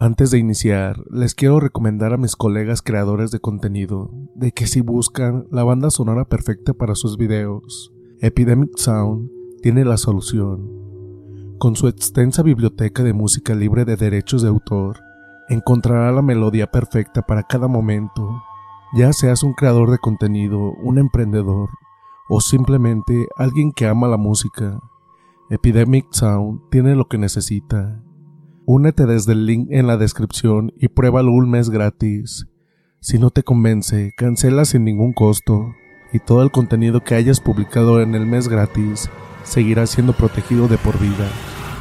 Antes de iniciar, les quiero recomendar a mis colegas creadores de contenido de que si buscan la banda sonora perfecta para sus videos, Epidemic Sound tiene la solución. Con su extensa biblioteca de música libre de derechos de autor, encontrará la melodía perfecta para cada momento, ya seas un creador de contenido, un emprendedor o simplemente alguien que ama la música. Epidemic Sound tiene lo que necesita. Únete desde el link en la descripción y pruébalo un mes gratis. Si no te convence, cancela sin ningún costo y todo el contenido que hayas publicado en el mes gratis seguirá siendo protegido de por vida.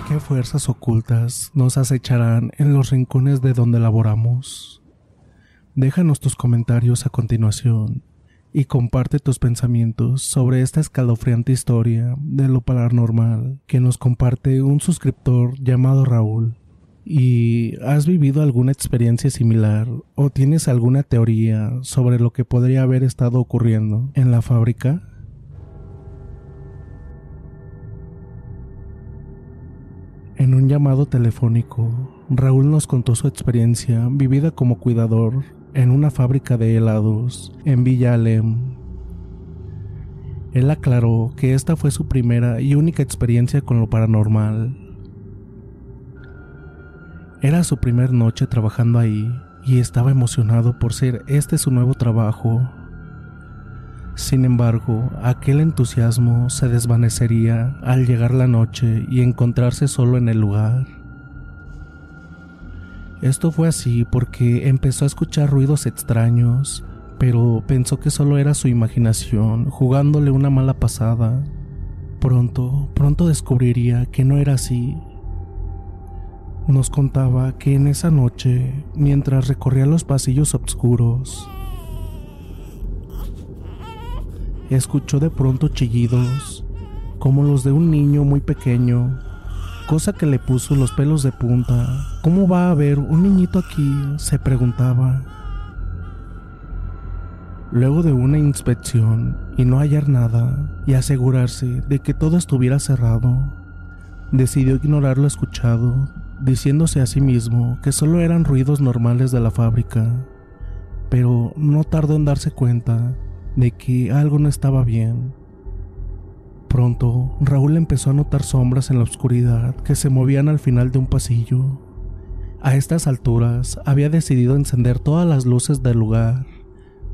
¿Qué fuerzas ocultas nos acecharán en los rincones de donde laboramos? Déjanos tus comentarios a continuación y comparte tus pensamientos sobre esta escalofriante historia de lo paranormal que nos comparte un suscriptor llamado Raúl. ¿Y has vivido alguna experiencia similar o tienes alguna teoría sobre lo que podría haber estado ocurriendo en la fábrica? En un llamado telefónico, Raúl nos contó su experiencia vivida como cuidador en una fábrica de helados en Villa Alem. Él aclaró que esta fue su primera y única experiencia con lo paranormal. Era su primer noche trabajando ahí y estaba emocionado por ser este su nuevo trabajo. Sin embargo, aquel entusiasmo se desvanecería al llegar la noche y encontrarse solo en el lugar. Esto fue así porque empezó a escuchar ruidos extraños, pero pensó que solo era su imaginación jugándole una mala pasada. Pronto, pronto descubriría que no era así. Nos contaba que en esa noche, mientras recorría los pasillos oscuros, escuchó de pronto chillidos, como los de un niño muy pequeño, cosa que le puso los pelos de punta. ¿Cómo va a haber un niñito aquí? se preguntaba. Luego de una inspección y no hallar nada y asegurarse de que todo estuviera cerrado, decidió ignorar lo escuchado, diciéndose a sí mismo que solo eran ruidos normales de la fábrica, pero no tardó en darse cuenta de que algo no estaba bien. Pronto, Raúl empezó a notar sombras en la oscuridad que se movían al final de un pasillo. A estas alturas había decidido encender todas las luces del lugar,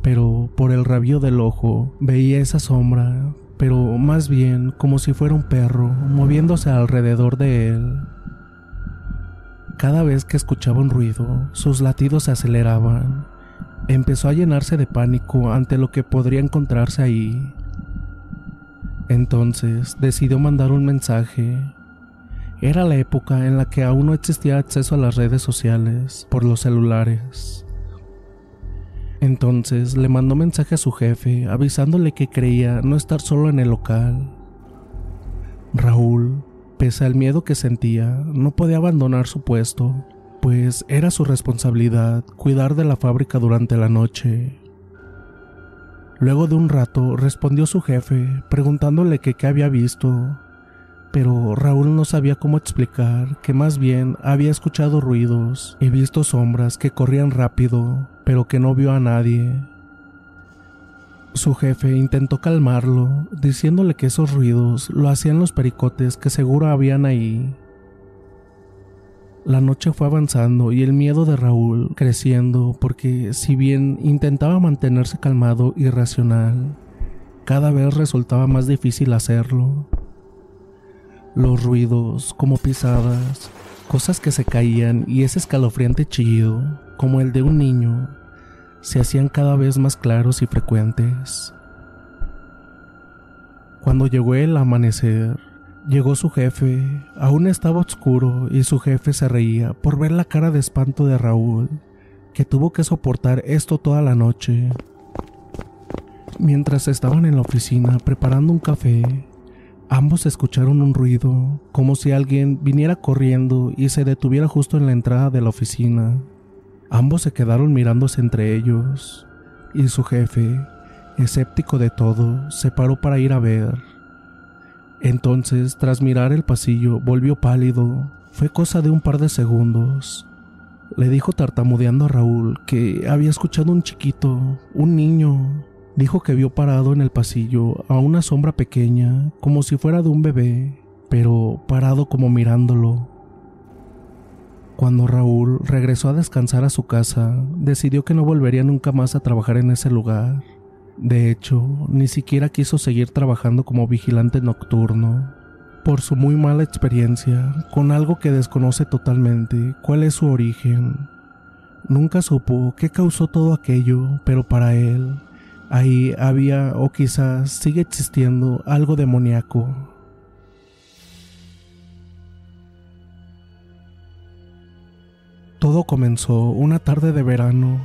pero por el rabillo del ojo veía esa sombra, pero más bien como si fuera un perro moviéndose alrededor de él. Cada vez que escuchaba un ruido, sus latidos se aceleraban. Empezó a llenarse de pánico ante lo que podría encontrarse ahí. Entonces decidió mandar un mensaje. Era la época en la que aún no existía acceso a las redes sociales por los celulares. Entonces le mandó mensaje a su jefe avisándole que creía no estar solo en el local. Raúl, pese al miedo que sentía, no podía abandonar su puesto, pues era su responsabilidad cuidar de la fábrica durante la noche. Luego de un rato respondió su jefe preguntándole que qué había visto, pero Raúl no sabía cómo explicar que más bien había escuchado ruidos y visto sombras que corrían rápido, pero que no vio a nadie. Su jefe intentó calmarlo, diciéndole que esos ruidos lo hacían los pericotes que seguro habían ahí. La noche fue avanzando y el miedo de Raúl creciendo porque si bien intentaba mantenerse calmado y racional, cada vez resultaba más difícil hacerlo. Los ruidos, como pisadas, cosas que se caían y ese escalofriante chillido, como el de un niño, se hacían cada vez más claros y frecuentes. Cuando llegó el amanecer, Llegó su jefe, aún estaba oscuro y su jefe se reía por ver la cara de espanto de Raúl, que tuvo que soportar esto toda la noche. Mientras estaban en la oficina preparando un café, ambos escucharon un ruido, como si alguien viniera corriendo y se detuviera justo en la entrada de la oficina. Ambos se quedaron mirándose entre ellos, y su jefe, escéptico de todo, se paró para ir a ver. Entonces, tras mirar el pasillo, volvió pálido. Fue cosa de un par de segundos. Le dijo tartamudeando a Raúl que había escuchado un chiquito, un niño. Dijo que vio parado en el pasillo a una sombra pequeña, como si fuera de un bebé, pero parado como mirándolo. Cuando Raúl regresó a descansar a su casa, decidió que no volvería nunca más a trabajar en ese lugar. De hecho, ni siquiera quiso seguir trabajando como vigilante nocturno, por su muy mala experiencia con algo que desconoce totalmente cuál es su origen. Nunca supo qué causó todo aquello, pero para él, ahí había o quizás sigue existiendo algo demoníaco. Todo comenzó una tarde de verano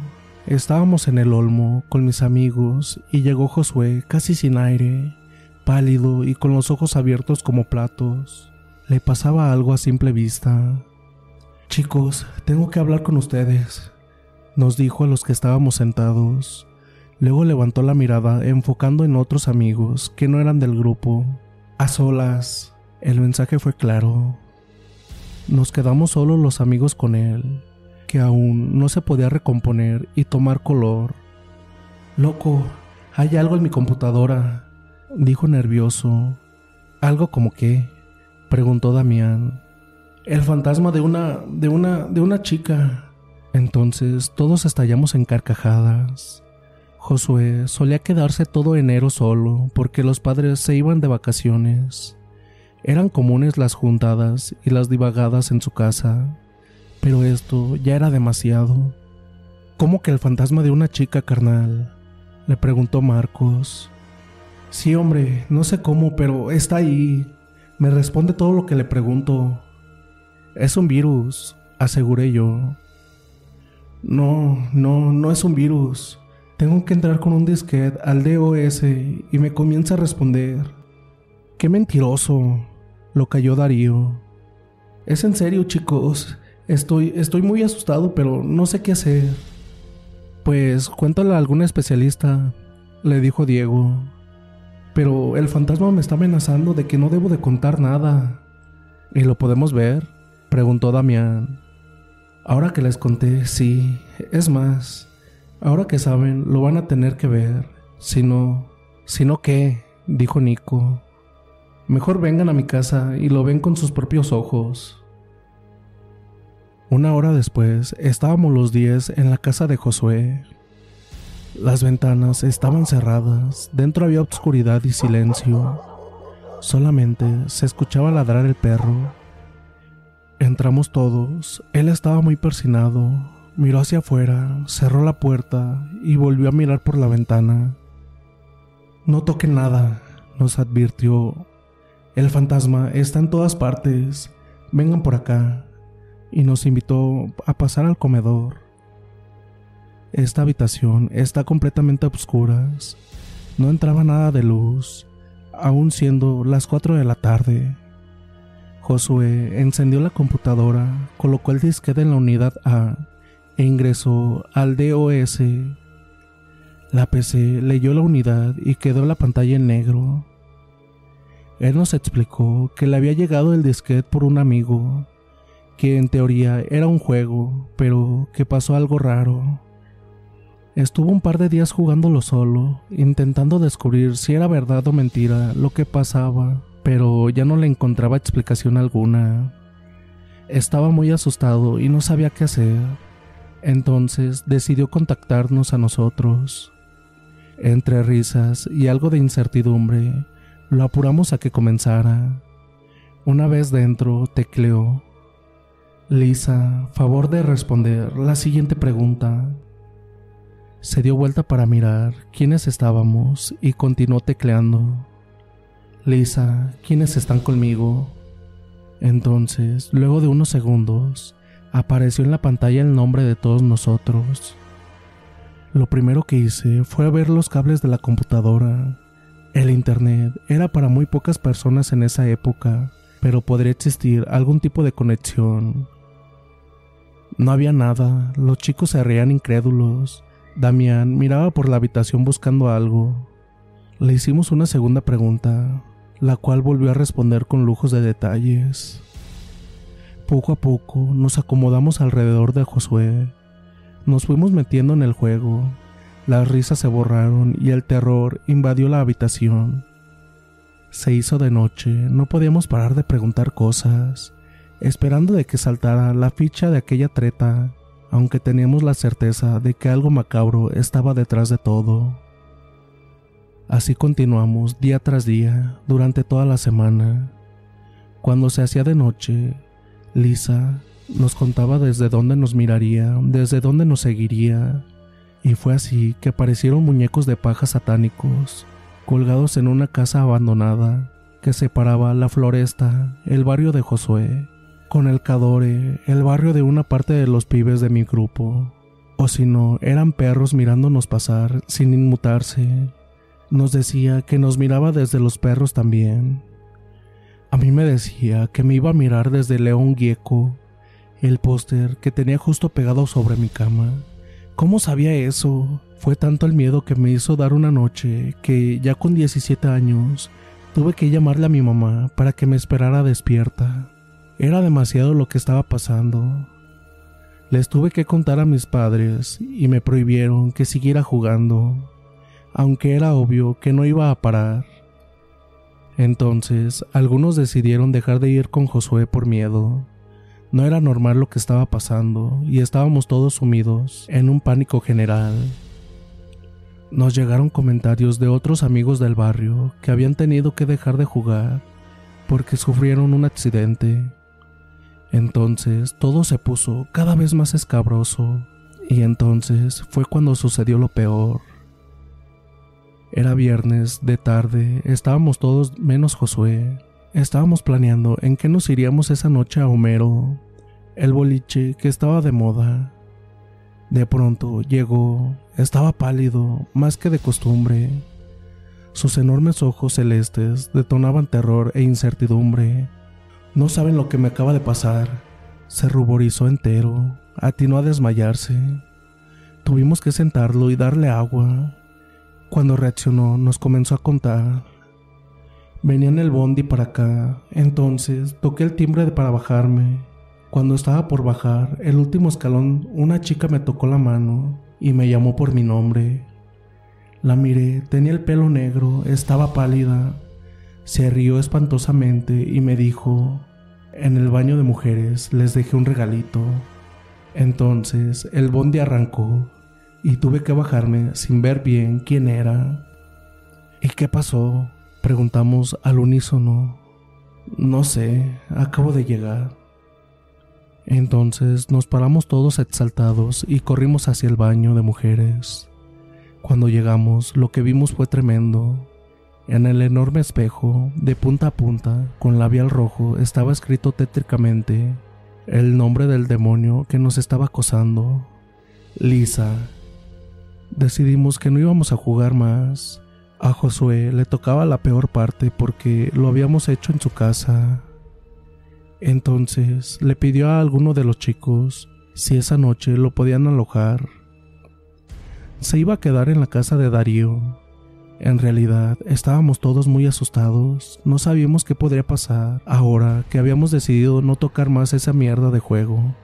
Estábamos en el olmo con mis amigos y llegó Josué casi sin aire, pálido y con los ojos abiertos como platos. Le pasaba algo a simple vista. Chicos, tengo que hablar con ustedes, nos dijo a los que estábamos sentados. Luego levantó la mirada enfocando en otros amigos que no eran del grupo. A solas. El mensaje fue claro. Nos quedamos solos los amigos con él que aún no se podía recomponer y tomar color. Loco, hay algo en mi computadora, dijo nervioso. ¿Algo como qué? preguntó Damián. El fantasma de una de una de una chica. Entonces todos estallamos en carcajadas. Josué solía quedarse todo enero solo porque los padres se iban de vacaciones. Eran comunes las juntadas y las divagadas en su casa. Pero esto ya era demasiado. ¿Cómo que el fantasma de una chica, carnal? Le preguntó Marcos. Sí, hombre, no sé cómo, pero está ahí. Me responde todo lo que le pregunto. Es un virus, aseguré yo. No, no, no es un virus. Tengo que entrar con un disquete al DOS y me comienza a responder. Qué mentiroso, lo cayó Darío. Es en serio, chicos. Estoy, estoy muy asustado, pero no sé qué hacer. Pues cuéntale a algún especialista, le dijo Diego. Pero el fantasma me está amenazando de que no debo de contar nada. ¿Y lo podemos ver? preguntó Damián. Ahora que les conté, sí. Es más, ahora que saben, lo van a tener que ver. Si no... Si no, ¿qué? dijo Nico. Mejor vengan a mi casa y lo ven con sus propios ojos. Una hora después estábamos los diez en la casa de Josué. Las ventanas estaban cerradas, dentro había oscuridad y silencio. Solamente se escuchaba ladrar el perro. Entramos todos, él estaba muy persinado, miró hacia afuera, cerró la puerta y volvió a mirar por la ventana. No toquen nada, nos advirtió. El fantasma está en todas partes. Vengan por acá y nos invitó a pasar al comedor. Esta habitación está completamente a oscuras. No entraba nada de luz, aún siendo las 4 de la tarde. Josué encendió la computadora, colocó el disquete en la unidad A e ingresó al DOS. La PC leyó la unidad y quedó la pantalla en negro. Él nos explicó que le había llegado el disquete por un amigo que en teoría era un juego, pero que pasó algo raro. Estuvo un par de días jugándolo solo, intentando descubrir si era verdad o mentira lo que pasaba, pero ya no le encontraba explicación alguna. Estaba muy asustado y no sabía qué hacer. Entonces decidió contactarnos a nosotros. Entre risas y algo de incertidumbre, lo apuramos a que comenzara. Una vez dentro, tecleó. Lisa, favor de responder la siguiente pregunta. Se dio vuelta para mirar quiénes estábamos y continuó tecleando. Lisa, ¿quiénes están conmigo? Entonces, luego de unos segundos, apareció en la pantalla el nombre de todos nosotros. Lo primero que hice fue ver los cables de la computadora. El Internet era para muy pocas personas en esa época, pero podría existir algún tipo de conexión. No había nada, los chicos se reían incrédulos. Damián miraba por la habitación buscando algo. Le hicimos una segunda pregunta, la cual volvió a responder con lujos de detalles. Poco a poco nos acomodamos alrededor de Josué. Nos fuimos metiendo en el juego. Las risas se borraron y el terror invadió la habitación. Se hizo de noche, no podíamos parar de preguntar cosas, esperando de que saltara la ficha de aquella treta aunque teníamos la certeza de que algo macabro estaba detrás de todo. Así continuamos día tras día durante toda la semana. Cuando se hacía de noche, Lisa nos contaba desde dónde nos miraría, desde dónde nos seguiría, y fue así que aparecieron muñecos de paja satánicos, colgados en una casa abandonada que separaba la floresta, el barrio de Josué, con el Cadore, el barrio de una parte de los pibes de mi grupo. O si no, eran perros mirándonos pasar sin inmutarse. Nos decía que nos miraba desde los perros también. A mí me decía que me iba a mirar desde León Gieco, el póster que tenía justo pegado sobre mi cama. ¿Cómo sabía eso? Fue tanto el miedo que me hizo dar una noche que, ya con 17 años, tuve que llamarle a mi mamá para que me esperara despierta. Era demasiado lo que estaba pasando. Les tuve que contar a mis padres y me prohibieron que siguiera jugando, aunque era obvio que no iba a parar. Entonces, algunos decidieron dejar de ir con Josué por miedo. No era normal lo que estaba pasando y estábamos todos sumidos en un pánico general. Nos llegaron comentarios de otros amigos del barrio que habían tenido que dejar de jugar porque sufrieron un accidente entonces todo se puso cada vez más escabroso y entonces fue cuando sucedió lo peor. Era viernes de tarde, estábamos todos menos Josué. Estábamos planeando en qué nos iríamos esa noche a Homero, el boliche que estaba de moda. De pronto llegó, estaba pálido, más que de costumbre. Sus enormes ojos celestes detonaban terror e incertidumbre no saben lo que me acaba de pasar. Se ruborizó entero, atinó a desmayarse. Tuvimos que sentarlo y darle agua. Cuando reaccionó, nos comenzó a contar. Venía en el bondi para acá, entonces toqué el timbre para bajarme. Cuando estaba por bajar, el último escalón, una chica me tocó la mano y me llamó por mi nombre. La miré, tenía el pelo negro, estaba pálida. Se rió espantosamente y me dijo, en el baño de mujeres les dejé un regalito. Entonces el bondi arrancó y tuve que bajarme sin ver bien quién era. ¿Y qué pasó? Preguntamos al unísono. No sé, acabo de llegar. Entonces nos paramos todos exaltados y corrimos hacia el baño de mujeres. Cuando llegamos, lo que vimos fue tremendo. En el enorme espejo, de punta a punta, con labial rojo, estaba escrito tétricamente el nombre del demonio que nos estaba acosando. Lisa. Decidimos que no íbamos a jugar más. A Josué le tocaba la peor parte porque lo habíamos hecho en su casa. Entonces le pidió a alguno de los chicos si esa noche lo podían alojar. Se iba a quedar en la casa de Darío, en realidad, estábamos todos muy asustados, no sabíamos qué podría pasar ahora que habíamos decidido no tocar más esa mierda de juego.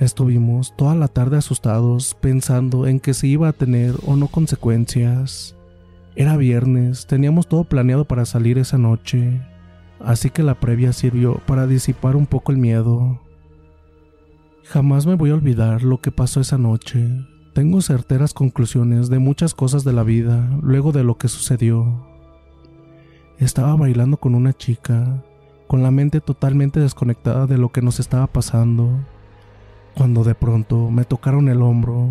Estuvimos toda la tarde asustados pensando en que si iba a tener o no consecuencias. Era viernes, teníamos todo planeado para salir esa noche. así que la previa sirvió para disipar un poco el miedo. Jamás me voy a olvidar lo que pasó esa noche. Tengo certeras conclusiones de muchas cosas de la vida luego de lo que sucedió. Estaba bailando con una chica, con la mente totalmente desconectada de lo que nos estaba pasando, cuando de pronto me tocaron el hombro.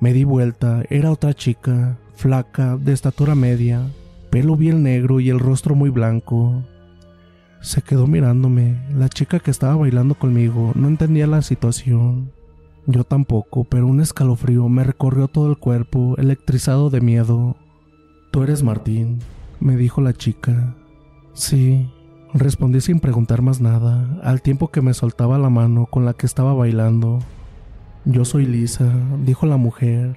Me di vuelta, era otra chica, flaca, de estatura media, pelo bien negro y el rostro muy blanco. Se quedó mirándome. La chica que estaba bailando conmigo no entendía la situación. Yo tampoco, pero un escalofrío me recorrió todo el cuerpo, electrizado de miedo. Tú eres Martín, me dijo la chica. Sí, respondí sin preguntar más nada, al tiempo que me soltaba la mano con la que estaba bailando. Yo soy Lisa, dijo la mujer,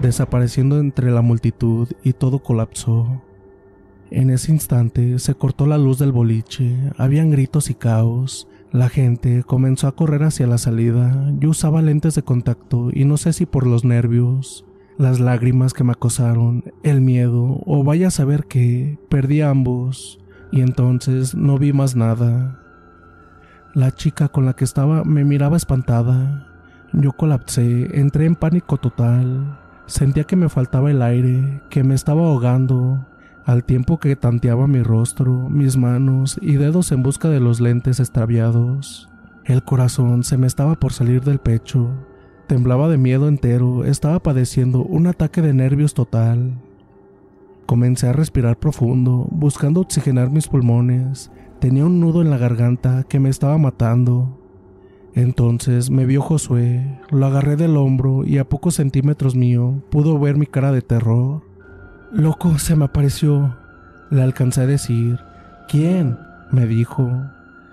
desapareciendo entre la multitud y todo colapsó. En ese instante se cortó la luz del boliche, habían gritos y caos. La gente comenzó a correr hacia la salida. Yo usaba lentes de contacto y no sé si por los nervios, las lágrimas que me acosaron, el miedo o vaya a saber que perdí ambos y entonces no vi más nada. La chica con la que estaba me miraba espantada. Yo colapsé, entré en pánico total. Sentía que me faltaba el aire, que me estaba ahogando al tiempo que tanteaba mi rostro, mis manos y dedos en busca de los lentes extraviados. El corazón se me estaba por salir del pecho. Temblaba de miedo entero, estaba padeciendo un ataque de nervios total. Comencé a respirar profundo, buscando oxigenar mis pulmones. Tenía un nudo en la garganta que me estaba matando. Entonces me vio Josué, lo agarré del hombro y a pocos centímetros mío pudo ver mi cara de terror. Loco, se me apareció. Le alcancé a decir. ¿Quién? me dijo.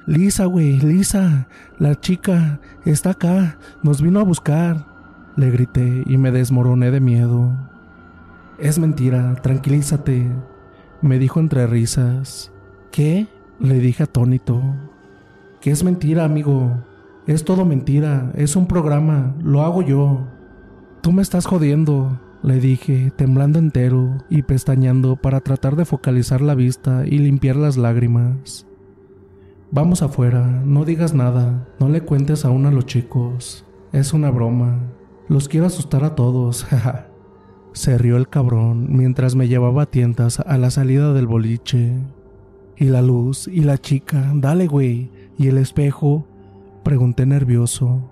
Lisa, güey, Lisa. La chica está acá. Nos vino a buscar. Le grité y me desmoroné de miedo. Es mentira, tranquilízate. Me dijo entre risas. ¿Qué? Le dije atónito. Que es mentira, amigo. Es todo mentira. Es un programa. Lo hago yo. Tú me estás jodiendo le dije, temblando entero y pestañeando para tratar de focalizar la vista y limpiar las lágrimas. Vamos afuera, no digas nada, no le cuentes aún a los chicos. Es una broma. Los quiero asustar a todos, Se rió el cabrón mientras me llevaba a tientas a la salida del boliche. ¿Y la luz? ¿Y la chica? Dale, güey. ¿Y el espejo? Pregunté nervioso.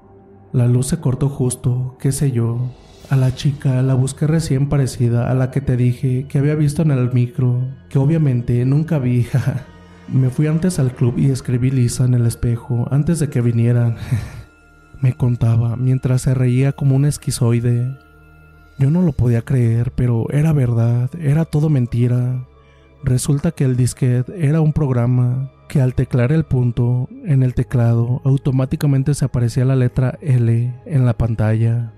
La luz se cortó justo, qué sé yo. A la chica la busqué recién parecida a la que te dije que había visto en el micro, que obviamente nunca vi. Me fui antes al club y escribí Lisa en el espejo antes de que vinieran. Me contaba mientras se reía como un esquizoide. Yo no lo podía creer, pero era verdad, era todo mentira. Resulta que el disquete era un programa que al teclar el punto en el teclado automáticamente se aparecía la letra L en la pantalla.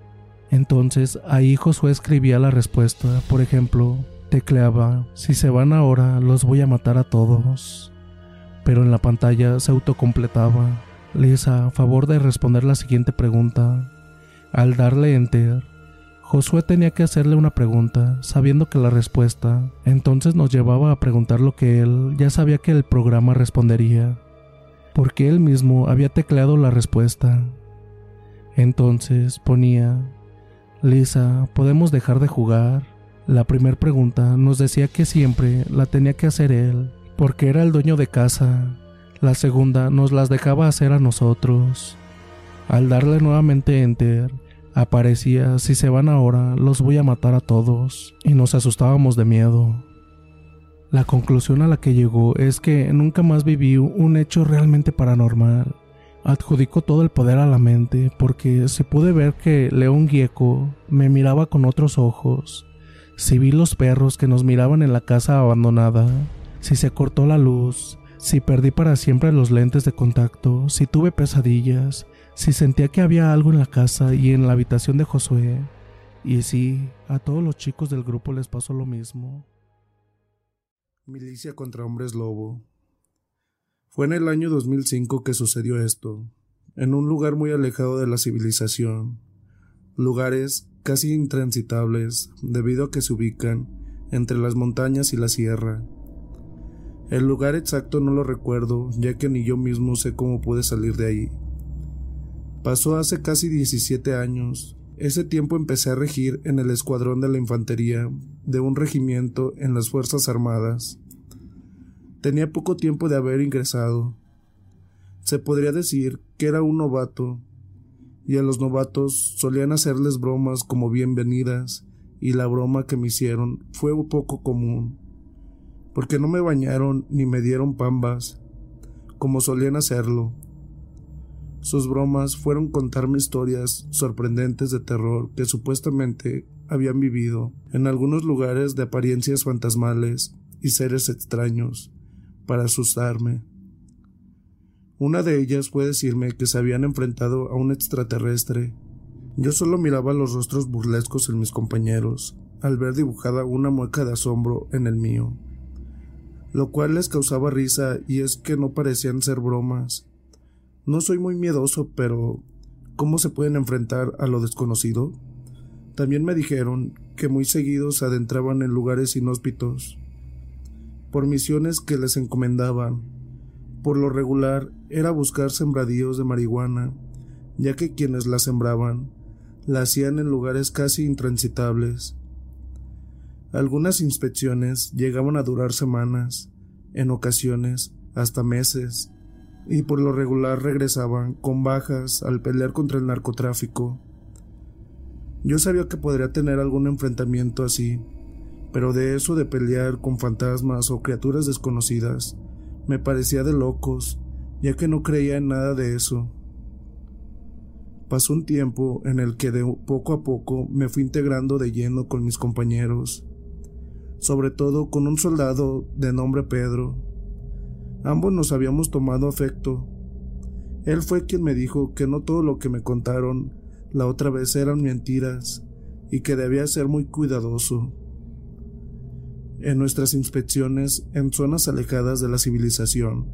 Entonces ahí Josué escribía la respuesta, por ejemplo, tecleaba, si se van ahora los voy a matar a todos. Pero en la pantalla se autocompletaba. Lisa, a favor de responder la siguiente pregunta. Al darle enter, Josué tenía que hacerle una pregunta, sabiendo que la respuesta entonces nos llevaba a preguntar lo que él ya sabía que el programa respondería, porque él mismo había tecleado la respuesta. Entonces ponía Lisa, ¿podemos dejar de jugar? La primera pregunta nos decía que siempre la tenía que hacer él, porque era el dueño de casa. La segunda nos las dejaba hacer a nosotros. Al darle nuevamente enter, aparecía, si se van ahora, los voy a matar a todos, y nos asustábamos de miedo. La conclusión a la que llegó es que nunca más viví un hecho realmente paranormal. Adjudicó todo el poder a la mente porque se pude ver que León Gieco me miraba con otros ojos, si vi los perros que nos miraban en la casa abandonada, si se cortó la luz, si perdí para siempre los lentes de contacto, si tuve pesadillas, si sentía que había algo en la casa y en la habitación de Josué, y si a todos los chicos del grupo les pasó lo mismo. Milicia contra hombres lobo. Fue en el año 2005 que sucedió esto, en un lugar muy alejado de la civilización, lugares casi intransitables debido a que se ubican entre las montañas y la sierra. El lugar exacto no lo recuerdo, ya que ni yo mismo sé cómo pude salir de ahí. Pasó hace casi 17 años. Ese tiempo empecé a regir en el escuadrón de la infantería de un regimiento en las Fuerzas Armadas. Tenía poco tiempo de haber ingresado. Se podría decir que era un novato, y a los novatos solían hacerles bromas como bienvenidas, y la broma que me hicieron fue un poco común porque no me bañaron ni me dieron pambas, como solían hacerlo. Sus bromas fueron contarme historias sorprendentes de terror que supuestamente habían vivido en algunos lugares de apariencias fantasmales y seres extraños, para asustarme. Una de ellas fue decirme que se habían enfrentado a un extraterrestre. Yo solo miraba los rostros burlescos en mis compañeros, al ver dibujada una mueca de asombro en el mío lo cual les causaba risa y es que no parecían ser bromas. No soy muy miedoso, pero ¿cómo se pueden enfrentar a lo desconocido? También me dijeron que muy seguidos se adentraban en lugares inhóspitos, por misiones que les encomendaban. Por lo regular era buscar sembradíos de marihuana, ya que quienes la sembraban la hacían en lugares casi intransitables. Algunas inspecciones llegaban a durar semanas, en ocasiones hasta meses, y por lo regular regresaban con bajas al pelear contra el narcotráfico. Yo sabía que podría tener algún enfrentamiento así, pero de eso de pelear con fantasmas o criaturas desconocidas, me parecía de locos, ya que no creía en nada de eso. Pasó un tiempo en el que de poco a poco me fui integrando de lleno con mis compañeros sobre todo con un soldado de nombre Pedro. Ambos nos habíamos tomado afecto. Él fue quien me dijo que no todo lo que me contaron la otra vez eran mentiras y que debía ser muy cuidadoso. En nuestras inspecciones en zonas alejadas de la civilización,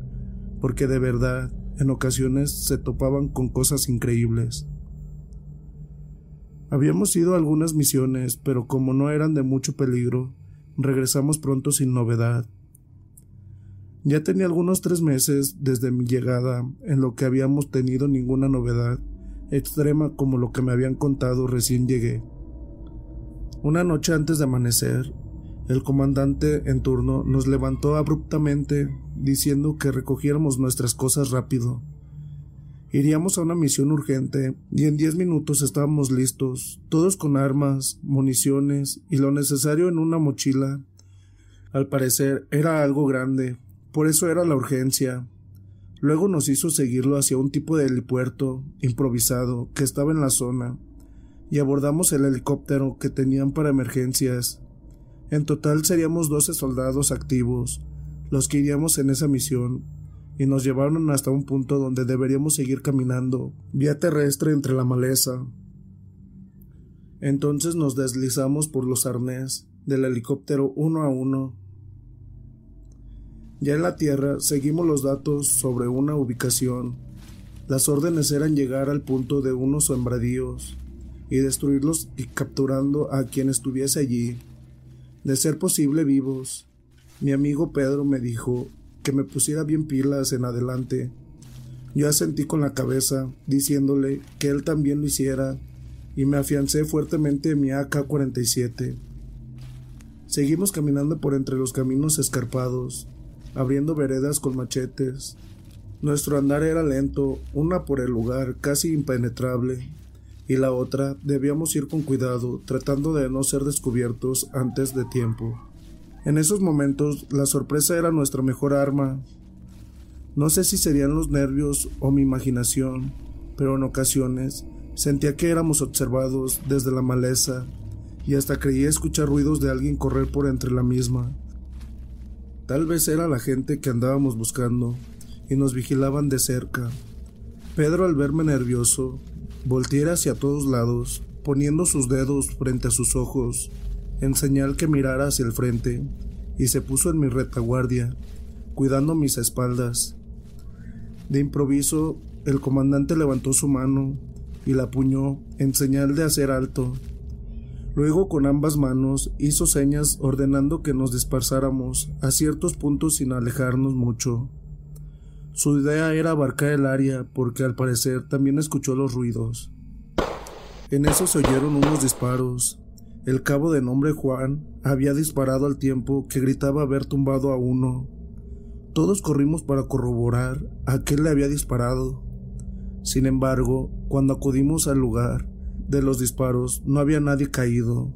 porque de verdad en ocasiones se topaban con cosas increíbles. Habíamos ido a algunas misiones, pero como no eran de mucho peligro, regresamos pronto sin novedad. Ya tenía algunos tres meses desde mi llegada en lo que habíamos tenido ninguna novedad extrema como lo que me habían contado recién llegué. Una noche antes de amanecer, el comandante en turno nos levantó abruptamente diciendo que recogiéramos nuestras cosas rápido Iríamos a una misión urgente y en diez minutos estábamos listos, todos con armas, municiones y lo necesario en una mochila. Al parecer era algo grande, por eso era la urgencia. Luego nos hizo seguirlo hacia un tipo de helipuerto improvisado que estaba en la zona, y abordamos el helicóptero que tenían para emergencias. En total seríamos doce soldados activos, los que iríamos en esa misión, y nos llevaron hasta un punto donde deberíamos seguir caminando, vía terrestre entre la maleza. Entonces nos deslizamos por los arnés del helicóptero uno a uno. Ya en la tierra seguimos los datos sobre una ubicación. Las órdenes eran llegar al punto de unos sembradíos y destruirlos y capturando a quien estuviese allí, de ser posible vivos. Mi amigo Pedro me dijo que me pusiera bien pilas en adelante. Yo asentí con la cabeza, diciéndole que él también lo hiciera, y me afiancé fuertemente en mi AK-47. Seguimos caminando por entre los caminos escarpados, abriendo veredas con machetes. Nuestro andar era lento, una por el lugar casi impenetrable, y la otra debíamos ir con cuidado, tratando de no ser descubiertos antes de tiempo. En esos momentos la sorpresa era nuestra mejor arma. No sé si serían los nervios o mi imaginación, pero en ocasiones sentía que éramos observados desde la maleza y hasta creía escuchar ruidos de alguien correr por entre la misma. Tal vez era la gente que andábamos buscando y nos vigilaban de cerca. Pedro al verme nervioso, volteé hacia todos lados, poniendo sus dedos frente a sus ojos en señal que mirara hacia el frente, y se puso en mi retaguardia, cuidando mis espaldas. De improviso, el comandante levantó su mano y la apuñó en señal de hacer alto. Luego con ambas manos hizo señas ordenando que nos dispersáramos a ciertos puntos sin alejarnos mucho. Su idea era abarcar el área porque al parecer también escuchó los ruidos. En eso se oyeron unos disparos. El cabo de nombre Juan había disparado al tiempo que gritaba haber tumbado a uno. Todos corrimos para corroborar a quién le había disparado. Sin embargo, cuando acudimos al lugar de los disparos no había nadie caído.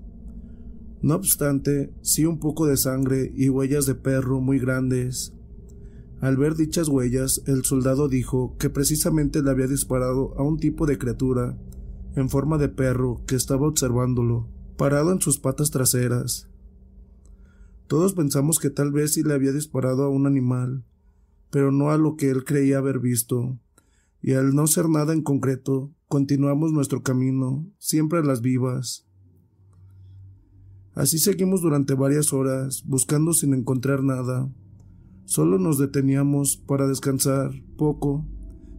No obstante, sí un poco de sangre y huellas de perro muy grandes. Al ver dichas huellas, el soldado dijo que precisamente le había disparado a un tipo de criatura en forma de perro que estaba observándolo, parado en sus patas traseras. Todos pensamos que tal vez sí le había disparado a un animal, pero no a lo que él creía haber visto, y al no ser nada en concreto, continuamos nuestro camino, siempre a las vivas. Así seguimos durante varias horas, buscando sin encontrar nada. Solo nos deteníamos para descansar poco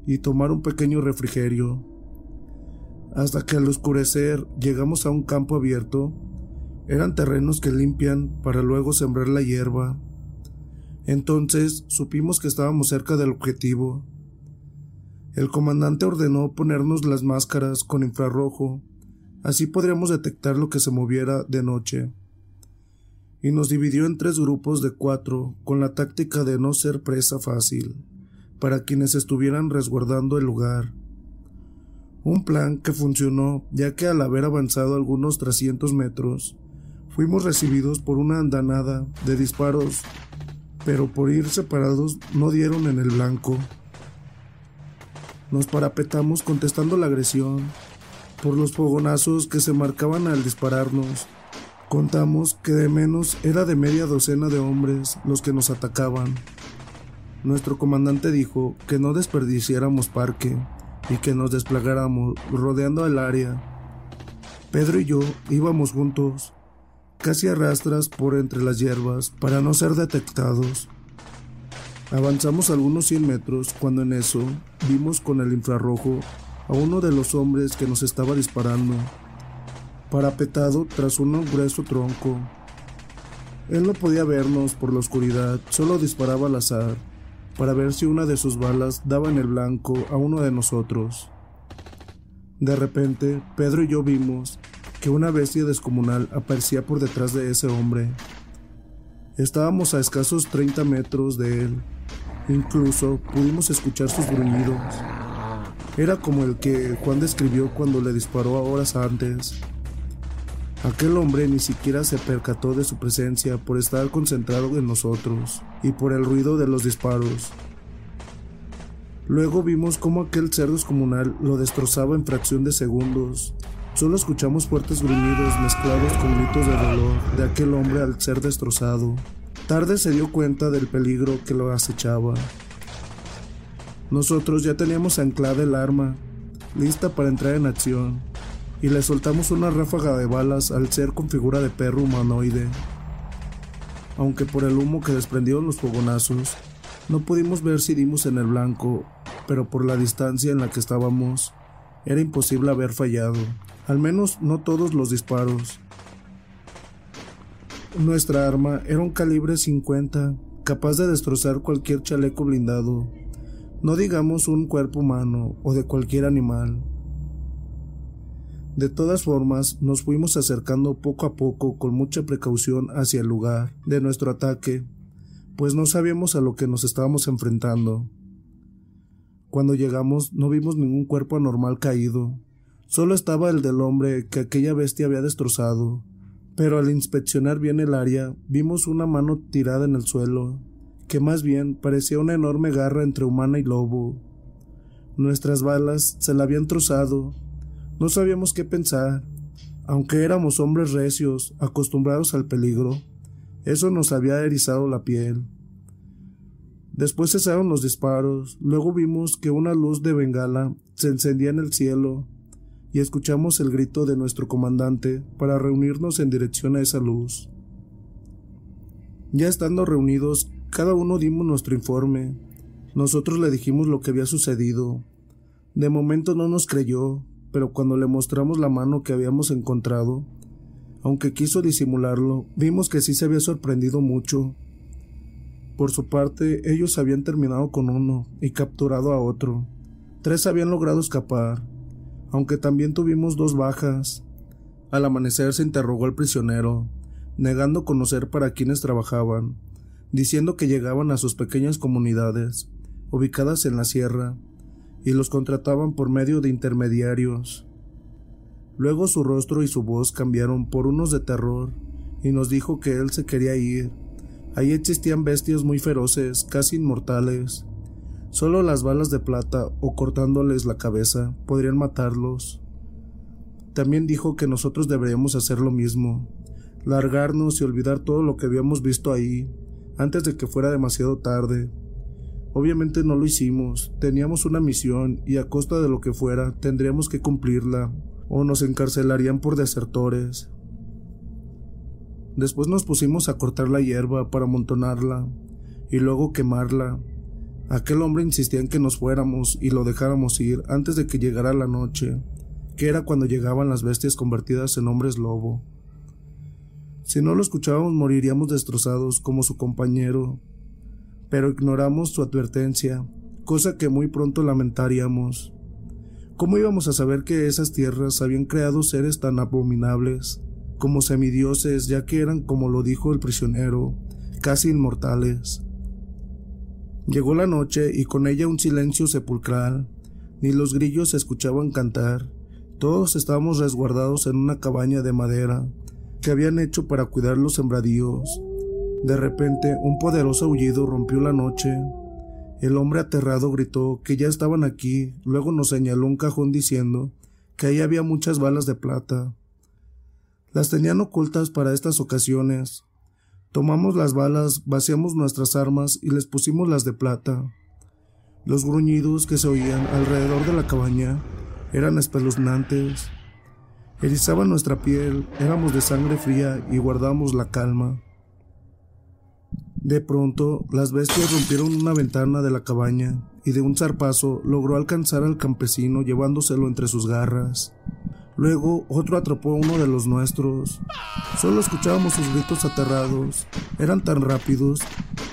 y tomar un pequeño refrigerio. Hasta que al oscurecer llegamos a un campo abierto. Eran terrenos que limpian para luego sembrar la hierba. Entonces supimos que estábamos cerca del objetivo. El comandante ordenó ponernos las máscaras con infrarrojo, así podríamos detectar lo que se moviera de noche y nos dividió en tres grupos de cuatro con la táctica de no ser presa fácil para quienes estuvieran resguardando el lugar. Un plan que funcionó ya que al haber avanzado algunos 300 metros, fuimos recibidos por una andanada de disparos, pero por ir separados no dieron en el blanco. Nos parapetamos contestando la agresión por los fogonazos que se marcaban al dispararnos Contamos que de menos era de media docena de hombres los que nos atacaban. Nuestro comandante dijo que no desperdiciáramos parque y que nos desplegáramos rodeando el área. Pedro y yo íbamos juntos, casi a rastras por entre las hierbas para no ser detectados. Avanzamos algunos cien metros cuando en eso vimos con el infrarrojo a uno de los hombres que nos estaba disparando parapetado tras un grueso tronco. Él no podía vernos por la oscuridad, solo disparaba al azar, para ver si una de sus balas daba en el blanco a uno de nosotros. De repente, Pedro y yo vimos que una bestia descomunal aparecía por detrás de ese hombre. Estábamos a escasos 30 metros de él. Incluso pudimos escuchar sus gruñidos. Era como el que Juan describió cuando le disparó horas antes. Aquel hombre ni siquiera se percató de su presencia por estar concentrado en nosotros y por el ruido de los disparos. Luego vimos cómo aquel cerdo descomunal lo destrozaba en fracción de segundos. Solo escuchamos fuertes gruñidos mezclados con gritos de dolor de aquel hombre al ser destrozado. Tarde se dio cuenta del peligro que lo acechaba. Nosotros ya teníamos anclada el arma, lista para entrar en acción y le soltamos una ráfaga de balas al ser con figura de perro humanoide. Aunque por el humo que desprendieron los fogonazos, no pudimos ver si dimos en el blanco, pero por la distancia en la que estábamos, era imposible haber fallado, al menos no todos los disparos. Nuestra arma era un calibre 50, capaz de destrozar cualquier chaleco blindado, no digamos un cuerpo humano o de cualquier animal. De todas formas, nos fuimos acercando poco a poco con mucha precaución hacia el lugar de nuestro ataque, pues no sabíamos a lo que nos estábamos enfrentando. Cuando llegamos no vimos ningún cuerpo anormal caído, solo estaba el del hombre que aquella bestia había destrozado, pero al inspeccionar bien el área vimos una mano tirada en el suelo, que más bien parecía una enorme garra entre humana y lobo. Nuestras balas se la habían trozado no sabíamos qué pensar. Aunque éramos hombres recios, acostumbrados al peligro, eso nos había erizado la piel. Después cesaron los disparos, luego vimos que una luz de bengala se encendía en el cielo y escuchamos el grito de nuestro comandante para reunirnos en dirección a esa luz. Ya estando reunidos, cada uno dimos nuestro informe. Nosotros le dijimos lo que había sucedido. De momento no nos creyó, pero cuando le mostramos la mano que habíamos encontrado, Aunque quiso disimularlo, vimos que sí se había sorprendido mucho. Por su parte, ellos habían terminado con uno y capturado a otro. Tres habían logrado escapar, aunque también tuvimos dos bajas. Al amanecer se interrogó al prisionero, negando conocer para quienes trabajaban, diciendo que llegaban a sus pequeñas comunidades, ubicadas en la sierra, y los contrataban por medio de intermediarios. Luego su rostro y su voz cambiaron por unos de terror, y nos dijo que él se quería ir. Ahí existían bestias muy feroces, casi inmortales. Solo las balas de plata o cortándoles la cabeza podrían matarlos. También dijo que nosotros deberíamos hacer lo mismo, largarnos y olvidar todo lo que habíamos visto ahí, antes de que fuera demasiado tarde. Obviamente no lo hicimos, teníamos una misión y a costa de lo que fuera tendríamos que cumplirla, o nos encarcelarían por desertores. Después nos pusimos a cortar la hierba para amontonarla y luego quemarla. Aquel hombre insistía en que nos fuéramos y lo dejáramos ir antes de que llegara la noche, que era cuando llegaban las bestias convertidas en hombres lobo. Si no lo escuchábamos moriríamos destrozados como su compañero, pero ignoramos su advertencia, cosa que muy pronto lamentaríamos. ¿Cómo íbamos a saber que esas tierras habían creado seres tan abominables, como semidioses, ya que eran, como lo dijo el prisionero, casi inmortales? Llegó la noche y con ella un silencio sepulcral, ni los grillos se escuchaban cantar, todos estábamos resguardados en una cabaña de madera, que habían hecho para cuidar los sembradíos. De repente, un poderoso aullido rompió la noche. El hombre aterrado gritó que ya estaban aquí, luego nos señaló un cajón diciendo que ahí había muchas balas de plata. Las tenían ocultas para estas ocasiones. Tomamos las balas, vaciamos nuestras armas y les pusimos las de plata. Los gruñidos que se oían alrededor de la cabaña eran espeluznantes. Erizaban nuestra piel, éramos de sangre fría y guardamos la calma. De pronto, las bestias rompieron una ventana de la cabaña y de un zarpazo logró alcanzar al campesino llevándoselo entre sus garras. Luego otro atrapó a uno de los nuestros. Solo escuchábamos sus gritos aterrados. Eran tan rápidos.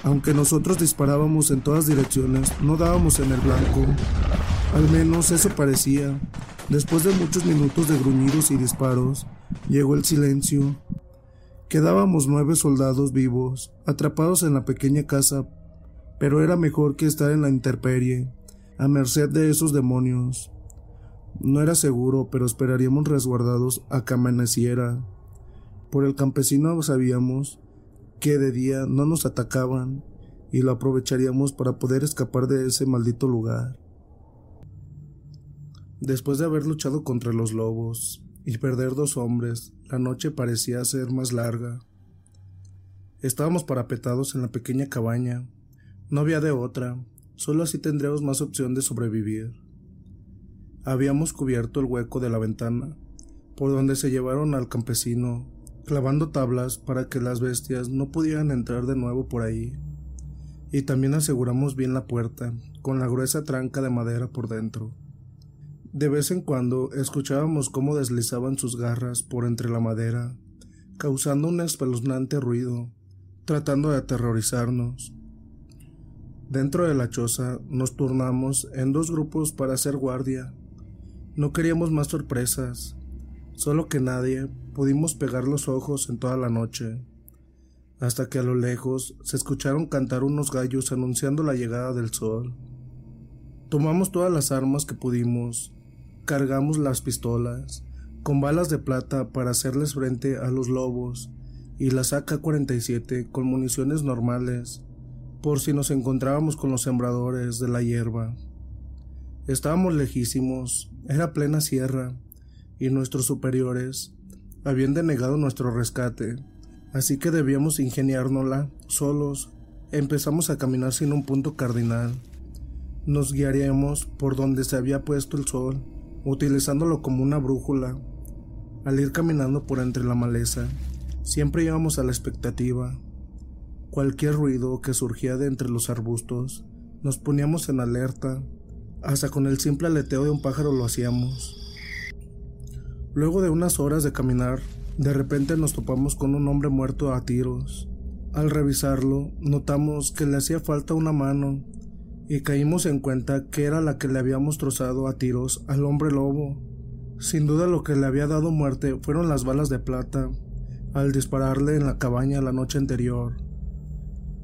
Aunque nosotros disparábamos en todas direcciones, no dábamos en el blanco. Al menos eso parecía. Después de muchos minutos de gruñidos y disparos, llegó el silencio. Quedábamos nueve soldados vivos, atrapados en la pequeña casa, pero era mejor que estar en la intemperie, a merced de esos demonios. No era seguro, pero esperaríamos resguardados a que amaneciera. Por el campesino sabíamos que de día no nos atacaban y lo aprovecharíamos para poder escapar de ese maldito lugar. Después de haber luchado contra los lobos y perder dos hombres, la noche parecía ser más larga. Estábamos parapetados en la pequeña cabaña. No había de otra, solo así tendríamos más opción de sobrevivir. Habíamos cubierto el hueco de la ventana, por donde se llevaron al campesino, clavando tablas para que las bestias no pudieran entrar de nuevo por ahí. Y también aseguramos bien la puerta, con la gruesa tranca de madera por dentro. De vez en cuando escuchábamos cómo deslizaban sus garras por entre la madera, causando un espeluznante ruido, tratando de aterrorizarnos. Dentro de la choza nos turnamos en dos grupos para hacer guardia. No queríamos más sorpresas, solo que nadie pudimos pegar los ojos en toda la noche, hasta que a lo lejos se escucharon cantar unos gallos anunciando la llegada del sol. Tomamos todas las armas que pudimos cargamos las pistolas con balas de plata para hacerles frente a los lobos y las AK-47 con municiones normales por si nos encontrábamos con los sembradores de la hierba. Estábamos lejísimos, era plena sierra, y nuestros superiores habían denegado nuestro rescate, así que debíamos ingeniárnosla solos. Empezamos a caminar sin un punto cardinal. Nos guiaríamos por donde se había puesto el sol utilizándolo como una brújula. Al ir caminando por entre la maleza, siempre íbamos a la expectativa. Cualquier ruido que surgía de entre los arbustos, nos poníamos en alerta, hasta con el simple aleteo de un pájaro lo hacíamos. Luego de unas horas de caminar, De repente nos topamos con un hombre muerto a tiros. Al revisarlo, notamos que le hacía falta una mano y caímos en cuenta que era la que le habíamos trozado a tiros al hombre lobo. Sin duda lo que le había dado muerte fueron las balas de plata al dispararle en la cabaña la noche anterior.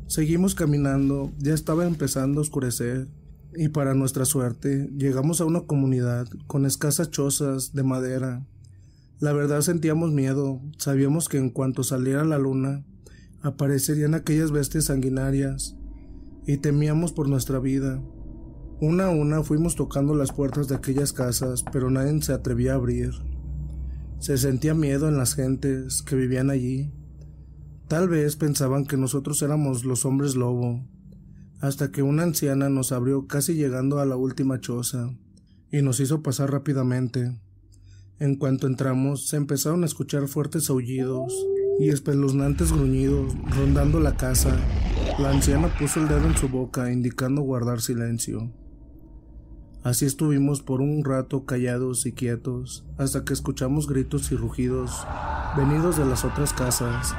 Seguimos caminando, ya estaba empezando a oscurecer, y para nuestra suerte llegamos a una comunidad con escasas chozas de madera. La verdad sentíamos miedo, sabíamos que en cuanto saliera la luna aparecerían aquellas bestias sanguinarias, y temíamos por nuestra vida. Una a una fuimos tocando las puertas de aquellas casas, pero nadie se atrevía a abrir. Se sentía miedo en las gentes que vivían allí. Tal vez pensaban que nosotros éramos los hombres lobo, hasta que una anciana nos abrió casi llegando a la última choza, y nos hizo pasar rápidamente. En cuanto entramos, se empezaron a escuchar fuertes aullidos y espeluznantes gruñidos rondando la casa. La anciana puso el dedo en su boca, indicando guardar silencio. Así estuvimos por un rato callados y quietos, hasta que escuchamos gritos y rugidos venidos de las otras casas.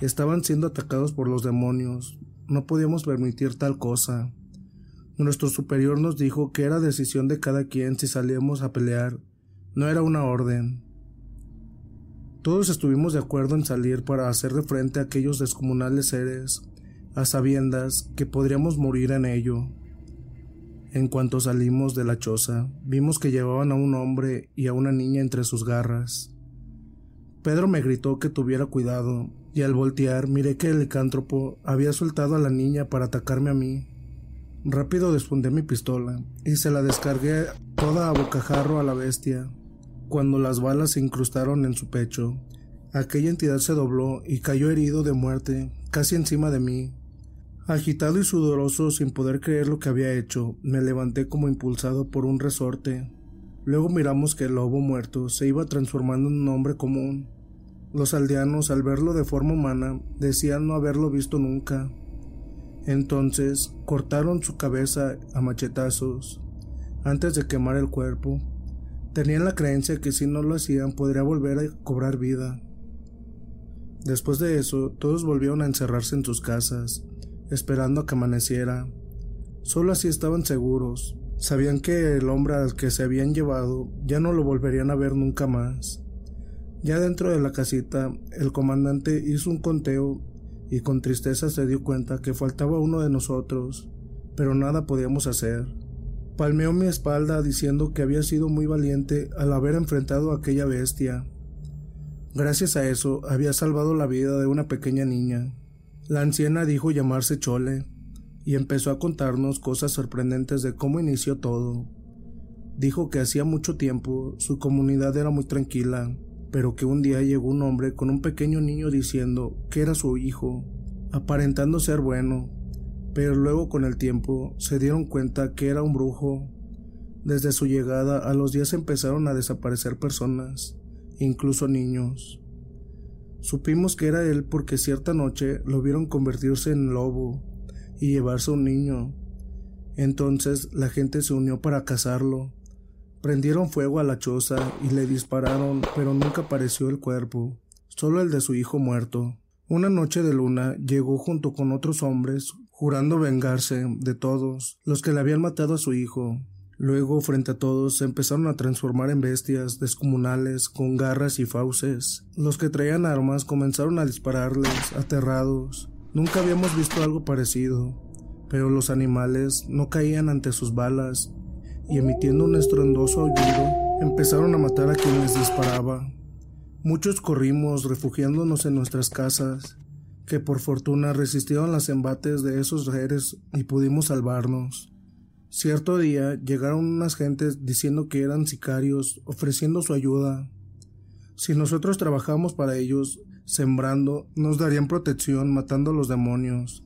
Estaban siendo atacados por los demonios. No podíamos permitir tal cosa. Nuestro superior nos dijo que era decisión de cada quien si salíamos a pelear. No era una orden. Todos estuvimos de acuerdo en salir para hacer de frente a aquellos descomunales seres, a sabiendas que podríamos morir en ello. En cuanto salimos de la choza, vimos que llevaban a un hombre y a una niña entre sus garras. Pedro me gritó que tuviera cuidado, y al voltear miré que el licántropo había soltado a la niña para atacarme a mí. Rápido desfundé mi pistola y se la descargué toda a bocajarro a la bestia. Cuando las balas se incrustaron en su pecho, aquella entidad se dobló y cayó herido de muerte casi encima de mí. Agitado y sudoroso, sin poder creer lo que había hecho, me levanté como impulsado por un resorte. Luego miramos que el lobo muerto se iba transformando en un hombre común. Los aldeanos, al verlo de forma humana, decían no haberlo visto nunca. Entonces cortaron su cabeza a machetazos antes de quemar el cuerpo. Tenían la creencia que si no lo hacían podría volver a cobrar vida. Después de eso, todos volvieron a encerrarse en sus casas, esperando a que amaneciera. Solo así estaban seguros. Sabían que el hombre al que se habían llevado ya no lo volverían a ver nunca más. Ya dentro de la casita, el comandante hizo un conteo y con tristeza se dio cuenta que faltaba uno de nosotros, pero nada podíamos hacer. Palmeó mi espalda diciendo que había sido muy valiente al haber enfrentado a aquella bestia. Gracias a eso había salvado la vida de una pequeña niña. La anciana dijo llamarse Chole y empezó a contarnos cosas sorprendentes de cómo inició todo. Dijo que hacía mucho tiempo su comunidad era muy tranquila, pero que un día llegó un hombre con un pequeño niño diciendo que era su hijo, aparentando ser bueno, pero luego con el tiempo se dieron cuenta que era un brujo. Desde su llegada a los días empezaron a desaparecer personas, incluso niños. Supimos que era él porque cierta noche lo vieron convertirse en lobo y llevarse un niño. Entonces la gente se unió para cazarlo. Prendieron fuego a la choza y le dispararon, pero nunca apareció el cuerpo, solo el de su hijo muerto. Una noche de luna llegó junto con otros hombres, jurando vengarse de todos los que le habían matado a su hijo. Luego, frente a todos, se empezaron a transformar en bestias descomunales con garras y fauces. Los que traían armas comenzaron a dispararles, aterrados. Nunca habíamos visto algo parecido, pero los animales no caían ante sus balas y emitiendo un estruendoso aullido, empezaron a matar a quienes disparaba. Muchos corrimos refugiándonos en nuestras casas, que por fortuna resistieron los embates de esos seres y pudimos salvarnos. Cierto día llegaron unas gentes diciendo que eran sicarios, ofreciendo su ayuda. Si nosotros trabajamos para ellos, sembrando, nos darían protección matando a los demonios.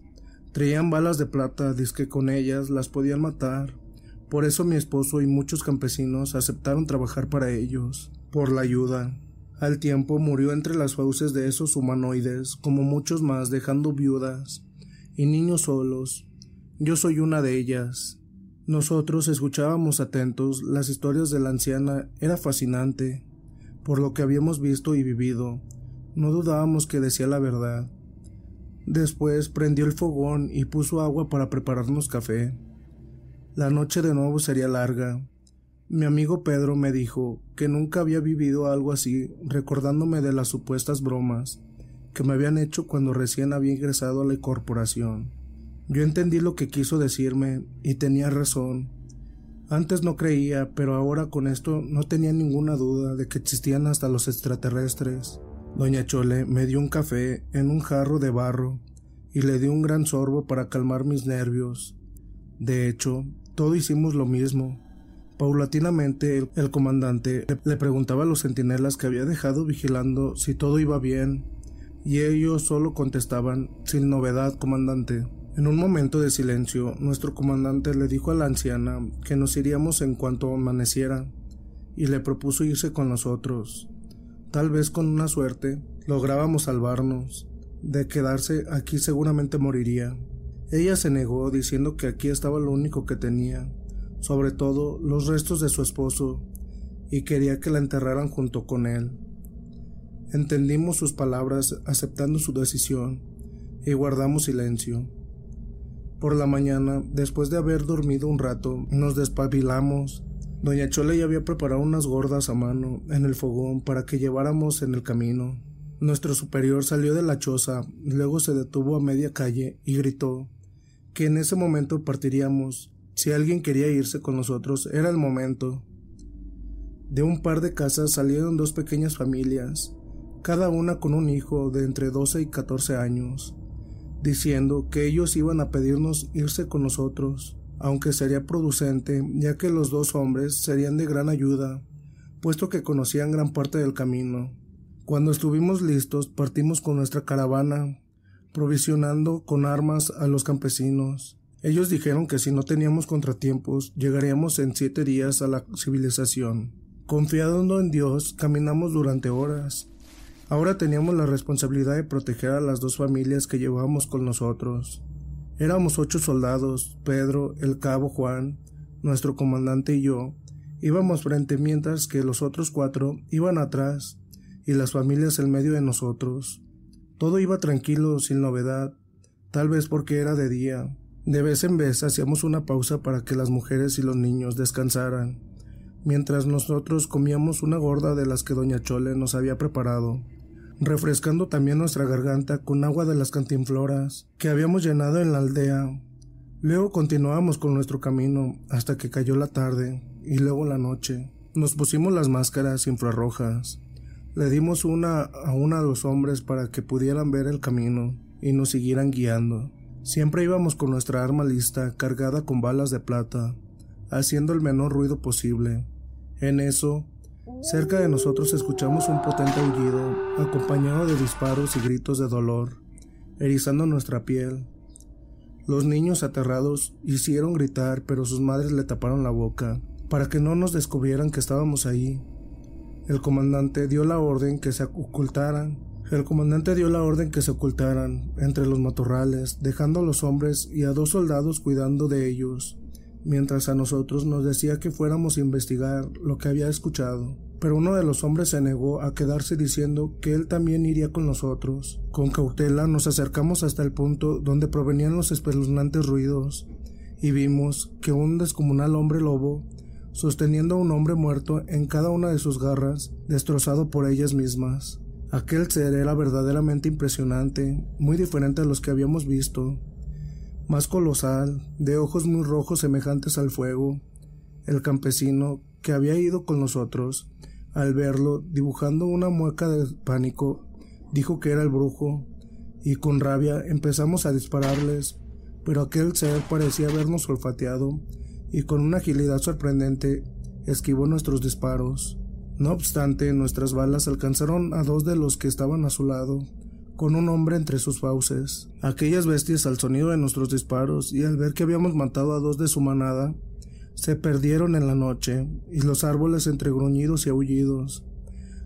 Traían balas de plata, que con ellas las podían matar. Por eso mi esposo y muchos campesinos aceptaron trabajar para ellos, por la ayuda. Al tiempo murió entre las fauces de esos humanoides, como muchos más, dejando viudas y niños solos. Yo soy una de ellas. Nosotros escuchábamos atentos las historias de la anciana, era fascinante. por lo que habíamos visto y vivido. No dudábamos que decía la verdad. Después prendió el fogón y puso agua para prepararnos café. La noche de nuevo sería larga. Mi amigo Pedro me dijo que nunca había vivido algo así, recordándome de las supuestas bromas que me habían hecho cuando recién había ingresado a la corporación. Yo entendí lo que quiso decirme y tenía razón. Antes no creía, pero ahora con esto no tenía ninguna duda de que existían hasta los extraterrestres. Doña Chole me dio un café en un jarro de barro y le di un gran sorbo para calmar mis nervios. De hecho, todos hicimos lo mismo. Paulatinamente el, comandante le preguntaba a los centinelas que había dejado vigilando si todo iba bien, y ellos solo contestaban sin novedad, comandante. En un momento de silencio, nuestro comandante le dijo a la anciana que nos iríamos en cuanto amaneciera, y le propuso irse con nosotros. Tal vez con una suerte lográbamos salvarnos. De quedarse aquí seguramente moriría. Ella se negó diciendo que aquí estaba lo único que tenía, sobre todo los restos de su esposo, y quería que la enterraran junto con él. Entendimos sus palabras aceptando su decisión y guardamos silencio. Por la mañana, después de haber dormido un rato, nos despabilamos. Doña Chole ya había preparado unas gordas a mano en el fogón para que lleváramos en el camino. Nuestro superior salió de la choza, luego se detuvo a media calle y gritó que en ese momento partiríamos si alguien quería irse con nosotros, era el momento. De un par de casas salieron dos pequeñas familias, cada una con un hijo de entre 12 y 14 años, diciendo que ellos iban a pedirnos irse con nosotros, aunque sería producente, ya que los dos hombres serían de gran ayuda, puesto que conocían gran parte del camino. Cuando estuvimos listos, partimos con nuestra caravana, provisionando con armas a los campesinos. Ellos dijeron que si no teníamos contratiempos, llegaríamos en siete días a la civilización. Confiando en Dios, caminamos durante horas. Ahora teníamos la responsabilidad de proteger a las dos familias que llevábamos con nosotros. Éramos ocho soldados, Pedro, el cabo Juan, nuestro comandante y yo, íbamos frente mientras que los otros cuatro iban atrás y las familias en medio de nosotros. Todo iba tranquilo, sin novedad, tal vez porque era de día. De vez en vez hacíamos una pausa para que las mujeres y los niños descansaran, mientras nosotros comíamos una gorda de las que doña Chole nos había preparado, refrescando también nuestra garganta con agua de las cantinfloras que habíamos llenado en la aldea. Luego continuábamos con nuestro camino hasta que cayó la tarde y luego la noche. Nos pusimos las máscaras infrarrojas. Le dimos una a una a los hombres para que pudieran ver el camino y nos siguieran guiando. Siempre íbamos con nuestra arma lista, cargada con balas de plata, haciendo el menor ruido posible. En eso, cerca de nosotros escuchamos un potente aullido, acompañado de disparos y gritos de dolor, erizando nuestra piel. Los niños aterrados hicieron gritar, pero sus madres le taparon la boca, para que no nos descubrieran que estábamos ahí. El comandante dio la orden que se ocultaran el comandante dio la orden que se ocultaran entre los matorrales, dejando a los hombres y a dos soldados cuidando de ellos, mientras a nosotros nos decía que fuéramos a investigar lo que había escuchado. Pero uno de los hombres se negó a quedarse diciendo que él también iría con nosotros. Con cautela nos acercamos hasta el punto donde provenían los espeluznantes ruidos, y vimos que un descomunal hombre lobo, sosteniendo a un hombre muerto en cada una de sus garras, destrozado por ellas mismas. Aquel ser era verdaderamente impresionante, muy diferente a los que habíamos visto, más colosal, de ojos muy rojos semejantes al fuego. El campesino, que había ido con nosotros, al verlo, dibujando una mueca de pánico, dijo que era el brujo, y con rabia empezamos a dispararles, pero aquel ser parecía habernos olfateado, y con una agilidad sorprendente esquivó nuestros disparos. No obstante, nuestras balas alcanzaron a dos de los que estaban a su lado, con un hombre entre sus fauces. Aquellas bestias, al sonido de nuestros disparos y al ver que habíamos matado a dos de su manada, se perdieron en la noche, y los árboles entre gruñidos y aullidos.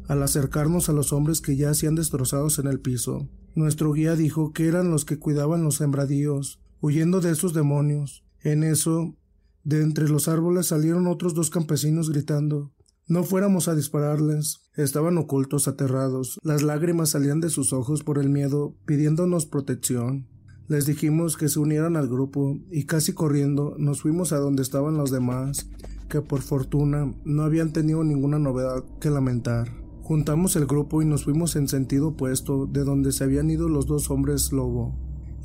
Al acercarnos a los hombres que ya hacían destrozados en el piso, nuestro guía dijo que eran los que cuidaban los sembradíos, huyendo de esos demonios. En eso, de entre los árboles salieron otros dos campesinos gritando no fuéramos a dispararles. Estaban ocultos, aterrados. Las lágrimas salían de sus ojos por el miedo, pidiéndonos protección. Les dijimos que se unieran al grupo y casi corriendo nos fuimos a donde estaban los demás, que por fortuna no habían tenido ninguna novedad que lamentar. Juntamos el grupo y nos fuimos en sentido opuesto de donde se habían ido los dos hombres lobo.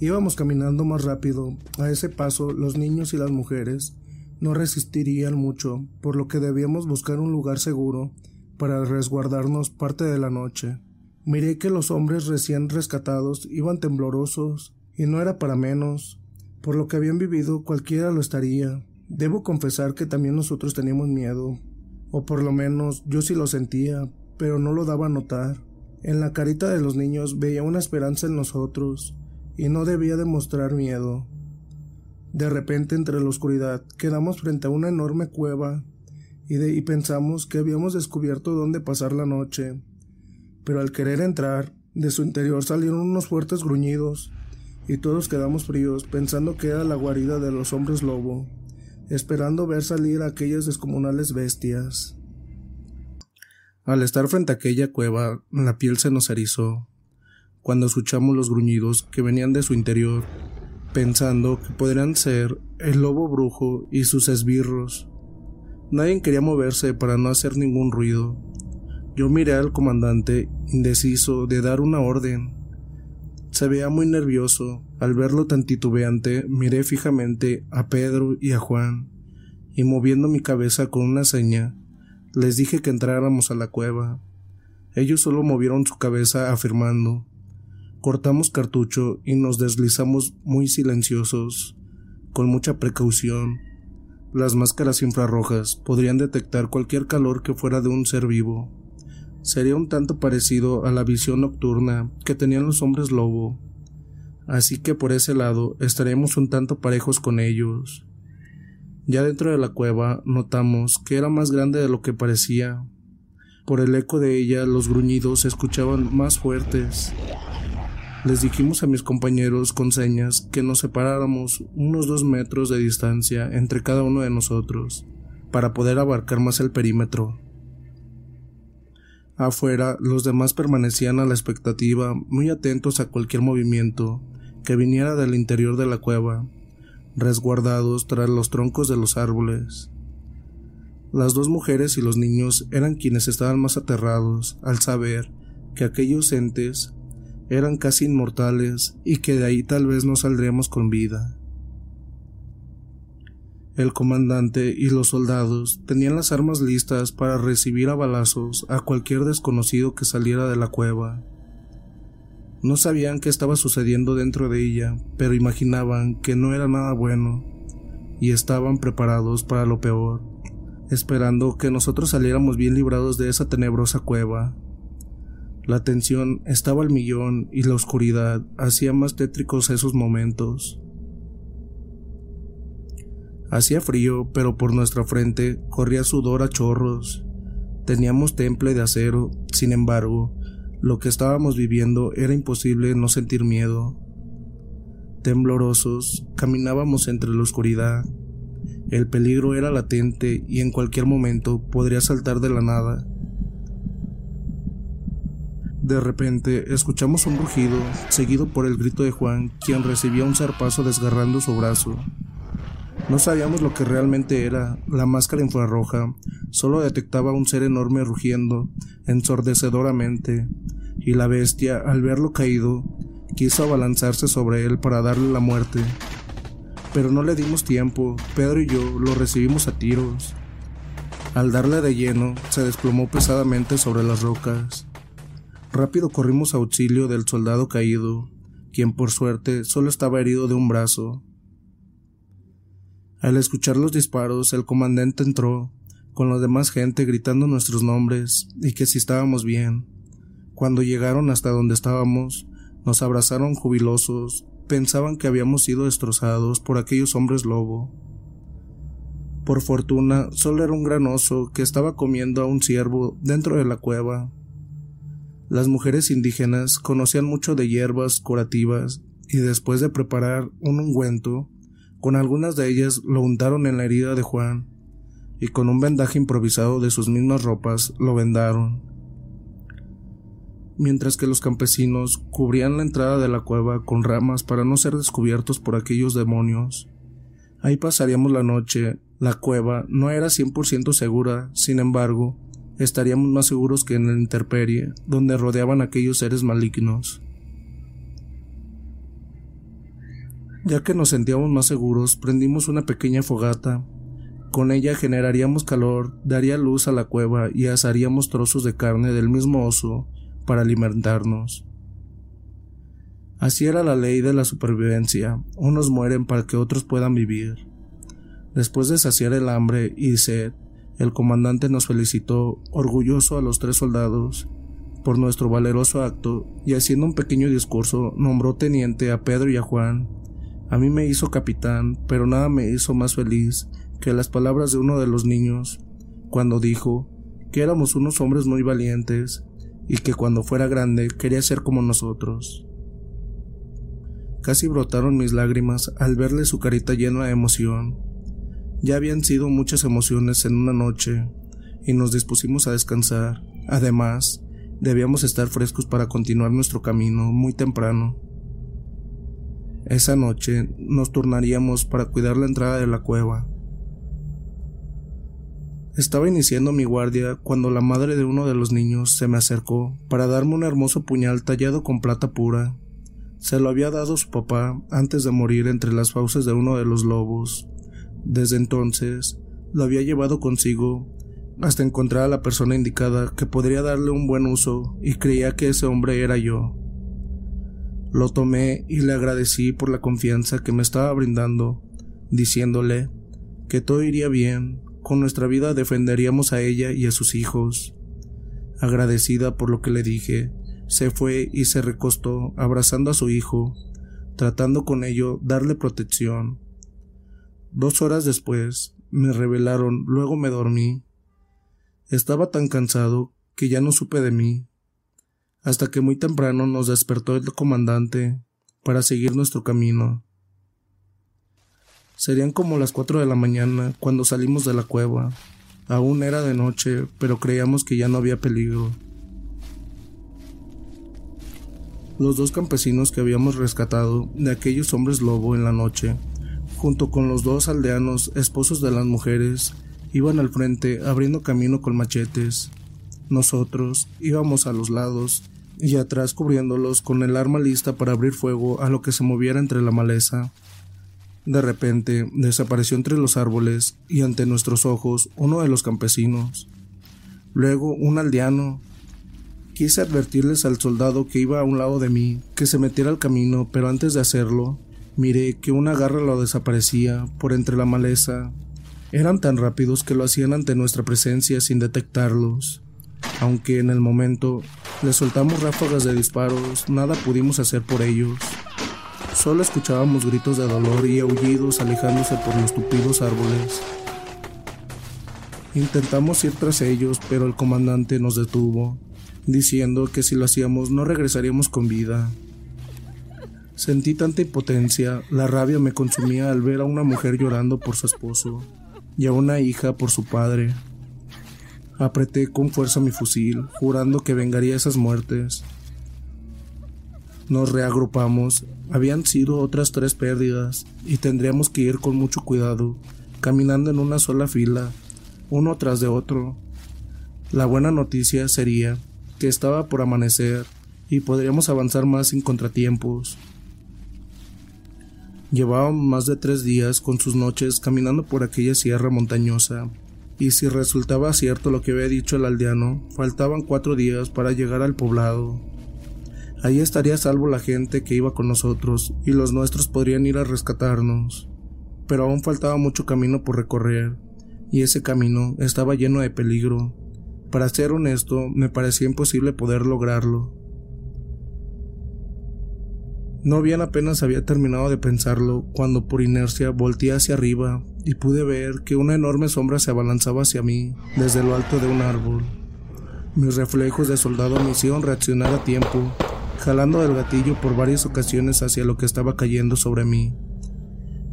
Íbamos caminando más rápido. A ese paso los niños y las mujeres no resistirían mucho, por lo que debíamos buscar un lugar seguro para resguardarnos parte de la noche. Miré que los hombres recién rescatados iban temblorosos, y no era para menos. Por lo que habían vivido cualquiera lo estaría. Debo confesar que también nosotros teníamos miedo, o por lo menos yo sí lo sentía, pero no lo daba a notar. En la carita de los niños veía una esperanza en nosotros, y no debía demostrar miedo. De repente, entre la oscuridad, quedamos frente a una enorme cueva y, y pensamos que habíamos descubierto dónde pasar la noche. Pero al querer entrar, de su interior salieron unos fuertes gruñidos y todos quedamos fríos pensando que era la guarida de los hombres lobo, esperando ver salir a aquellas descomunales bestias. Al estar frente a aquella cueva, la piel se nos erizó cuando escuchamos los gruñidos que venían de su interior pensando que podrían ser el lobo brujo y sus esbirros. Nadie quería moverse para no hacer ningún ruido. Yo miré al comandante, indeciso de dar una orden. Se veía muy nervioso. Al verlo tan titubeante, miré fijamente a Pedro y a Juan, y moviendo mi cabeza con una seña, les dije que entráramos a la cueva. Ellos solo movieron su cabeza afirmando. Cortamos cartucho y nos deslizamos muy silenciosos, con mucha precaución. Las máscaras infrarrojas podrían detectar cualquier calor que fuera de un ser vivo. Sería un tanto parecido a la visión nocturna que tenían los hombres lobo. Así que por ese lado estaremos un tanto parejos con ellos. Ya dentro de la cueva notamos que era más grande de lo que parecía. Por el eco de ella los gruñidos se escuchaban más fuertes. Les dijimos a mis compañeros con señas que nos separáramos unos dos metros de distancia entre cada uno de nosotros, para poder abarcar más el perímetro. Afuera, los demás permanecían a la expectativa, muy atentos a cualquier movimiento que viniera del interior de la cueva, resguardados tras los troncos de los árboles. Las dos mujeres y los niños eran quienes estaban más aterrados al saber que aquellos entes eran casi inmortales y que de ahí tal vez no saldríamos con vida. El comandante y los soldados tenían las armas listas para recibir a balazos a cualquier desconocido que saliera de la cueva. No sabían qué estaba sucediendo dentro de ella, pero imaginaban que no era nada bueno, y estaban preparados para lo peor, esperando que nosotros saliéramos bien librados de esa tenebrosa cueva. La tensión estaba al millón y la oscuridad hacía más tétricos esos momentos. Hacía frío, pero por nuestra frente corría sudor a chorros. Teníamos temple de acero, sin embargo, lo que estábamos viviendo era imposible no sentir miedo. Temblorosos, caminábamos entre la oscuridad. El peligro era latente y en cualquier momento podría saltar de la nada. De repente escuchamos un rugido, seguido por el grito de Juan, quien recibía un zarpazo desgarrando su brazo. No sabíamos lo que realmente era. La máscara infrarroja solo detectaba un ser enorme rugiendo ensordecedoramente, y la bestia, al verlo caído, quiso abalanzarse sobre él para darle la muerte. Pero no le dimos tiempo, Pedro y yo lo recibimos a tiros. Al darle de lleno, se desplomó pesadamente sobre las rocas. Rápido corrimos a auxilio del soldado caído, quien por suerte solo estaba herido de un brazo. Al escuchar los disparos, el comandante entró, con la demás gente gritando nuestros nombres y que si estábamos bien. Cuando llegaron hasta donde estábamos, nos abrazaron jubilosos, pensaban que habíamos sido destrozados por aquellos hombres lobo. Por fortuna, solo era un gran oso que estaba comiendo a un ciervo dentro de la cueva. Las mujeres indígenas conocían mucho de hierbas curativas y después de preparar un ungüento, con algunas de ellas lo untaron en la herida de Juan y con un vendaje improvisado de sus mismas ropas lo vendaron. Mientras que los campesinos cubrían la entrada de la cueva con ramas para no ser descubiertos por aquellos demonios. Ahí pasaríamos la noche. La cueva no era 100% segura, sin embargo, estaríamos más seguros que en la intemperie, donde rodeaban aquellos seres malignos. Ya que nos sentíamos más seguros, prendimos una pequeña fogata con ella generaríamos calor, daría luz a la cueva y asaríamos trozos de carne del mismo oso para alimentarnos. Así era la ley de la supervivencia, unos mueren para que otros puedan vivir. Después de saciar el hambre y sed, el comandante nos felicitó, orgulloso a los tres soldados, por nuestro valeroso acto, y haciendo un pequeño discurso nombró teniente a Pedro y a Juan. A mí me hizo capitán, pero nada me hizo más feliz que las palabras de uno de los niños, cuando dijo que éramos unos hombres muy valientes y que cuando fuera grande quería ser como nosotros. Casi brotaron mis lágrimas al verle su carita llena de emoción. Ya habían sido muchas emociones en una noche y nos dispusimos a descansar. Además, debíamos estar frescos para continuar nuestro camino muy temprano. Esa noche nos turnaríamos para cuidar la entrada de la cueva. Estaba iniciando mi guardia cuando la madre de uno de los niños se me acercó para darme un hermoso puñal tallado con plata pura. Se lo había dado su papá antes de morir entre las fauces de uno de los lobos. Desde entonces lo había llevado consigo hasta encontrar a la persona indicada que podría darle un buen uso y creía que ese hombre era yo. Lo tomé y le agradecí por la confianza que me estaba brindando, diciéndole que todo iría bien con nuestra vida defenderíamos a ella y a sus hijos. Agradecida por lo que le dije, se fue y se recostó abrazando a su hijo, tratando con ello darle protección. Dos horas después me revelaron, luego me dormí. Estaba tan cansado que ya no supe de mí, hasta que muy temprano nos despertó el comandante para seguir nuestro camino. Serían como las cuatro de la mañana cuando salimos de la cueva. Aún era de noche, pero creíamos que ya no había peligro. Los dos campesinos que habíamos rescatado de aquellos hombres lobo en la noche, junto con los dos aldeanos esposos de las mujeres, iban al frente abriendo camino con machetes. Nosotros íbamos a los lados y atrás cubriéndolos con el arma lista para abrir fuego a lo que se moviera entre la maleza. De repente desapareció entre los árboles y ante nuestros ojos uno de los campesinos. Luego un aldeano. Quise advertirles al soldado que iba a un lado de mí que se metiera al camino, pero antes de hacerlo, miré que una garra lo desaparecía por entre la maleza. Eran tan rápidos que lo hacían ante nuestra presencia sin detectarlos. Aunque en el momento les soltamos ráfagas de disparos, nada pudimos hacer por ellos. Solo escuchábamos gritos de dolor y aullidos alejándose por los tupidos árboles. Intentamos ir tras ellos, pero el comandante nos detuvo, diciendo que si lo hacíamos no regresaríamos con vida. Sentí tanta impotencia, la rabia me consumía al ver a una mujer llorando por su esposo y a una hija por su padre. Apreté con fuerza mi fusil, jurando que vengaría esas muertes. Nos reagrupamos. Habían sido otras tres pérdidas y tendríamos que ir con mucho cuidado, caminando en una sola fila, uno tras de otro. La buena noticia sería que estaba por amanecer y podríamos avanzar más sin contratiempos. Llevábamos más de tres días con sus noches caminando por aquella sierra montañosa, y si resultaba cierto lo que había dicho el aldeano, faltaban cuatro días para llegar al poblado. Allí estaría salvo la gente que iba con nosotros y los nuestros podrían ir a rescatarnos. Pero aún faltaba mucho camino por recorrer, y ese camino estaba lleno de peligro. Para ser honesto, me parecía imposible poder lograrlo. No bien apenas había terminado de pensarlo cuando por inercia volteé hacia arriba y pude ver que una enorme sombra se abalanzaba hacia mí desde lo alto de un árbol. Mis reflejos de soldado me hicieron reaccionar a tiempo jalando del gatillo por varias ocasiones hacia lo que estaba cayendo sobre mí.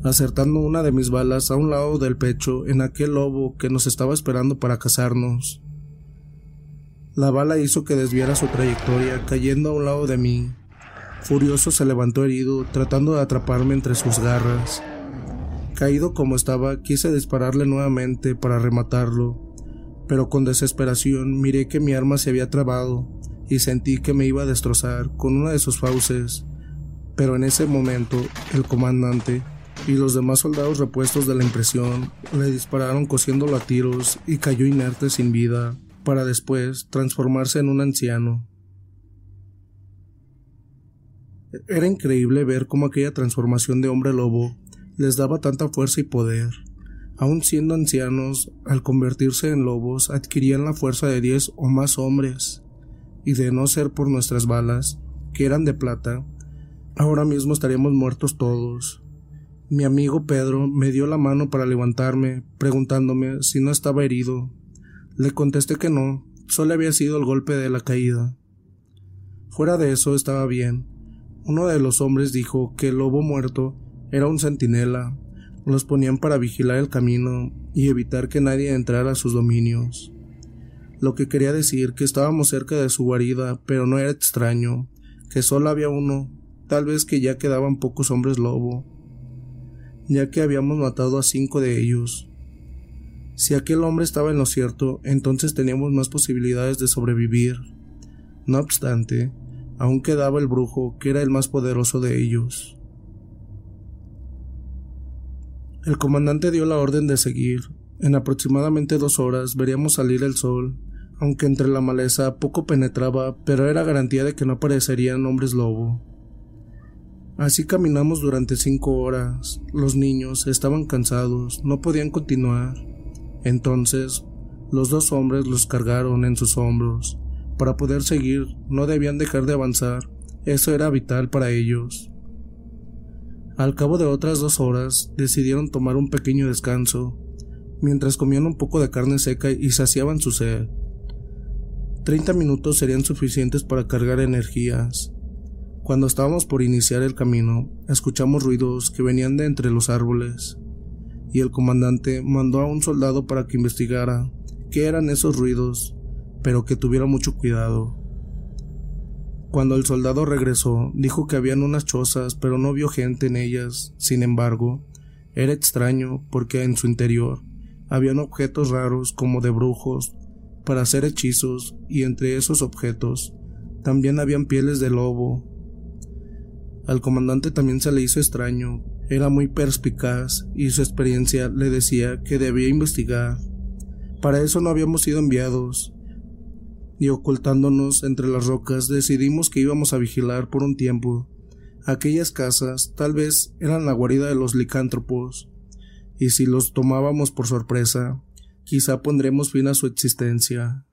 acertando una de mis balas a un lado del pecho en aquel lobo que nos estaba esperando para cazarnos. La bala hizo que desviara su trayectoria, cayendo a un lado de mí. Furioso se levantó herido, tratando de atraparme entre sus garras. Caído como estaba, quise dispararle nuevamente para rematarlo, pero con desesperación miré que mi arma se había trabado y sentí que me iba a destrozar con una de sus fauces. Pero en ese momento, el comandante y los demás soldados repuestos de la impresión le dispararon cosiéndolo a tiros y cayó inerte sin vida, para después transformarse en un anciano. Era increíble ver cómo aquella transformación de hombre lobo les daba tanta fuerza y poder. Aun siendo ancianos, al convertirse en lobos adquirían la fuerza de diez o más hombres, y de no ser por nuestras balas, que eran de plata, ahora mismo estaríamos muertos todos. Mi amigo Pedro me dio la mano para levantarme, preguntándome si no estaba herido. Le contesté que no, solo había sido el golpe de la caída. Fuera de eso estaba bien, uno de los hombres dijo que el lobo muerto era un centinela. Los ponían para vigilar el camino y evitar que nadie entrara a sus dominios. Lo que quería decir que estábamos cerca de su guarida, pero no era extraño, que solo había uno, tal vez que ya quedaban pocos hombres lobo, ya que habíamos matado a cinco de ellos. Si aquel hombre estaba en lo cierto, entonces teníamos más posibilidades de sobrevivir. No obstante, aún quedaba el brujo, que era el más poderoso de ellos. El comandante dio la orden de seguir. En aproximadamente dos horas veríamos salir el sol, aunque entre la maleza poco penetraba, pero era garantía de que no aparecerían hombres lobo. Así caminamos durante cinco horas. Los niños estaban cansados, no podían continuar. Entonces, los dos hombres los cargaron en sus hombros para poder seguir, no debían dejar de avanzar, eso era vital para ellos. Al cabo de otras dos horas, decidieron tomar un pequeño descanso, mientras comían un poco de carne seca y saciaban su sed. Treinta minutos serían suficientes para cargar energías. Cuando estábamos por iniciar el camino, escuchamos ruidos que venían de entre los árboles, y el comandante mandó a un soldado para que investigara qué eran esos ruidos pero que tuviera mucho cuidado. Cuando el soldado regresó, dijo que habían unas chozas, pero no vio gente en ellas. Sin embargo, era extraño porque en su interior habían objetos raros como de brujos para hacer hechizos y entre esos objetos también habían pieles de lobo. Al comandante también se le hizo extraño, era muy perspicaz y su experiencia le decía que debía investigar. Para eso no habíamos sido enviados, y ocultándonos entre las rocas decidimos que íbamos a vigilar por un tiempo. Aquellas casas tal vez eran la guarida de los licántropos, y si los tomábamos por sorpresa, quizá pondremos fin a su existencia.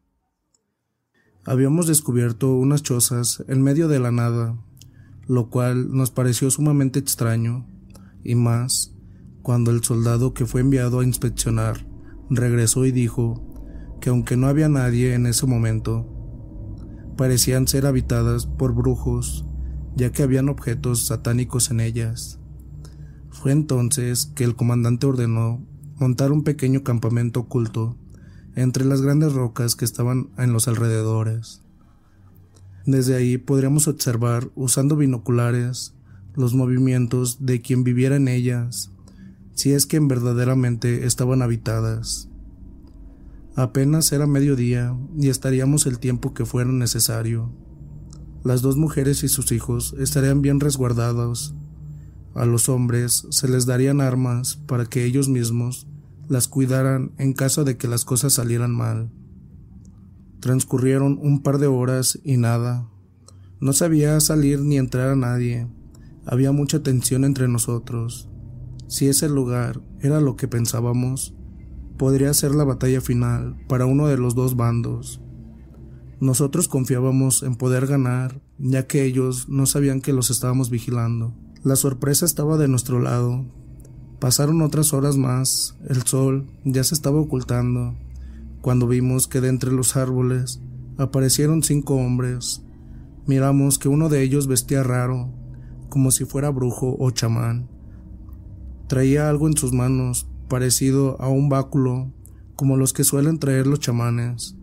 Habíamos descubierto unas chozas en medio de la nada, lo cual nos pareció sumamente extraño, y más cuando el soldado que fue enviado a inspeccionar regresó y dijo que aunque no había nadie en ese momento, parecían ser habitadas por brujos, ya que habían objetos satánicos en ellas. Fue entonces que el comandante ordenó montar un pequeño campamento oculto entre las grandes rocas que estaban en los alrededores. Desde ahí podríamos observar, usando binoculares, los movimientos de quien viviera en ellas, si es que verdaderamente estaban habitadas. Apenas era mediodía y estaríamos el tiempo que fuera necesario. Las dos mujeres y sus hijos estarían bien resguardados. A los hombres se les darían armas para que ellos mismos las cuidaran en caso de que las cosas salieran mal. Transcurrieron un par de horas y nada. No sabía salir ni entrar a nadie. Había mucha tensión entre nosotros. Si ese lugar era lo que pensábamos, podría ser la batalla final para uno de los dos bandos. Nosotros confiábamos en poder ganar, ya que ellos no sabían que los estábamos vigilando. La sorpresa estaba de nuestro lado. Pasaron otras horas más, el sol ya se estaba ocultando, cuando vimos que de entre los árboles aparecieron cinco hombres. Miramos que uno de ellos vestía raro, como si fuera brujo o chamán. Traía algo en sus manos, parecido a un báculo, como los que suelen traer los chamanes.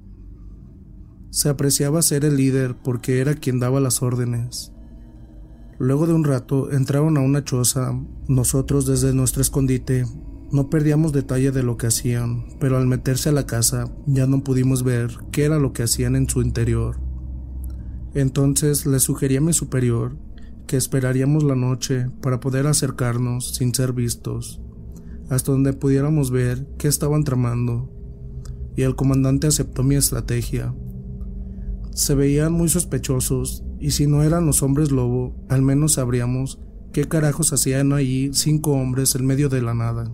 Se apreciaba ser el líder porque era quien daba las órdenes. Luego de un rato entraron a una choza. Nosotros desde nuestro escondite no perdíamos detalle de lo que hacían, pero al meterse a la casa ya no pudimos ver qué era lo que hacían en su interior. Entonces le sugerí a mi superior que esperaríamos la noche para poder acercarnos sin ser vistos, hasta donde pudiéramos ver qué estaban tramando, y el comandante aceptó mi estrategia. Se veían muy sospechosos, y si no eran los hombres lobo, al menos sabríamos qué carajos hacían allí cinco hombres en medio de la nada.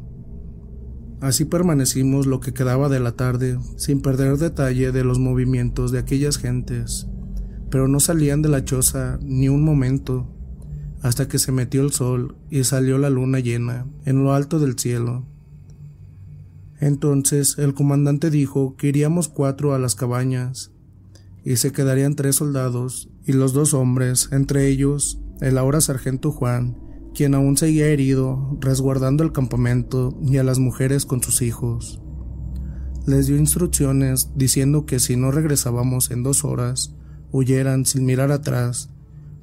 Así permanecimos lo que quedaba de la tarde, sin perder detalle de los movimientos de aquellas gentes, pero no salían de la choza ni un momento, hasta que se metió el sol y salió la luna llena en lo alto del cielo. Entonces el comandante dijo que iríamos cuatro a las cabañas, y se quedarían tres soldados y los dos hombres, entre ellos el ahora sargento Juan, quien aún seguía herido, resguardando el campamento y a las mujeres con sus hijos. Les dio instrucciones diciendo que si no regresábamos en dos horas, huyeran sin mirar atrás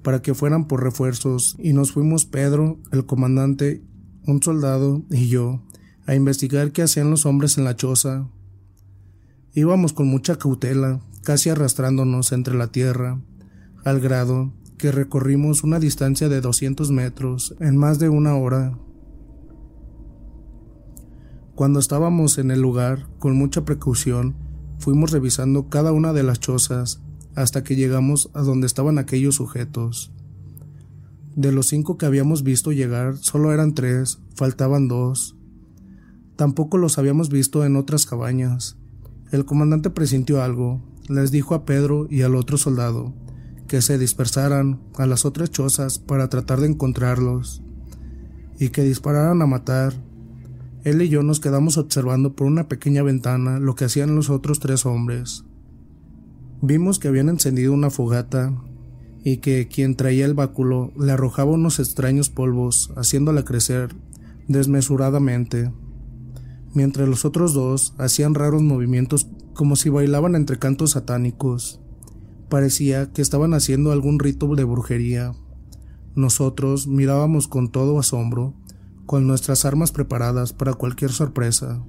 para que fueran por refuerzos y nos fuimos Pedro, el comandante, un soldado y yo a investigar qué hacían los hombres en la choza. Íbamos con mucha cautela, casi arrastrándonos entre la tierra, al grado que recorrimos una distancia de 200 metros en más de una hora. Cuando estábamos en el lugar, con mucha precaución, fuimos revisando cada una de las chozas hasta que llegamos a donde estaban aquellos sujetos. De los cinco que habíamos visto llegar, solo eran tres, faltaban dos. Tampoco los habíamos visto en otras cabañas. El comandante presintió algo, les dijo a Pedro y al otro soldado que se dispersaran a las otras chozas para tratar de encontrarlos y que dispararan a matar. Él y yo nos quedamos observando por una pequeña ventana lo que hacían los otros tres hombres. Vimos que habían encendido una fogata y que quien traía el báculo le arrojaba unos extraños polvos, haciéndola crecer desmesuradamente, mientras los otros dos hacían raros movimientos como si bailaban entre cantos satánicos. Parecía que estaban haciendo algún rito de brujería. Nosotros mirábamos con todo asombro, con nuestras armas preparadas para cualquier sorpresa.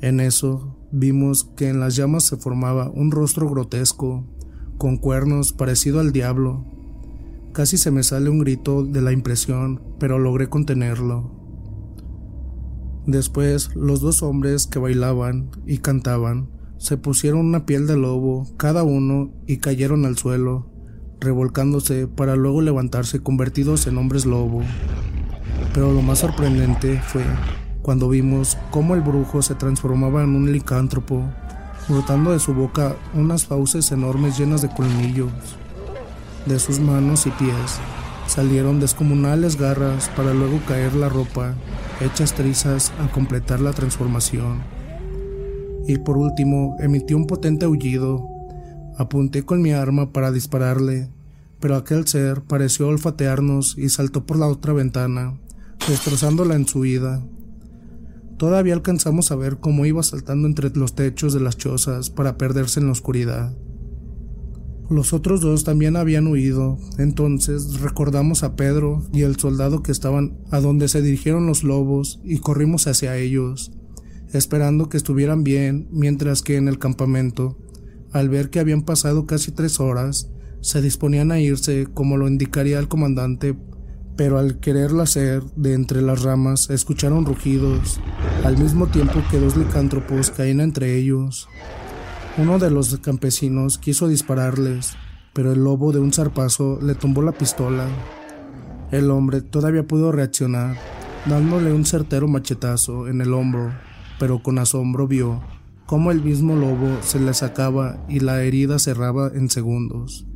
En eso vimos que en las llamas se formaba un rostro grotesco, con cuernos parecido al diablo. Casi se me sale un grito de la impresión, pero logré contenerlo. Después, los dos hombres que bailaban y cantaban se pusieron una piel de lobo cada uno y cayeron al suelo, revolcándose para luego levantarse convertidos en hombres lobo. Pero lo más sorprendente fue cuando vimos cómo el brujo se transformaba en un licántropo, brotando de su boca unas fauces enormes llenas de colmillos. De sus manos y pies salieron descomunales garras para luego caer la ropa, hechas trizas a completar la transformación. Y por último emitió un potente aullido. Apunté con mi arma para dispararle, pero aquel ser pareció olfatearnos y saltó por la otra ventana, destrozándola en su huida. Todavía alcanzamos a ver cómo iba saltando entre los techos de las chozas para perderse en la oscuridad. Los otros dos también habían huido, entonces recordamos a Pedro y el soldado que estaban a donde se dirigieron los lobos y corrimos hacia ellos, esperando que estuvieran bien, mientras que en el campamento, al ver que habían pasado casi tres horas, se disponían a irse como lo indicaría el comandante pero al quererla hacer, de entre las ramas escucharon rugidos, al mismo tiempo que dos licántropos caían entre ellos. Uno de los campesinos quiso dispararles, pero el lobo de un zarpazo le tumbó la pistola. El hombre todavía pudo reaccionar, dándole un certero machetazo en el hombro, pero con asombro vio cómo el mismo lobo se le sacaba y la herida cerraba en segundos.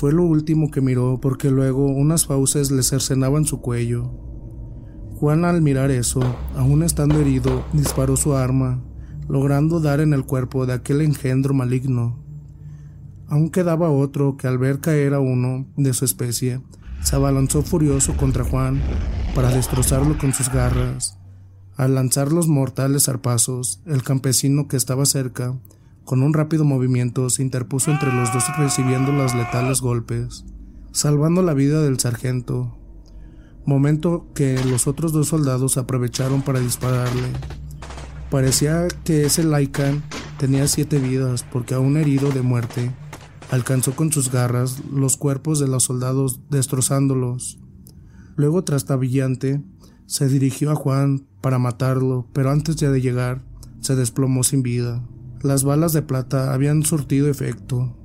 Fue lo último que miró porque luego unas fauces le cercenaban su cuello. Juan al mirar eso, aún estando herido, disparó su arma, logrando dar en el cuerpo de aquel engendro maligno. Aún quedaba otro que al ver caer a uno de su especie, se abalanzó furioso contra Juan, para destrozarlo con sus garras. Al lanzar los mortales zarpazos, el campesino que estaba cerca, con un rápido movimiento, se interpuso entre los dos recibiendo los letales golpes, salvando la vida del sargento, momento que los otros dos soldados aprovecharon para dispararle. Parecía que ese Lycan tenía siete vidas porque aún herido de muerte, alcanzó con sus garras los cuerpos de los soldados destrozándolos. Luego, trastabillante, se dirigió a Juan para matarlo, pero antes ya de llegar, se desplomó sin vida. Las balas de plata habían surtido efecto.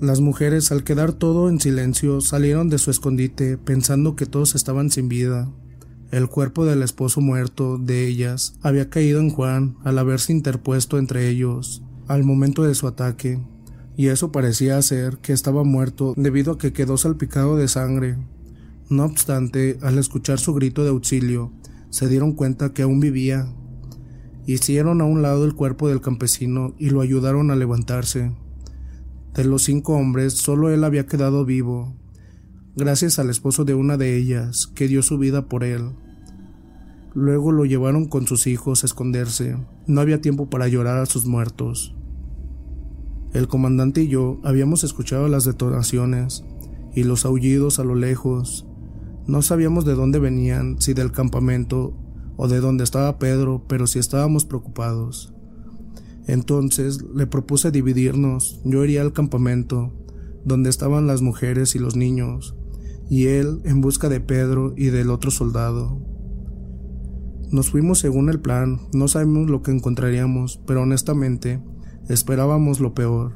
Las mujeres, al quedar todo en silencio, salieron de su escondite pensando que todos estaban sin vida. El cuerpo del esposo muerto de ellas había caído en Juan al haberse interpuesto entre ellos al momento de su ataque, y eso parecía ser que estaba muerto debido a que quedó salpicado de sangre. No obstante, al escuchar su grito de auxilio, se dieron cuenta que aún vivía. Hicieron a un lado el cuerpo del campesino y lo ayudaron a levantarse. De los cinco hombres, solo él había quedado vivo, gracias al esposo de una de ellas, que dio su vida por él. Luego lo llevaron con sus hijos a esconderse. No había tiempo para llorar a sus muertos. El comandante y yo habíamos escuchado las detonaciones y los aullidos a lo lejos. No sabíamos de dónde venían, si del campamento o de dónde estaba Pedro, pero sí estábamos preocupados. Entonces le propuse dividirnos. Yo iría al campamento, donde estaban las mujeres y los niños, y él en busca de Pedro y del otro soldado. Nos fuimos según el plan, no sabemos lo que encontraríamos, pero honestamente esperábamos lo peor.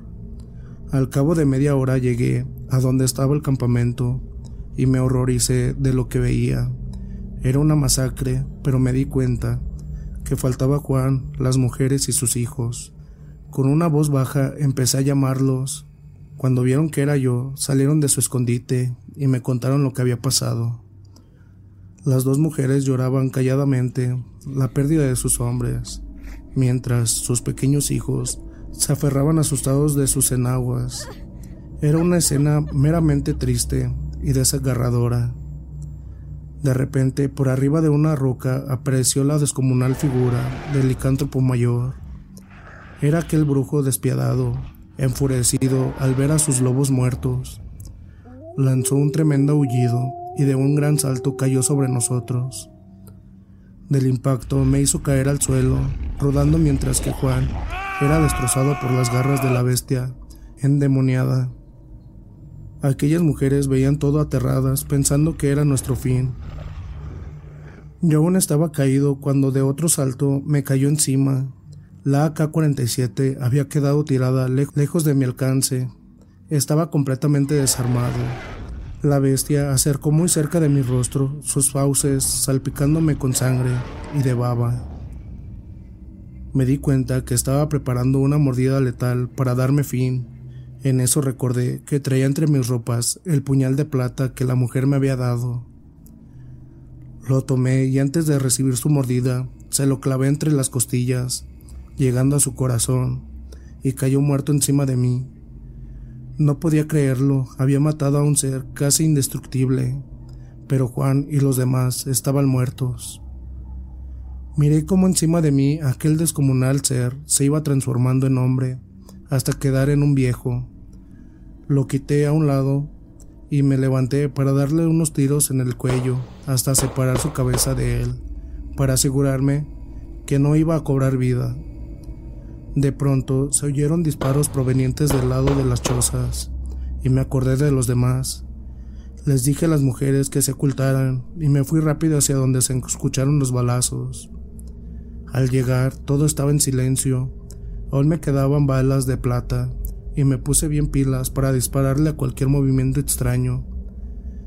Al cabo de media hora llegué a donde estaba el campamento y me horroricé de lo que veía. Era una masacre, pero me di cuenta que faltaba Juan, las mujeres y sus hijos. Con una voz baja empecé a llamarlos. Cuando vieron que era yo, salieron de su escondite y me contaron lo que había pasado. Las dos mujeres lloraban calladamente la pérdida de sus hombres, mientras sus pequeños hijos se aferraban asustados de sus enaguas. Era una escena meramente triste y desgarradora. De repente, por arriba de una roca apareció la descomunal figura del licántropo mayor. Era aquel brujo despiadado, enfurecido al ver a sus lobos muertos. Lanzó un tremendo aullido y de un gran salto cayó sobre nosotros. Del impacto me hizo caer al suelo, rodando mientras que Juan era destrozado por las garras de la bestia endemoniada. Aquellas mujeres veían todo aterradas, pensando que era nuestro fin. Yo aún estaba caído cuando de otro salto me cayó encima. La AK-47 había quedado tirada lejos de mi alcance. Estaba completamente desarmado. La bestia acercó muy cerca de mi rostro, sus fauces salpicándome con sangre y de baba. Me di cuenta que estaba preparando una mordida letal para darme fin. En eso recordé que traía entre mis ropas el puñal de plata que la mujer me había dado. Lo tomé y antes de recibir su mordida, se lo clavé entre las costillas, llegando a su corazón, y cayó muerto encima de mí. No podía creerlo, había matado a un ser casi indestructible, pero Juan y los demás estaban muertos. Miré cómo encima de mí aquel descomunal ser se iba transformando en hombre, hasta quedar en un viejo. Lo quité a un lado y me levanté para darle unos tiros en el cuello hasta separar su cabeza de él, para asegurarme que no iba a cobrar vida. De pronto se oyeron disparos provenientes del lado de las chozas y me acordé de los demás. Les dije a las mujeres que se ocultaran y me fui rápido hacia donde se escucharon los balazos. Al llegar todo estaba en silencio, aún me quedaban balas de plata y me puse bien pilas para dispararle a cualquier movimiento extraño,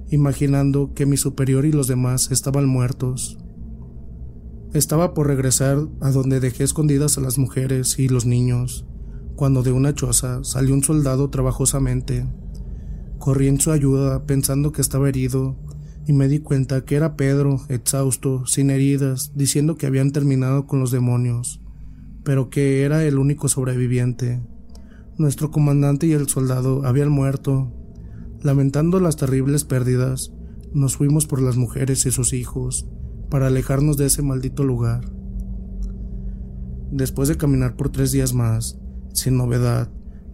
imaginando que mi superior y los demás estaban muertos. Estaba por regresar a donde dejé escondidas a las mujeres y los niños, cuando de una choza salió un soldado trabajosamente. Corrí en su ayuda pensando que estaba herido y me di cuenta que era Pedro, exhausto, sin heridas, diciendo que habían terminado con los demonios, pero que era el único sobreviviente. Nuestro comandante y el soldado habían muerto. Lamentando las terribles pérdidas, nos fuimos por las mujeres y sus hijos para alejarnos de ese maldito lugar. Después de caminar por tres días más, sin novedad,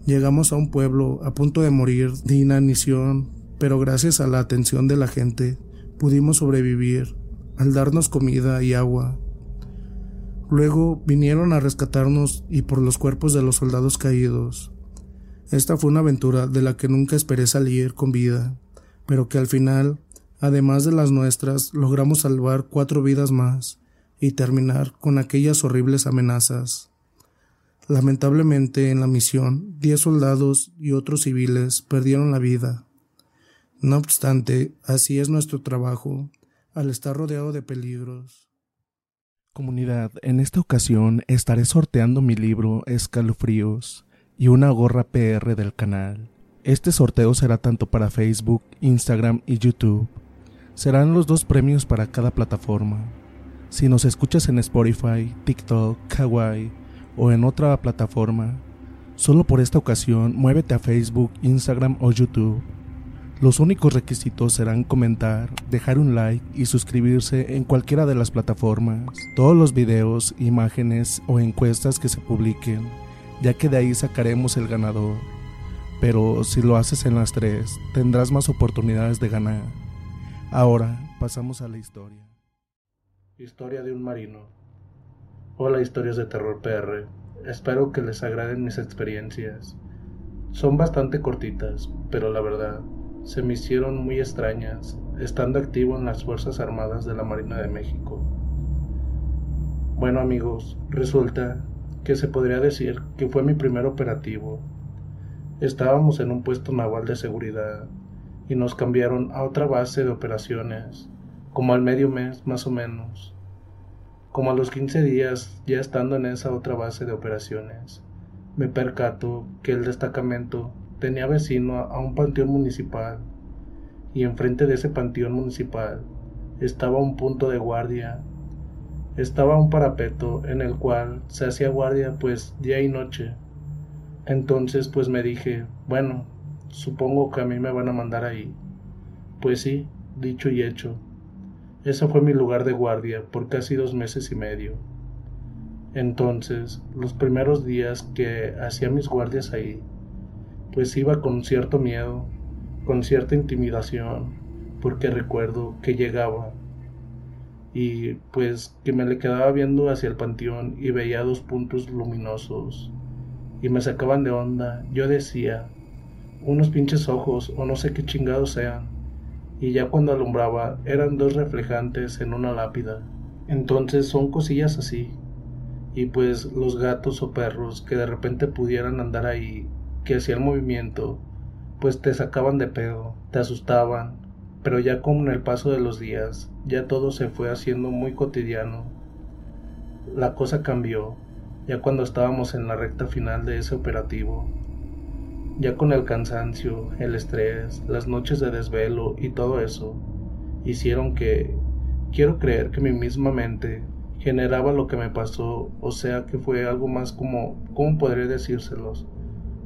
llegamos a un pueblo a punto de morir de inanición, pero gracias a la atención de la gente pudimos sobrevivir al darnos comida y agua. Luego vinieron a rescatarnos y por los cuerpos de los soldados caídos. Esta fue una aventura de la que nunca esperé salir con vida, pero que al final, además de las nuestras, logramos salvar cuatro vidas más y terminar con aquellas horribles amenazas. Lamentablemente en la misión, diez soldados y otros civiles perdieron la vida. No obstante, así es nuestro trabajo, al estar rodeado de peligros. Comunidad, en esta ocasión estaré sorteando mi libro Escalofríos y una gorra PR del canal. Este sorteo será tanto para Facebook, Instagram y YouTube. Serán los dos premios para cada plataforma. Si nos escuchas en Spotify, TikTok, Kawaii o en otra plataforma, solo por esta ocasión muévete a Facebook, Instagram o YouTube. Los únicos requisitos serán comentar, dejar un like y suscribirse en cualquiera de las plataformas. Todos los videos, imágenes o encuestas que se publiquen, ya que de ahí sacaremos el ganador. Pero si lo haces en las tres, tendrás más oportunidades de ganar. Ahora pasamos a la historia. Historia de un marino. Hola historias de terror PR. Espero que les agraden mis experiencias. Son bastante cortitas, pero la verdad, se me hicieron muy extrañas, estando activo en las Fuerzas Armadas de la Marina de México. Bueno amigos, resulta que se podría decir que fue mi primer operativo. Estábamos en un puesto naval de seguridad y nos cambiaron a otra base de operaciones, como al medio mes más o menos. Como a los 15 días, ya estando en esa otra base de operaciones, me percato que el destacamento tenía vecino a un panteón municipal y enfrente de ese panteón municipal estaba un punto de guardia. Estaba un parapeto en el cual se hacía guardia pues día y noche. Entonces pues me dije, bueno, supongo que a mí me van a mandar ahí. Pues sí, dicho y hecho. Ese fue mi lugar de guardia por casi dos meses y medio. Entonces, los primeros días que hacía mis guardias ahí, pues iba con cierto miedo, con cierta intimidación, porque recuerdo que llegaba y pues que me le quedaba viendo hacia el panteón y veía dos puntos luminosos y me sacaban de onda. Yo decía, unos pinches ojos o no sé qué chingados sean. Y ya cuando alumbraba eran dos reflejantes en una lápida. Entonces son cosillas así. Y pues los gatos o perros que de repente pudieran andar ahí que hacía el movimiento, pues te sacaban de pedo, te asustaban, pero ya con el paso de los días, ya todo se fue haciendo muy cotidiano. La cosa cambió, ya cuando estábamos en la recta final de ese operativo. Ya con el cansancio, el estrés, las noches de desvelo y todo eso, hicieron que, quiero creer que mi misma mente generaba lo que me pasó, o sea que fue algo más como, ¿cómo podré decírselos?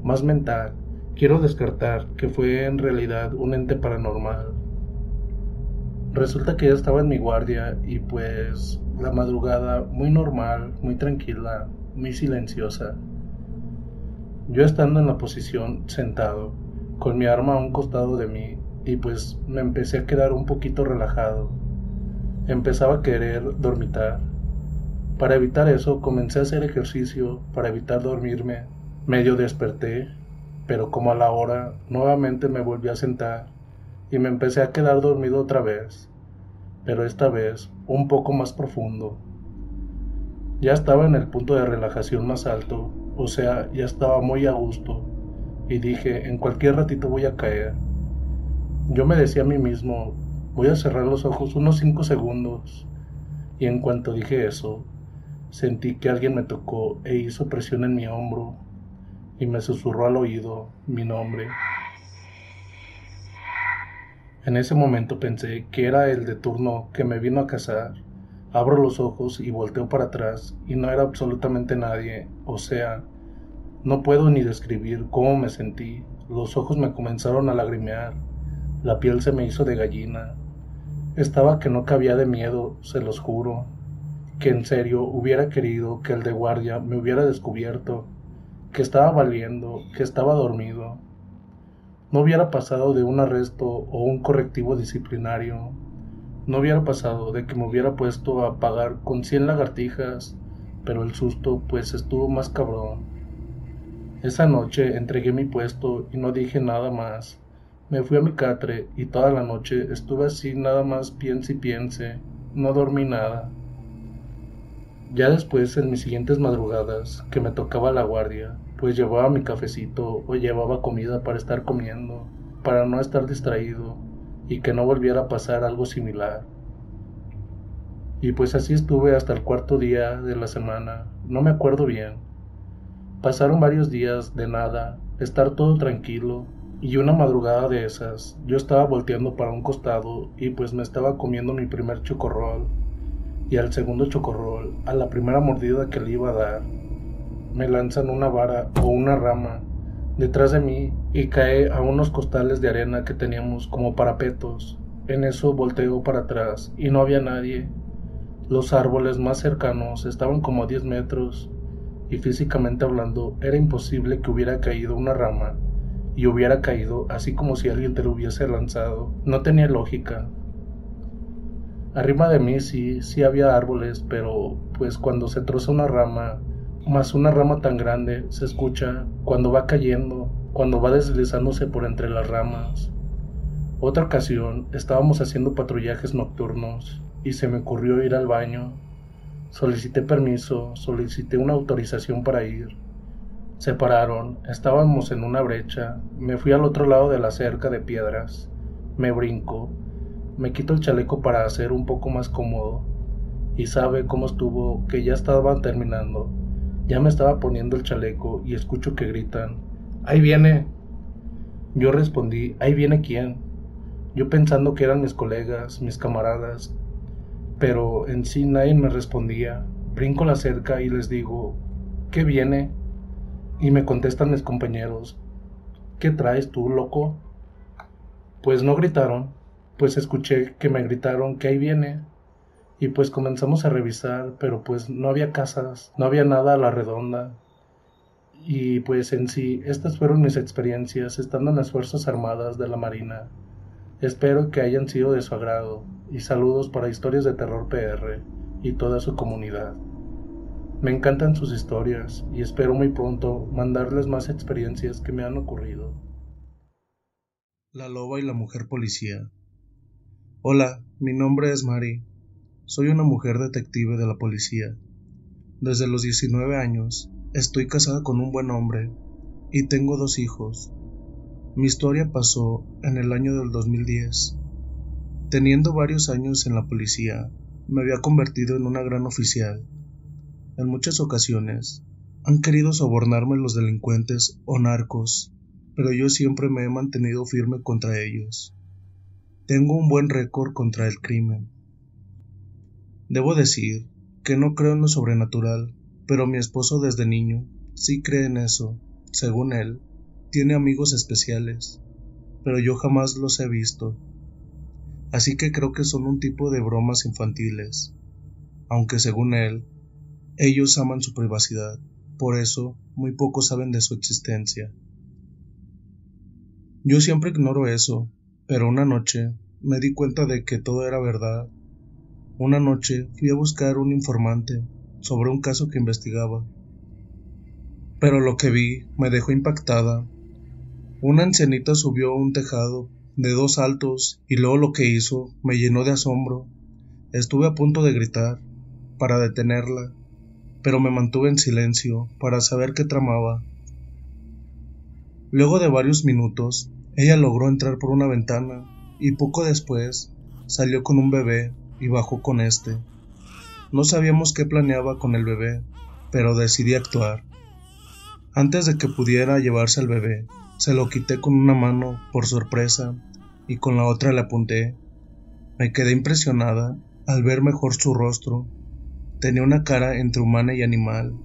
Más mental, quiero descartar que fue en realidad un ente paranormal. Resulta que ya estaba en mi guardia y pues la madrugada muy normal, muy tranquila, muy silenciosa. Yo estando en la posición sentado, con mi arma a un costado de mí, y pues me empecé a quedar un poquito relajado. Empezaba a querer dormitar. Para evitar eso comencé a hacer ejercicio para evitar dormirme Medio desperté, pero como a la hora nuevamente me volví a sentar y me empecé a quedar dormido otra vez, pero esta vez un poco más profundo. Ya estaba en el punto de relajación más alto, o sea, ya estaba muy a gusto, y dije, en cualquier ratito voy a caer. Yo me decía a mí mismo, voy a cerrar los ojos unos cinco segundos, y en cuanto dije eso, sentí que alguien me tocó e hizo presión en mi hombro y me susurró al oído mi nombre. En ese momento pensé que era el de turno que me vino a cazar. Abro los ojos y volteo para atrás y no era absolutamente nadie, o sea, no puedo ni describir cómo me sentí. Los ojos me comenzaron a lagrimear, la piel se me hizo de gallina, Estaba que no cabía de miedo, se los juro, que en serio hubiera querido que el de guardia me hubiera descubierto, que estaba valiendo, que estaba dormido. No hubiera pasado de un arresto o un correctivo disciplinario. No hubiera pasado de que me hubiera puesto a pagar con cien lagartijas, pero el susto pues estuvo más cabrón. Esa noche entregué mi puesto y no dije nada más. Me fui a mi catre y toda la noche estuve así nada más piense y piense. No dormí nada. Ya después, en mis siguientes madrugadas, que me tocaba la guardia, pues llevaba mi cafecito o llevaba comida para estar comiendo, para no estar distraído y que no volviera a pasar algo similar. Y pues así estuve hasta el cuarto día de la semana, no me acuerdo bien. Pasaron varios días de nada, estar todo tranquilo, y una madrugada de esas, yo estaba volteando para un costado y pues me estaba comiendo mi primer chocorrol. Y al segundo chocorrol, a la primera mordida que le iba a dar, me lanzan una vara o una rama detrás de mí y cae a unos costales de arena que teníamos como parapetos. En eso volteo para atrás y no había nadie. Los árboles más cercanos estaban como a 10 metros y físicamente hablando era imposible que hubiera caído una rama y hubiera caído así como si alguien te lo hubiese lanzado. No tenía lógica. Arriba de mí sí, sí había árboles, pero pues cuando se troza una rama, más una rama tan grande, se escucha cuando va cayendo, cuando va deslizándose por entre las ramas. Otra ocasión, estábamos haciendo patrullajes nocturnos y se me ocurrió ir al baño. Solicité permiso, solicité una autorización para ir se pararon, estábamos en una brecha, me fui al otro lado de la cerca de piedras, me brinco, me quito el chaleco para hacer un poco más cómodo, y sabe cómo estuvo que ya estaban terminando, ya me estaba poniendo el chaleco y escucho que gritan, ¡Ahí viene! Yo respondí, ¿ahí viene quién? Yo pensando que eran mis colegas, mis camaradas, pero en sí nadie me respondía. Brinco la cerca y les digo, ¿qué viene? Y me contestan mis compañeros, ¿qué traes tú, loco? Pues no gritaron, pues escuché que me gritaron que ahí viene. Y pues comenzamos a revisar, pero pues no había casas, no había nada a la redonda. Y pues en sí, estas fueron mis experiencias estando en las Fuerzas Armadas de la Marina. Espero que hayan sido de su agrado y saludos para Historias de Terror PR y toda su comunidad. Me encantan sus historias y espero muy pronto mandarles más experiencias que me han ocurrido. La loba y la mujer policía. Hola, mi nombre es Mari. Soy una mujer detective de la policía. Desde los 19 años estoy casada con un buen hombre y tengo dos hijos. Mi historia pasó en el año del 2010. Teniendo varios años en la policía, me había convertido en una gran oficial en muchas ocasiones han querido sobornarme los delincuentes o narcos, pero yo siempre me he mantenido firme contra ellos. Tengo un buen récord contra el crimen. Debo decir que no creo en lo sobrenatural, pero mi esposo desde niño sí cree en eso. Según él, tiene amigos especiales, pero yo jamás los he visto. Así que creo que son un tipo de bromas infantiles, aunque según él, ellos aman su privacidad, por eso muy pocos saben de su existencia. Yo siempre ignoro eso, pero una noche me di cuenta de que todo era verdad. Una noche fui a buscar un informante sobre un caso que investigaba. Pero lo que vi me dejó impactada. Una ancianita subió a un tejado de dos altos y luego lo que hizo me llenó de asombro. Estuve a punto de gritar para detenerla, pero me mantuve en silencio para saber qué tramaba. Luego de varios minutos, ella logró entrar por una ventana y poco después salió con un bebé y bajó con este. No sabíamos qué planeaba con el bebé, pero decidí actuar. Antes de que pudiera llevarse al bebé, se lo quité con una mano por sorpresa y con la otra le apunté. Me quedé impresionada al ver mejor su rostro Tenía una cara entre humana y animal.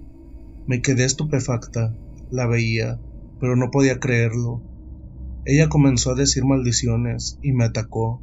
Me quedé estupefacta. La veía, pero no podía creerlo. Ella comenzó a decir maldiciones y me atacó.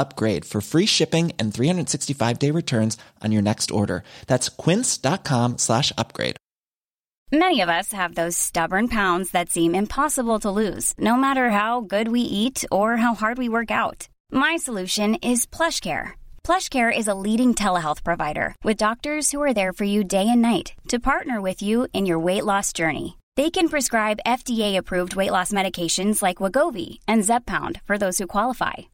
upgrade for free shipping and 365 day returns on your next order. That's quince.com slash upgrade. Many of us have those stubborn pounds that seem impossible to lose, no matter how good we eat or how hard we work out. My solution is PlushCare. PlushCare is a leading telehealth provider with doctors who are there for you day and night to partner with you in your weight loss journey. They can prescribe FDA-approved weight loss medications like Wagovi and Zepbound for those who qualify.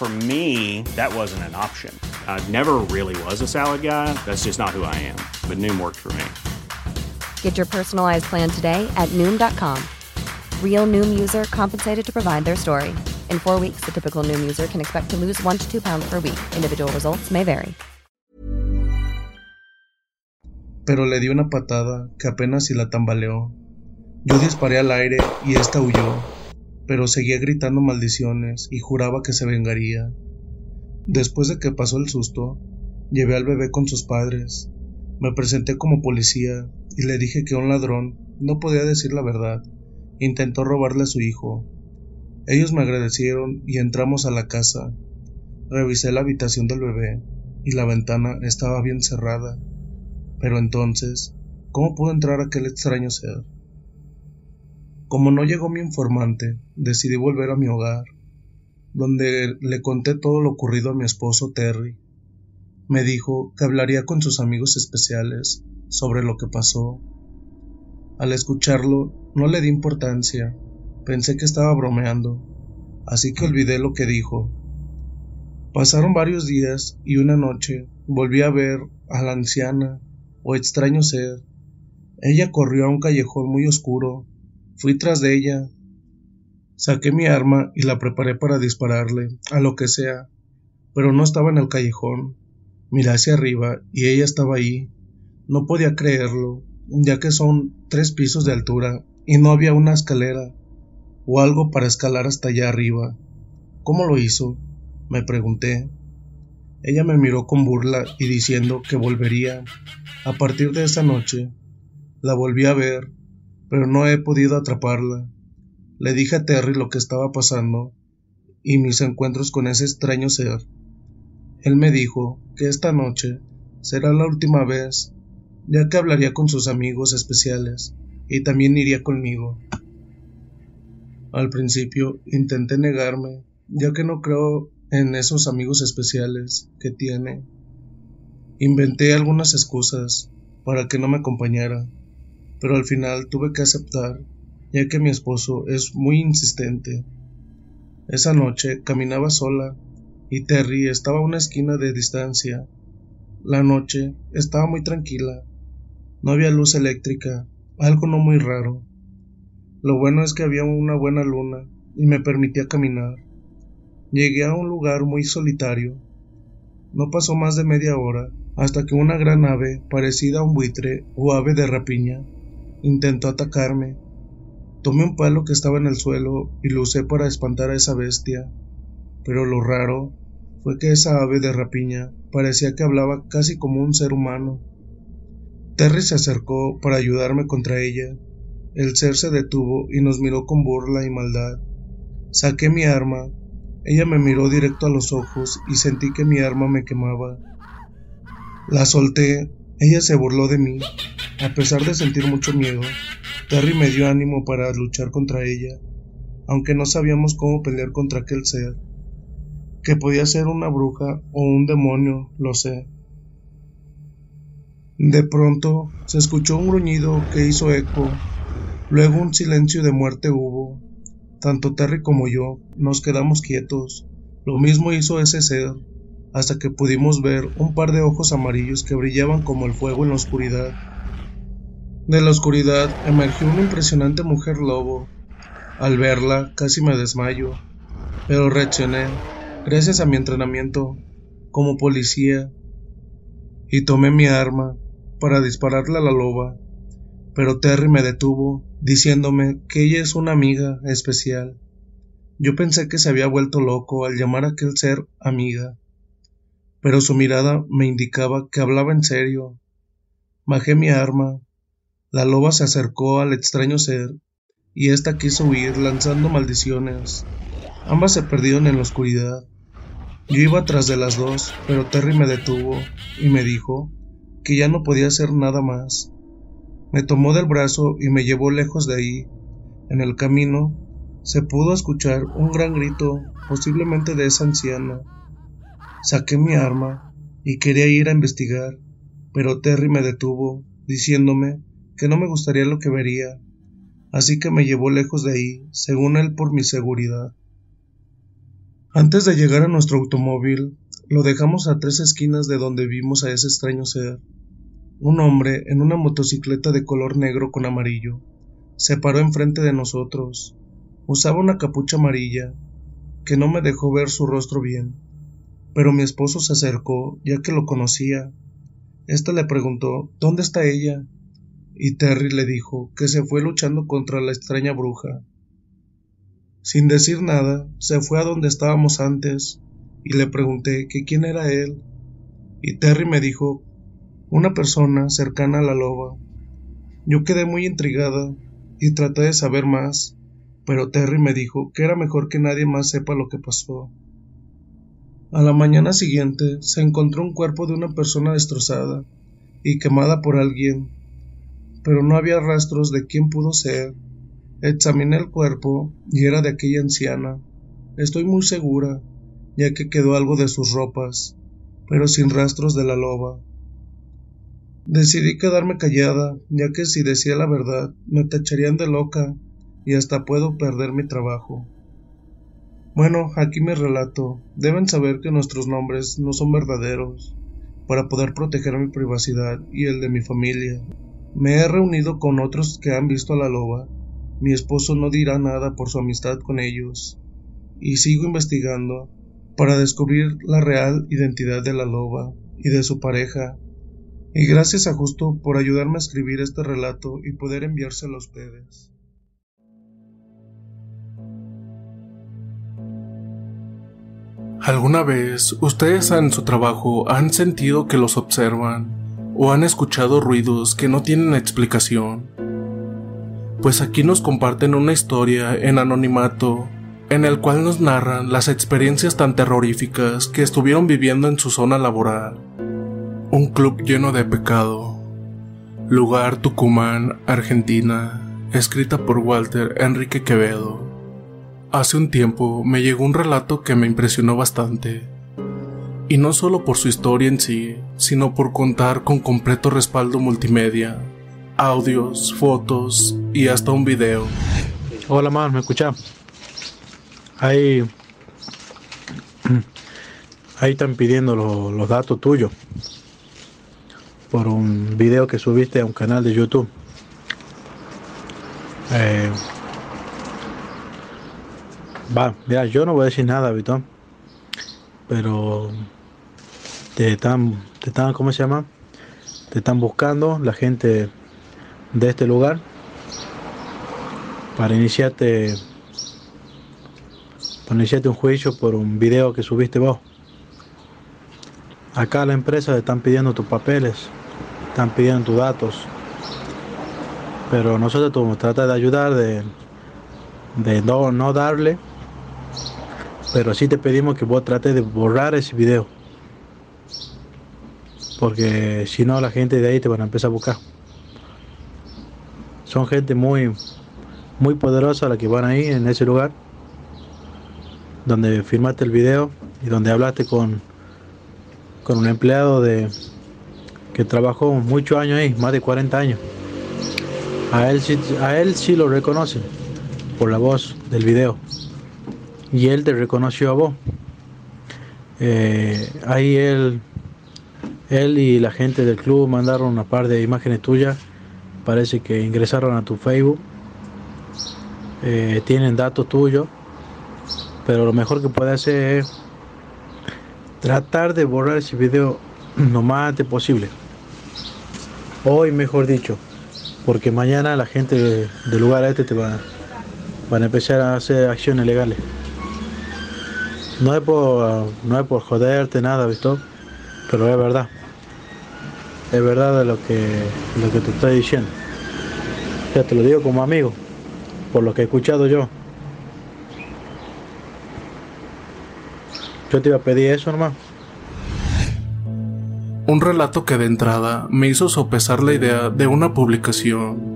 For me, that wasn't an option. I never really was a salad guy. That's just not who I am. But Noom worked for me. Get your personalized plan today at Noom.com. Real Noom user compensated to provide their story. In four weeks, the typical Noom user can expect to lose one to two pounds per week. Individual results may vary. Pero le di una patada que apenas si la tambaleó. Yo disparé al aire y ésta huyó, pero seguía gritando maldiciones y juraba que se vengaría. Después de que pasó el susto, llevé al bebé con sus padres. Me presenté como policía y le dije que un ladrón no podía decir la verdad. Intentó robarle a su hijo. Ellos me agradecieron y entramos a la casa. Revisé la habitación del bebé y la ventana estaba bien cerrada. Pero entonces, ¿cómo pudo entrar aquel extraño ser? Como no llegó mi informante, decidí volver a mi hogar, donde le conté todo lo ocurrido a mi esposo Terry. Me dijo que hablaría con sus amigos especiales sobre lo que pasó. Al escucharlo, no le di importancia, pensé que estaba bromeando, así que olvidé lo que dijo. Pasaron varios días y una noche volví a ver a la anciana o extraño ser. Ella corrió a un callejón muy oscuro. Fui tras de ella. Saqué mi arma y la preparé para dispararle, a lo que sea, pero no estaba en el callejón. Miré hacia arriba y ella estaba ahí. No podía creerlo, ya que son tres pisos de altura y no había una escalera o algo para escalar hasta allá arriba. ¿Cómo lo hizo? me pregunté. Ella me miró con burla y diciendo que volvería. A partir de esa noche, la volví a ver, pero no he podido atraparla. Le dije a Terry lo que estaba pasando y mis encuentros con ese extraño ser. Él me dijo que esta noche será la última vez, ya que hablaría con sus amigos especiales y también iría conmigo. Al principio intenté negarme, ya que no creo en esos amigos especiales que tiene. Inventé algunas excusas para que no me acompañara, pero al final tuve que aceptar, ya que mi esposo es muy insistente. Esa noche caminaba sola y Terry estaba a una esquina de distancia. La noche estaba muy tranquila. No había luz eléctrica, algo no muy raro. Lo bueno es que había una buena luna y me permitía caminar. Llegué a un lugar muy solitario. No pasó más de media hora hasta que una gran ave, parecida a un buitre o ave de rapiña, intentó atacarme. Tomé un palo que estaba en el suelo y lo usé para espantar a esa bestia. Pero lo raro fue que esa ave de rapiña parecía que hablaba casi como un ser humano. Terry se acercó para ayudarme contra ella. El ser se detuvo y nos miró con burla y maldad. Saqué mi arma ella me miró directo a los ojos y sentí que mi arma me quemaba. La solté, ella se burló de mí. A pesar de sentir mucho miedo, Terry me dio ánimo para luchar contra ella, aunque no sabíamos cómo pelear contra aquel ser. Que podía ser una bruja o un demonio, lo sé. De pronto se escuchó un gruñido que hizo eco, luego un silencio de muerte hubo. Tanto Terry como yo nos quedamos quietos. Lo mismo hizo ese ser, hasta que pudimos ver un par de ojos amarillos que brillaban como el fuego en la oscuridad. De la oscuridad emergió una impresionante mujer lobo. Al verla casi me desmayo, pero reaccioné, gracias a mi entrenamiento como policía, y tomé mi arma para dispararle a la loba, pero Terry me detuvo, diciéndome que ella es una amiga especial. Yo pensé que se había vuelto loco al llamar a aquel ser amiga, pero su mirada me indicaba que hablaba en serio. Bajé mi arma. La loba se acercó al extraño ser, y ésta quiso huir lanzando maldiciones. Ambas se perdieron en la oscuridad. Yo iba tras de las dos, pero Terry me detuvo y me dijo que ya no podía hacer nada más. Me tomó del brazo y me llevó lejos de ahí. En el camino se pudo escuchar un gran grito, posiblemente de esa anciana. Saqué mi arma y quería ir a investigar, pero Terry me detuvo, diciéndome que no me gustaría lo que vería, así que me llevó lejos de ahí, según él por mi seguridad. Antes de llegar a nuestro automóvil, lo dejamos a tres esquinas de donde vimos a ese extraño ser. Un hombre en una motocicleta de color negro con amarillo se paró enfrente de nosotros. Usaba una capucha amarilla que no me dejó ver su rostro bien. Pero mi esposo se acercó ya que lo conocía. Este le preguntó ¿Dónde está ella? Y Terry le dijo que se fue luchando contra la extraña bruja. Sin decir nada, se fue a donde estábamos antes y le pregunté que quién era él, y Terry me dijo una persona cercana a la loba. Yo quedé muy intrigada y traté de saber más, pero Terry me dijo que era mejor que nadie más sepa lo que pasó. A la mañana siguiente se encontró un cuerpo de una persona destrozada y quemada por alguien, pero no había rastros de quién pudo ser. Examiné el cuerpo y era de aquella anciana. Estoy muy segura ya que quedó algo de sus ropas, pero sin rastros de la loba. Decidí quedarme callada, ya que si decía la verdad me tacharían de loca y hasta puedo perder mi trabajo. Bueno, aquí me relato. Deben saber que nuestros nombres no son verdaderos, para poder proteger mi privacidad y el de mi familia. Me he reunido con otros que han visto a la loba. Mi esposo no dirá nada por su amistad con ellos. Y sigo investigando para descubrir la real identidad de la loba y de su pareja. Y gracias a Justo por ayudarme a escribir este relato y poder enviárselo a ustedes. ¿Alguna vez ustedes en su trabajo han sentido que los observan o han escuchado ruidos que no tienen explicación? Pues aquí nos comparten una historia en anonimato en el cual nos narran las experiencias tan terroríficas que estuvieron viviendo en su zona laboral. Un club lleno de pecado. Lugar Tucumán, Argentina, escrita por Walter Enrique Quevedo. Hace un tiempo me llegó un relato que me impresionó bastante. Y no solo por su historia en sí, sino por contar con completo respaldo multimedia, audios, fotos y hasta un video. Hola, man, ¿me escuchas? Ahí, ahí están pidiendo los datos tuyos por un video que subiste a un canal de YouTube. Eh, va, mira, yo no voy a decir nada, Vitón, pero te están, te están, ¿cómo se llama? Te están buscando la gente de este lugar para iniciarte iniciaste un juicio por un video que subiste vos. Acá la empresa te están pidiendo tus papeles, están pidiendo tus datos. Pero nosotros trata de ayudar, de, de no, no darle Pero sí te pedimos que vos trates de borrar ese video. Porque si no, la gente de ahí te van a empezar a buscar. Son gente muy, muy poderosa la que van ahí en ese lugar. Donde firmaste el video y donde hablaste con, con un empleado de que trabajó muchos años ahí, más de 40 años. A él, a él sí lo reconocen por la voz del video. Y él te reconoció a vos. Eh, ahí él, él y la gente del club mandaron una par de imágenes tuyas. Parece que ingresaron a tu Facebook. Eh, tienen datos tuyos. Pero lo mejor que puede hacer es tratar de borrar ese video lo más antes posible. Hoy, mejor dicho, porque mañana la gente del lugar este te va, van a empezar a hacer acciones legales. No es por, no es por joderte nada, ¿visto? Pero es verdad. Es verdad de lo que, lo que te estoy diciendo. Ya te lo digo como amigo, por lo que he escuchado yo. Yo te iba a pedir eso, hermano. Un relato que de entrada me hizo sopesar la idea de una publicación.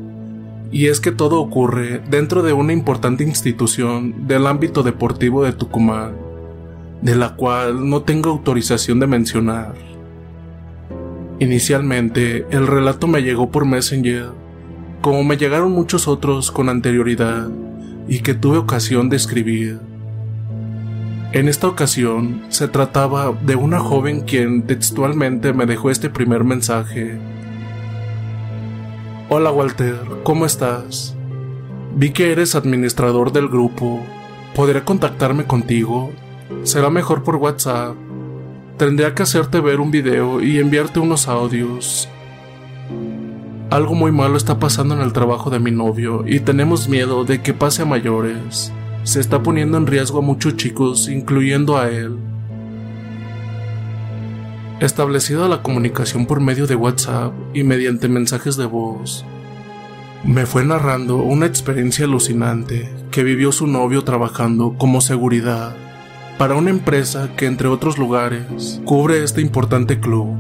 Y es que todo ocurre dentro de una importante institución del ámbito deportivo de Tucumán, de la cual no tengo autorización de mencionar. Inicialmente, el relato me llegó por Messenger, como me llegaron muchos otros con anterioridad, y que tuve ocasión de escribir. En esta ocasión se trataba de una joven quien textualmente me dejó este primer mensaje. Hola Walter, ¿cómo estás? Vi que eres administrador del grupo. ¿Podré contactarme contigo? Será mejor por WhatsApp. Tendría que hacerte ver un video y enviarte unos audios. Algo muy malo está pasando en el trabajo de mi novio y tenemos miedo de que pase a mayores se está poniendo en riesgo a muchos chicos, incluyendo a él. Establecida la comunicación por medio de WhatsApp y mediante mensajes de voz, me fue narrando una experiencia alucinante que vivió su novio trabajando como seguridad para una empresa que entre otros lugares cubre este importante club.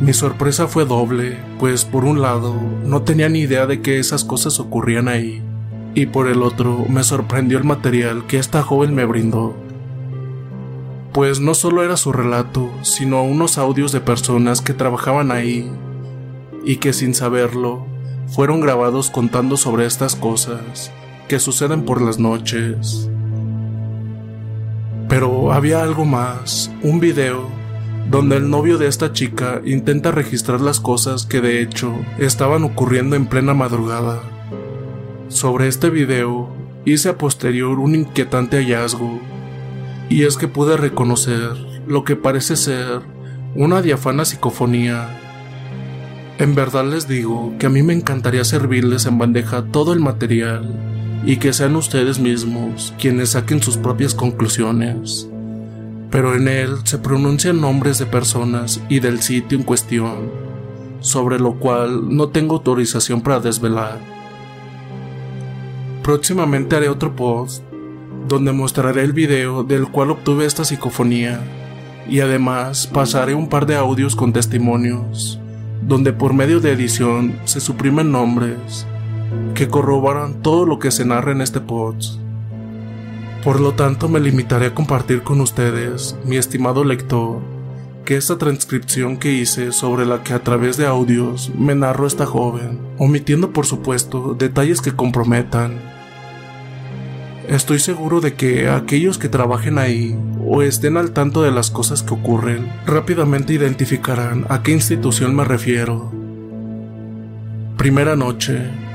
Mi sorpresa fue doble, pues por un lado no tenía ni idea de que esas cosas ocurrían ahí, y por el otro me sorprendió el material que esta joven me brindó. Pues no solo era su relato, sino unos audios de personas que trabajaban ahí y que sin saberlo fueron grabados contando sobre estas cosas que suceden por las noches. Pero había algo más, un video donde el novio de esta chica intenta registrar las cosas que de hecho estaban ocurriendo en plena madrugada. Sobre este video hice a posterior un inquietante hallazgo, y es que pude reconocer lo que parece ser una diafana psicofonía. En verdad les digo que a mí me encantaría servirles en bandeja todo el material y que sean ustedes mismos quienes saquen sus propias conclusiones. Pero en él se pronuncian nombres de personas y del sitio en cuestión, sobre lo cual no tengo autorización para desvelar. Próximamente haré otro post donde mostraré el video del cual obtuve esta psicofonía y además pasaré un par de audios con testimonios donde por medio de edición se suprimen nombres que corroboran todo lo que se narra en este post. Por lo tanto me limitaré a compartir con ustedes, mi estimado lector, que esta transcripción que hice sobre la que a través de audios me narró esta joven, omitiendo por supuesto detalles que comprometan Estoy seguro de que aquellos que trabajen ahí o estén al tanto de las cosas que ocurren rápidamente identificarán a qué institución me refiero. Primera noche.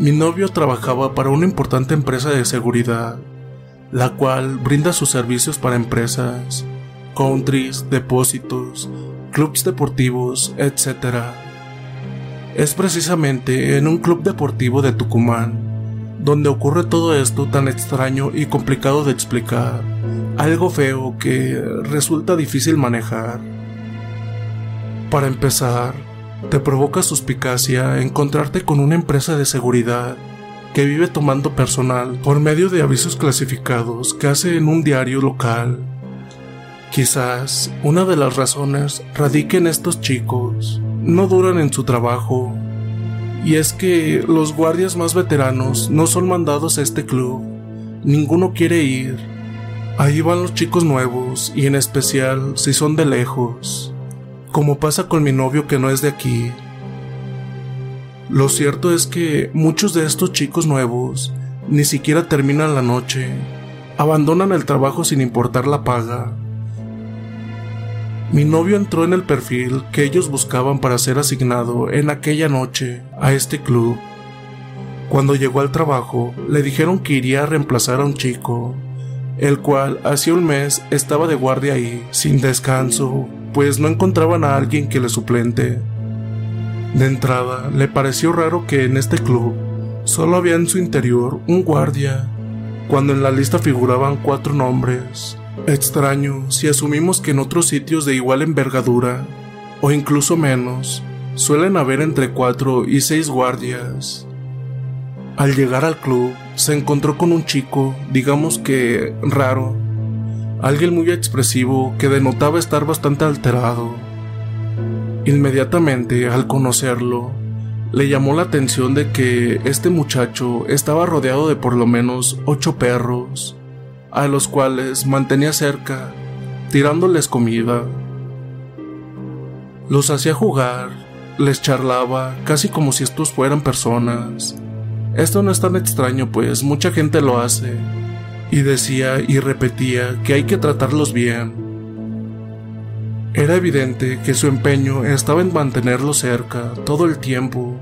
Mi novio trabajaba para una importante empresa de seguridad, la cual brinda sus servicios para empresas, countries, depósitos, clubs deportivos, etc. Es precisamente en un club deportivo de Tucumán donde ocurre todo esto tan extraño y complicado de explicar, algo feo que resulta difícil manejar. Para empezar, te provoca suspicacia encontrarte con una empresa de seguridad que vive tomando personal por medio de avisos clasificados que hace en un diario local. Quizás una de las razones radique en estos chicos. No duran en su trabajo. Y es que los guardias más veteranos no son mandados a este club. Ninguno quiere ir. Ahí van los chicos nuevos y en especial si son de lejos. Como pasa con mi novio que no es de aquí. Lo cierto es que muchos de estos chicos nuevos ni siquiera terminan la noche. Abandonan el trabajo sin importar la paga. Mi novio entró en el perfil que ellos buscaban para ser asignado en aquella noche a este club. Cuando llegó al trabajo, le dijeron que iría a reemplazar a un chico, el cual hacía un mes estaba de guardia ahí, sin descanso, pues no encontraban a alguien que le suplente. De entrada, le pareció raro que en este club solo había en su interior un guardia, cuando en la lista figuraban cuatro nombres. Extraño si asumimos que en otros sitios de igual envergadura, o incluso menos, suelen haber entre cuatro y seis guardias. Al llegar al club, se encontró con un chico, digamos que raro, alguien muy expresivo que denotaba estar bastante alterado. Inmediatamente, al conocerlo, le llamó la atención de que este muchacho estaba rodeado de por lo menos ocho perros, a los cuales mantenía cerca, tirándoles comida. Los hacía jugar, les charlaba, casi como si estos fueran personas. Esto no es tan extraño, pues mucha gente lo hace, y decía y repetía que hay que tratarlos bien. Era evidente que su empeño estaba en mantenerlos cerca todo el tiempo.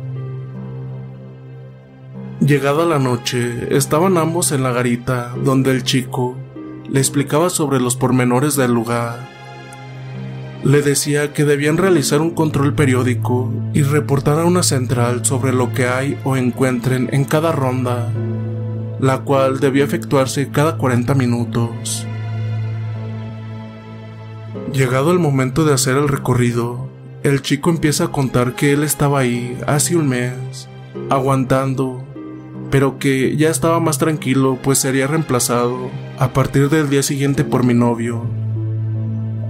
Llegada la noche, estaban ambos en la garita donde el chico le explicaba sobre los pormenores del lugar. Le decía que debían realizar un control periódico y reportar a una central sobre lo que hay o encuentren en cada ronda, la cual debía efectuarse cada 40 minutos. Llegado el momento de hacer el recorrido, el chico empieza a contar que él estaba ahí hace un mes, aguantando, pero que ya estaba más tranquilo pues sería reemplazado a partir del día siguiente por mi novio.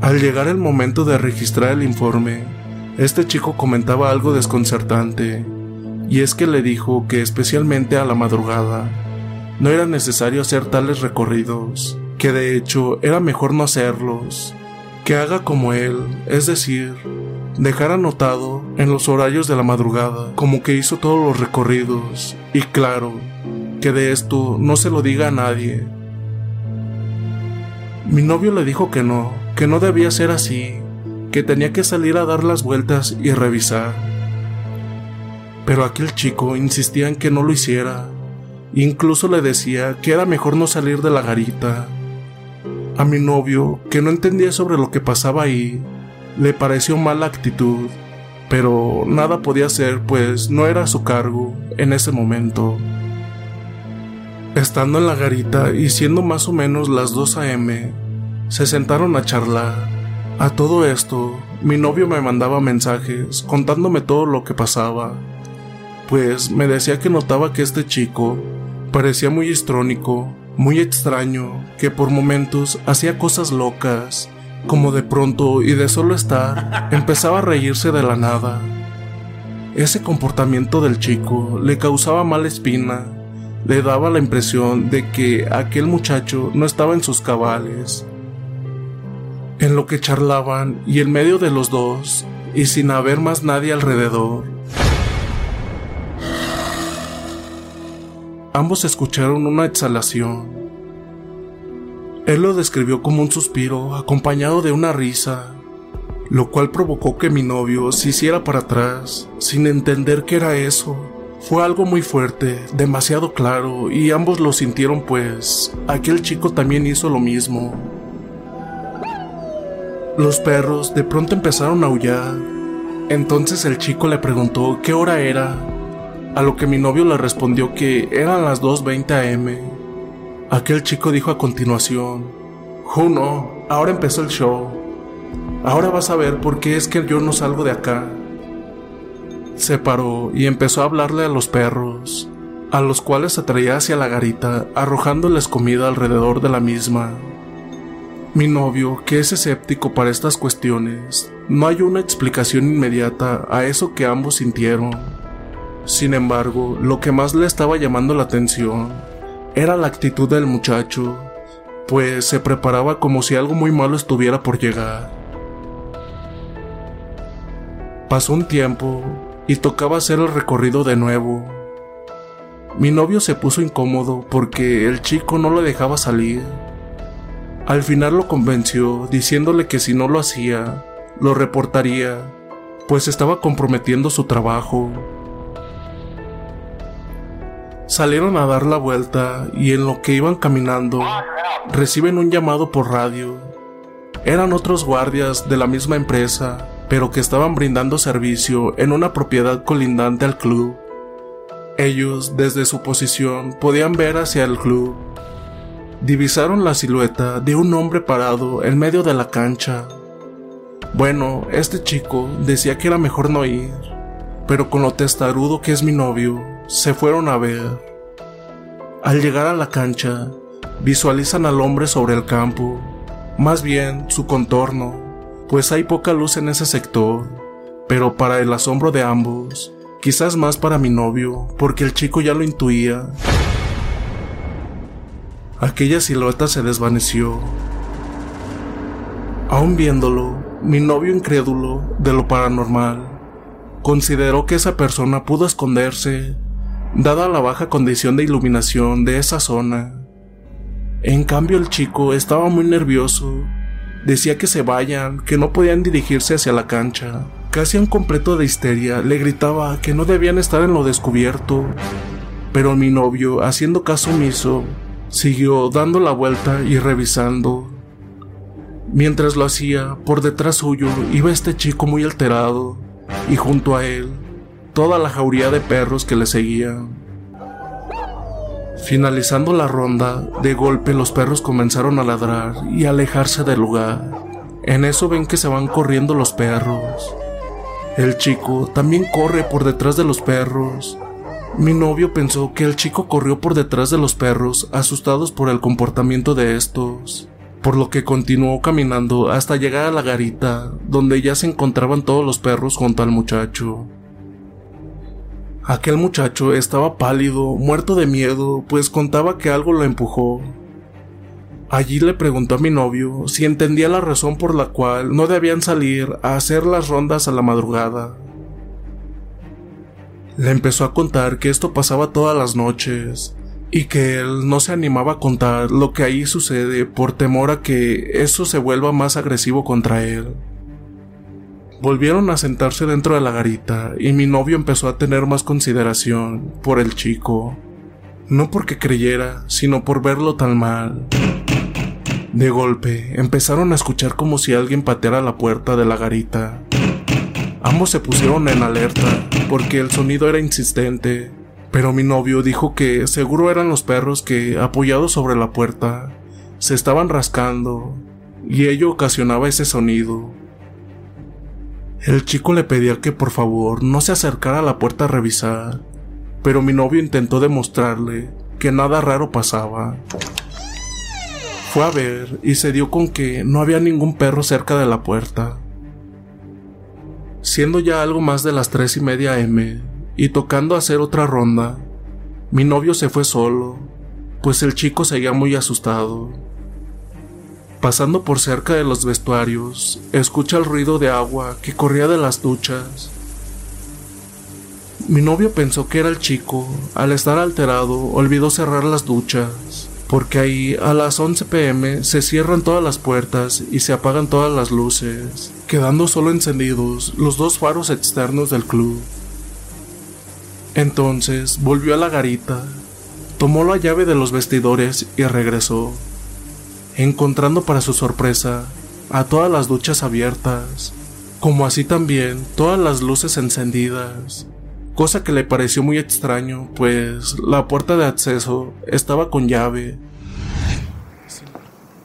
Al llegar el momento de registrar el informe, este chico comentaba algo desconcertante, y es que le dijo que especialmente a la madrugada no era necesario hacer tales recorridos, que de hecho era mejor no hacerlos, que haga como él, es decir, dejar anotado en los horarios de la madrugada, como que hizo todos los recorridos, y claro, que de esto no se lo diga a nadie. Mi novio le dijo que no, que no debía ser así, que tenía que salir a dar las vueltas y revisar. Pero aquel chico insistía en que no lo hiciera, incluso le decía que era mejor no salir de la garita, a mi novio, que no entendía sobre lo que pasaba ahí, le pareció mala actitud, pero nada podía hacer pues no era a su cargo en ese momento. Estando en la garita y siendo más o menos las 2 a.m., se sentaron a charlar. A todo esto, mi novio me mandaba mensajes contándome todo lo que pasaba, pues me decía que notaba que este chico parecía muy histrónico muy extraño, que por momentos hacía cosas locas, como de pronto y de solo estar, empezaba a reírse de la nada. Ese comportamiento del chico le causaba mala espina, le daba la impresión de que aquel muchacho no estaba en sus cabales. En lo que charlaban y en medio de los dos, y sin haber más nadie alrededor, Ambos escucharon una exhalación. Él lo describió como un suspiro acompañado de una risa, lo cual provocó que mi novio se hiciera para atrás, sin entender qué era eso. Fue algo muy fuerte, demasiado claro, y ambos lo sintieron pues aquel chico también hizo lo mismo. Los perros de pronto empezaron a aullar. Entonces el chico le preguntó qué hora era a lo que mi novio le respondió que eran las 2.20 am. Aquel chico dijo a continuación, Juno, ahora empezó el show. Ahora vas a ver por qué es que yo no salgo de acá. Se paró y empezó a hablarle a los perros. a los cuales atraía hacia la garita, arrojándoles comida alrededor de la misma. Mi novio, que es escéptico para estas cuestiones, no hay una explicación inmediata a eso que ambos sintieron. Sin embargo, lo que más le estaba llamando la atención era la actitud del muchacho, pues se preparaba como si algo muy malo estuviera por llegar. Pasó un tiempo y tocaba hacer el recorrido de nuevo. Mi novio se puso incómodo porque el chico no lo dejaba salir. Al final lo convenció diciéndole que si no lo hacía, lo reportaría, pues estaba comprometiendo su trabajo. Salieron a dar la vuelta y en lo que iban caminando, reciben un llamado por radio. Eran otros guardias de la misma empresa, pero que estaban brindando servicio en una propiedad colindante al club. Ellos, desde su posición, podían ver hacia el club. Divisaron la silueta de un hombre parado en medio de la cancha. Bueno, este chico decía que era mejor no ir, pero con lo testarudo que es mi novio, se fueron a ver. Al llegar a la cancha, visualizan al hombre sobre el campo, más bien su contorno, pues hay poca luz en ese sector, pero para el asombro de ambos, quizás más para mi novio, porque el chico ya lo intuía. Aquella silueta se desvaneció. Aún viéndolo, mi novio incrédulo de lo paranormal, consideró que esa persona pudo esconderse dada la baja condición de iluminación de esa zona. En cambio el chico estaba muy nervioso. Decía que se vayan, que no podían dirigirse hacia la cancha. Casi un completo de histeria le gritaba que no debían estar en lo descubierto. Pero mi novio, haciendo caso omiso, siguió dando la vuelta y revisando. Mientras lo hacía, por detrás suyo iba este chico muy alterado, y junto a él toda la jauría de perros que le seguían. Finalizando la ronda, de golpe los perros comenzaron a ladrar y a alejarse del lugar. En eso ven que se van corriendo los perros. El chico también corre por detrás de los perros. Mi novio pensó que el chico corrió por detrás de los perros, asustados por el comportamiento de estos, por lo que continuó caminando hasta llegar a la garita, donde ya se encontraban todos los perros junto al muchacho. Aquel muchacho estaba pálido, muerto de miedo, pues contaba que algo lo empujó. Allí le preguntó a mi novio si entendía la razón por la cual no debían salir a hacer las rondas a la madrugada. Le empezó a contar que esto pasaba todas las noches y que él no se animaba a contar lo que ahí sucede por temor a que eso se vuelva más agresivo contra él. Volvieron a sentarse dentro de la garita y mi novio empezó a tener más consideración por el chico. No porque creyera, sino por verlo tan mal. De golpe, empezaron a escuchar como si alguien pateara la puerta de la garita. Ambos se pusieron en alerta, porque el sonido era insistente, pero mi novio dijo que seguro eran los perros que, apoyados sobre la puerta, se estaban rascando, y ello ocasionaba ese sonido. El chico le pedía que por favor no se acercara a la puerta a revisar, pero mi novio intentó demostrarle que nada raro pasaba. Fue a ver y se dio con que no había ningún perro cerca de la puerta. Siendo ya algo más de las tres y media M y tocando hacer otra ronda, mi novio se fue solo, pues el chico seguía muy asustado. Pasando por cerca de los vestuarios, escucha el ruido de agua que corría de las duchas. Mi novio pensó que era el chico. Al estar alterado, olvidó cerrar las duchas, porque ahí a las 11 pm se cierran todas las puertas y se apagan todas las luces, quedando solo encendidos los dos faros externos del club. Entonces volvió a la garita, tomó la llave de los vestidores y regresó encontrando para su sorpresa a todas las duchas abiertas, como así también todas las luces encendidas, cosa que le pareció muy extraño, pues la puerta de acceso estaba con llave.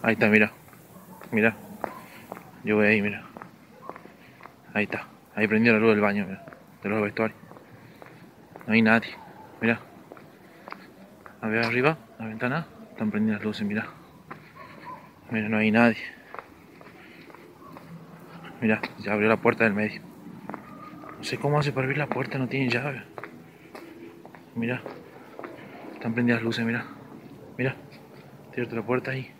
Ahí está, mira, mira, yo voy ahí, mira, ahí está, ahí prendió la luz del baño, mira, de los vestuarios, no hay nadie, mira, A ver arriba, la ventana, están prendidas las luces, mira. Mira, no hay nadie. Mira, ya abrió la puerta del medio. No sé cómo hace para abrir la puerta, no tiene llave. Mira, están prendidas luces, mira. Mira, cierto la puerta ahí.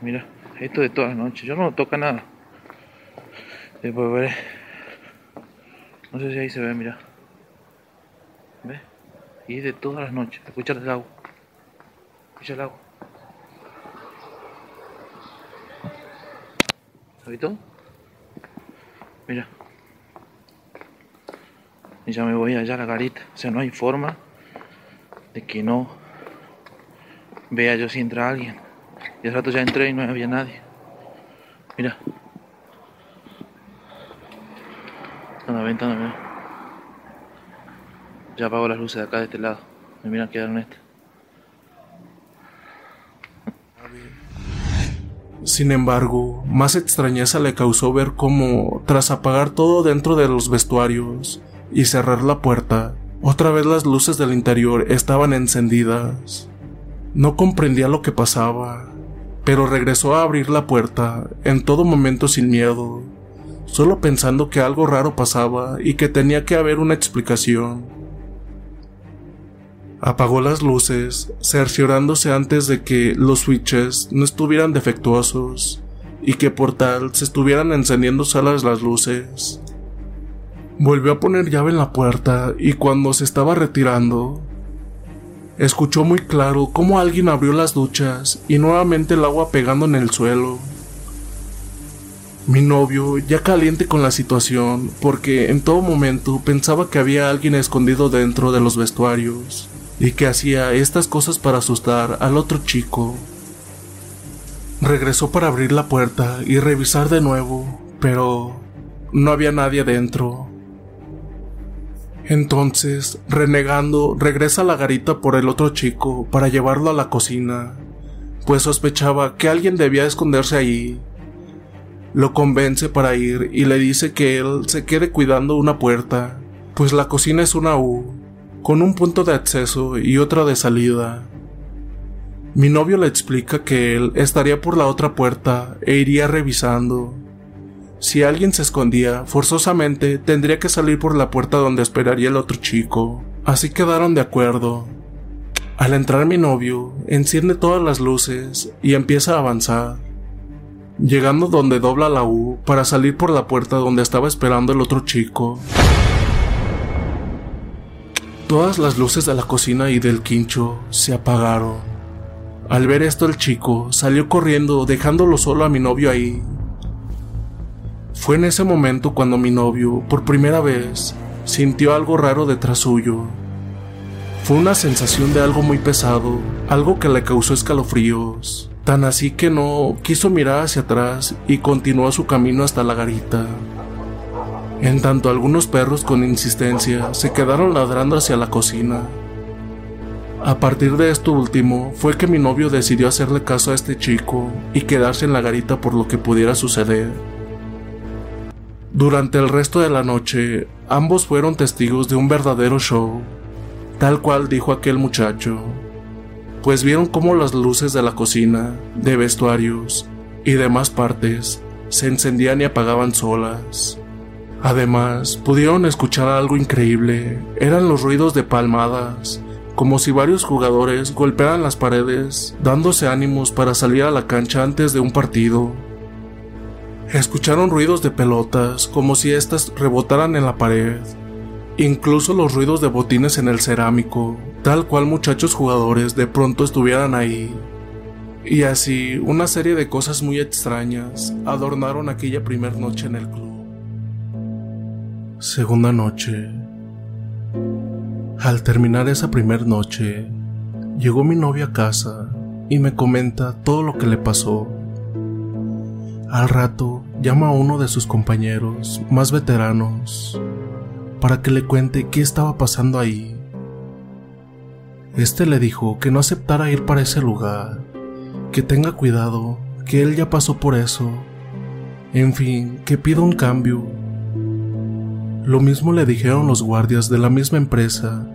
Mira, esto de toda la noche. Yo no toca nada. Después veré. No sé si ahí se ve, mira. ¿Ves? Y es de todas las noches. Escucha el agua. Escucha el agua. ¿Sabes todo? Mira. Y ya me voy allá a la garita. O sea, no hay forma de que no vea yo si entra alguien. Y al rato ya entré y no había nadie. Mira. A la ventana, mira. Ya apago las luces de acá de este lado. Me miran quedaron estas. Sin embargo, más extrañeza le causó ver cómo, tras apagar todo dentro de los vestuarios y cerrar la puerta, otra vez las luces del interior estaban encendidas. No comprendía lo que pasaba, pero regresó a abrir la puerta, en todo momento sin miedo, solo pensando que algo raro pasaba y que tenía que haber una explicación. Apagó las luces, cerciorándose antes de que los switches no estuvieran defectuosos y que por tal se estuvieran encendiendo solas las luces. Volvió a poner llave en la puerta y cuando se estaba retirando, escuchó muy claro cómo alguien abrió las duchas y nuevamente el agua pegando en el suelo. Mi novio, ya caliente con la situación, porque en todo momento pensaba que había alguien escondido dentro de los vestuarios y que hacía estas cosas para asustar al otro chico. Regresó para abrir la puerta y revisar de nuevo, pero no había nadie dentro. Entonces, renegando, regresa a la garita por el otro chico para llevarlo a la cocina, pues sospechaba que alguien debía esconderse allí. Lo convence para ir y le dice que él se quede cuidando una puerta, pues la cocina es una U con un punto de acceso y otra de salida. Mi novio le explica que él estaría por la otra puerta e iría revisando. Si alguien se escondía, forzosamente tendría que salir por la puerta donde esperaría el otro chico. Así quedaron de acuerdo. Al entrar mi novio, enciende todas las luces y empieza a avanzar. Llegando donde dobla la U para salir por la puerta donde estaba esperando el otro chico. Todas las luces de la cocina y del quincho se apagaron. Al ver esto el chico salió corriendo dejándolo solo a mi novio ahí. Fue en ese momento cuando mi novio, por primera vez, sintió algo raro detrás suyo. Fue una sensación de algo muy pesado, algo que le causó escalofríos, tan así que no quiso mirar hacia atrás y continuó su camino hasta la garita. En tanto algunos perros con insistencia se quedaron ladrando hacia la cocina. A partir de esto último fue que mi novio decidió hacerle caso a este chico y quedarse en la garita por lo que pudiera suceder. Durante el resto de la noche, ambos fueron testigos de un verdadero show, tal cual dijo aquel muchacho, pues vieron cómo las luces de la cocina, de vestuarios y demás partes se encendían y apagaban solas. Además, pudieron escuchar algo increíble. Eran los ruidos de palmadas, como si varios jugadores golpearan las paredes, dándose ánimos para salir a la cancha antes de un partido. Escucharon ruidos de pelotas, como si éstas rebotaran en la pared. Incluso los ruidos de botines en el cerámico, tal cual muchachos jugadores de pronto estuvieran ahí. Y así, una serie de cosas muy extrañas adornaron aquella primer noche en el club. Segunda noche. Al terminar esa primera noche, llegó mi novia a casa y me comenta todo lo que le pasó. Al rato llama a uno de sus compañeros más veteranos para que le cuente qué estaba pasando ahí. Este le dijo que no aceptara ir para ese lugar, que tenga cuidado, que él ya pasó por eso. En fin, que pida un cambio lo mismo le dijeron los guardias de la misma empresa,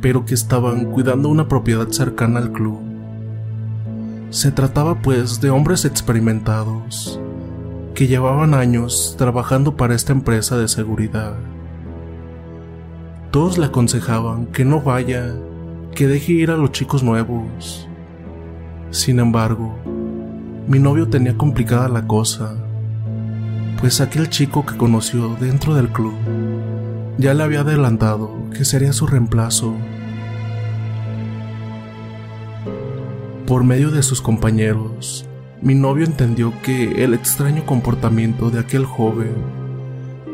pero que estaban cuidando una propiedad cercana al club. Se trataba pues de hombres experimentados, que llevaban años trabajando para esta empresa de seguridad. Todos le aconsejaban que no vaya, que deje ir a los chicos nuevos. Sin embargo, mi novio tenía complicada la cosa, pues aquel chico que conoció dentro del club ya le había adelantado que sería su reemplazo. Por medio de sus compañeros, mi novio entendió que el extraño comportamiento de aquel joven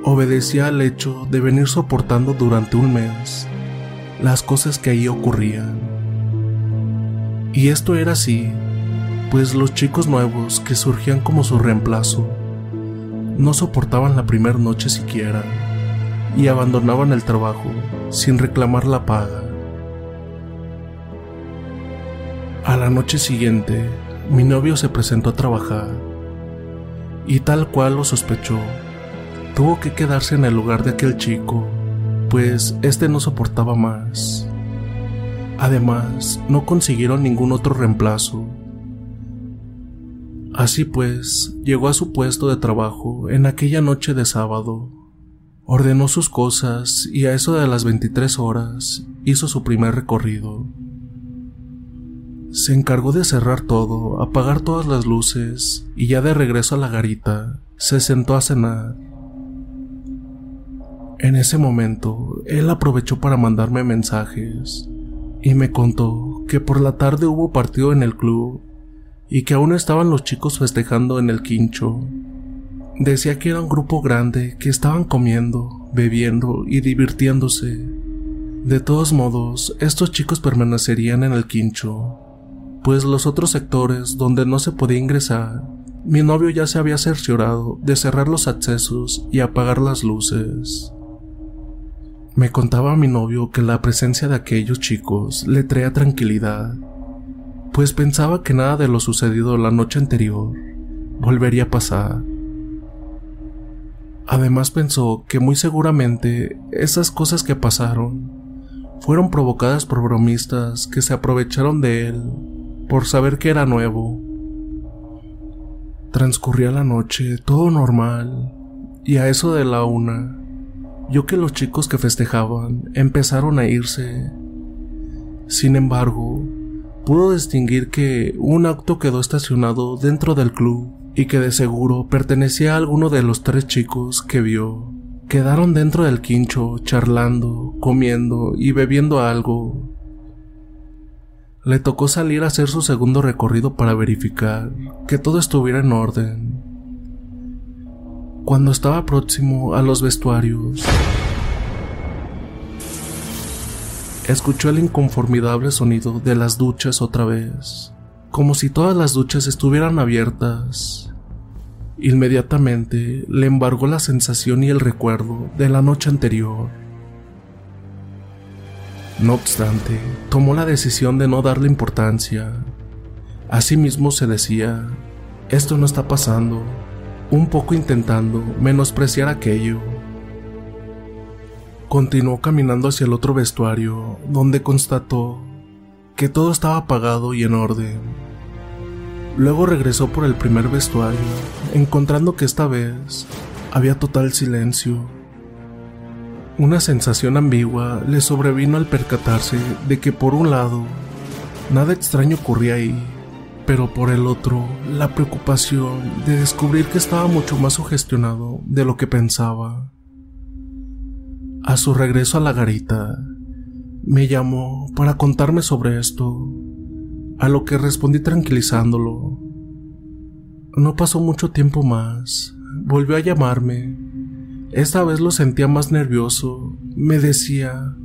obedecía al hecho de venir soportando durante un mes las cosas que ahí ocurrían. Y esto era así, pues los chicos nuevos que surgían como su reemplazo no soportaban la primera noche siquiera y abandonaban el trabajo sin reclamar la paga. A la noche siguiente, mi novio se presentó a trabajar y tal cual lo sospechó, tuvo que quedarse en el lugar de aquel chico, pues este no soportaba más. Además, no consiguieron ningún otro reemplazo. Así pues, llegó a su puesto de trabajo en aquella noche de sábado. Ordenó sus cosas y a eso de las 23 horas hizo su primer recorrido. Se encargó de cerrar todo, apagar todas las luces y ya de regreso a la garita, se sentó a cenar. En ese momento, él aprovechó para mandarme mensajes y me contó que por la tarde hubo partido en el club y que aún estaban los chicos festejando en el quincho. Decía que era un grupo grande que estaban comiendo, bebiendo y divirtiéndose. De todos modos, estos chicos permanecerían en el quincho, pues los otros sectores donde no se podía ingresar, mi novio ya se había cerciorado de cerrar los accesos y apagar las luces. Me contaba a mi novio que la presencia de aquellos chicos le traía tranquilidad, pues pensaba que nada de lo sucedido la noche anterior volvería a pasar. Además pensó que muy seguramente esas cosas que pasaron fueron provocadas por bromistas que se aprovecharon de él por saber que era nuevo. Transcurría la noche, todo normal, y a eso de la una, yo que los chicos que festejaban empezaron a irse. Sin embargo, pudo distinguir que un auto quedó estacionado dentro del club y que de seguro pertenecía a alguno de los tres chicos que vio. Quedaron dentro del quincho charlando, comiendo y bebiendo algo. Le tocó salir a hacer su segundo recorrido para verificar que todo estuviera en orden. Cuando estaba próximo a los vestuarios, escuchó el inconformidable sonido de las duchas otra vez como si todas las duchas estuvieran abiertas. Inmediatamente le embargó la sensación y el recuerdo de la noche anterior. No obstante, tomó la decisión de no darle importancia. Asimismo se decía, esto no está pasando, un poco intentando menospreciar aquello. Continuó caminando hacia el otro vestuario, donde constató que todo estaba apagado y en orden. Luego regresó por el primer vestuario, encontrando que esta vez había total silencio. Una sensación ambigua le sobrevino al percatarse de que por un lado nada extraño ocurría ahí, pero por el otro la preocupación de descubrir que estaba mucho más sugestionado de lo que pensaba. A su regreso a la garita, me llamó para contarme sobre esto, a lo que respondí tranquilizándolo. No pasó mucho tiempo más. Volvió a llamarme. Esta vez lo sentía más nervioso. Me decía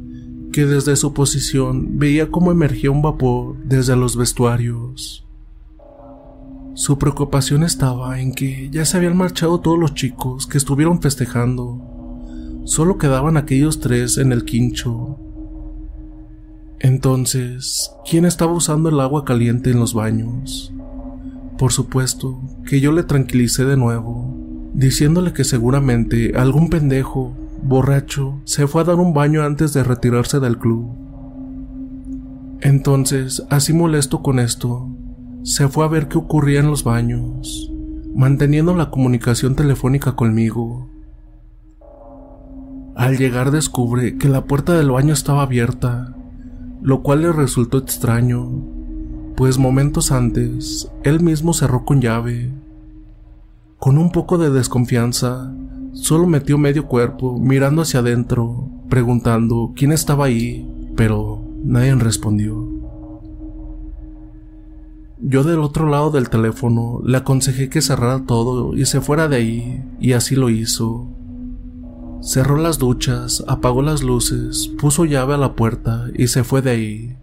que desde su posición veía cómo emergía un vapor desde los vestuarios. Su preocupación estaba en que ya se habían marchado todos los chicos que estuvieron festejando. Solo quedaban aquellos tres en el quincho entonces, ¿quién estaba usando el agua caliente en los baños? Por supuesto que yo le tranquilicé de nuevo, diciéndole que seguramente algún pendejo, borracho, se fue a dar un baño antes de retirarse del club. Entonces, así molesto con esto, se fue a ver qué ocurría en los baños, manteniendo la comunicación telefónica conmigo. Al llegar descubre que la puerta del baño estaba abierta, lo cual le resultó extraño, pues momentos antes él mismo cerró con llave. Con un poco de desconfianza, solo metió medio cuerpo mirando hacia adentro, preguntando quién estaba ahí, pero nadie respondió. Yo del otro lado del teléfono le aconsejé que cerrara todo y se fuera de ahí, y así lo hizo. Cerró las duchas, apagó las luces, puso llave a la puerta y se fue de ahí.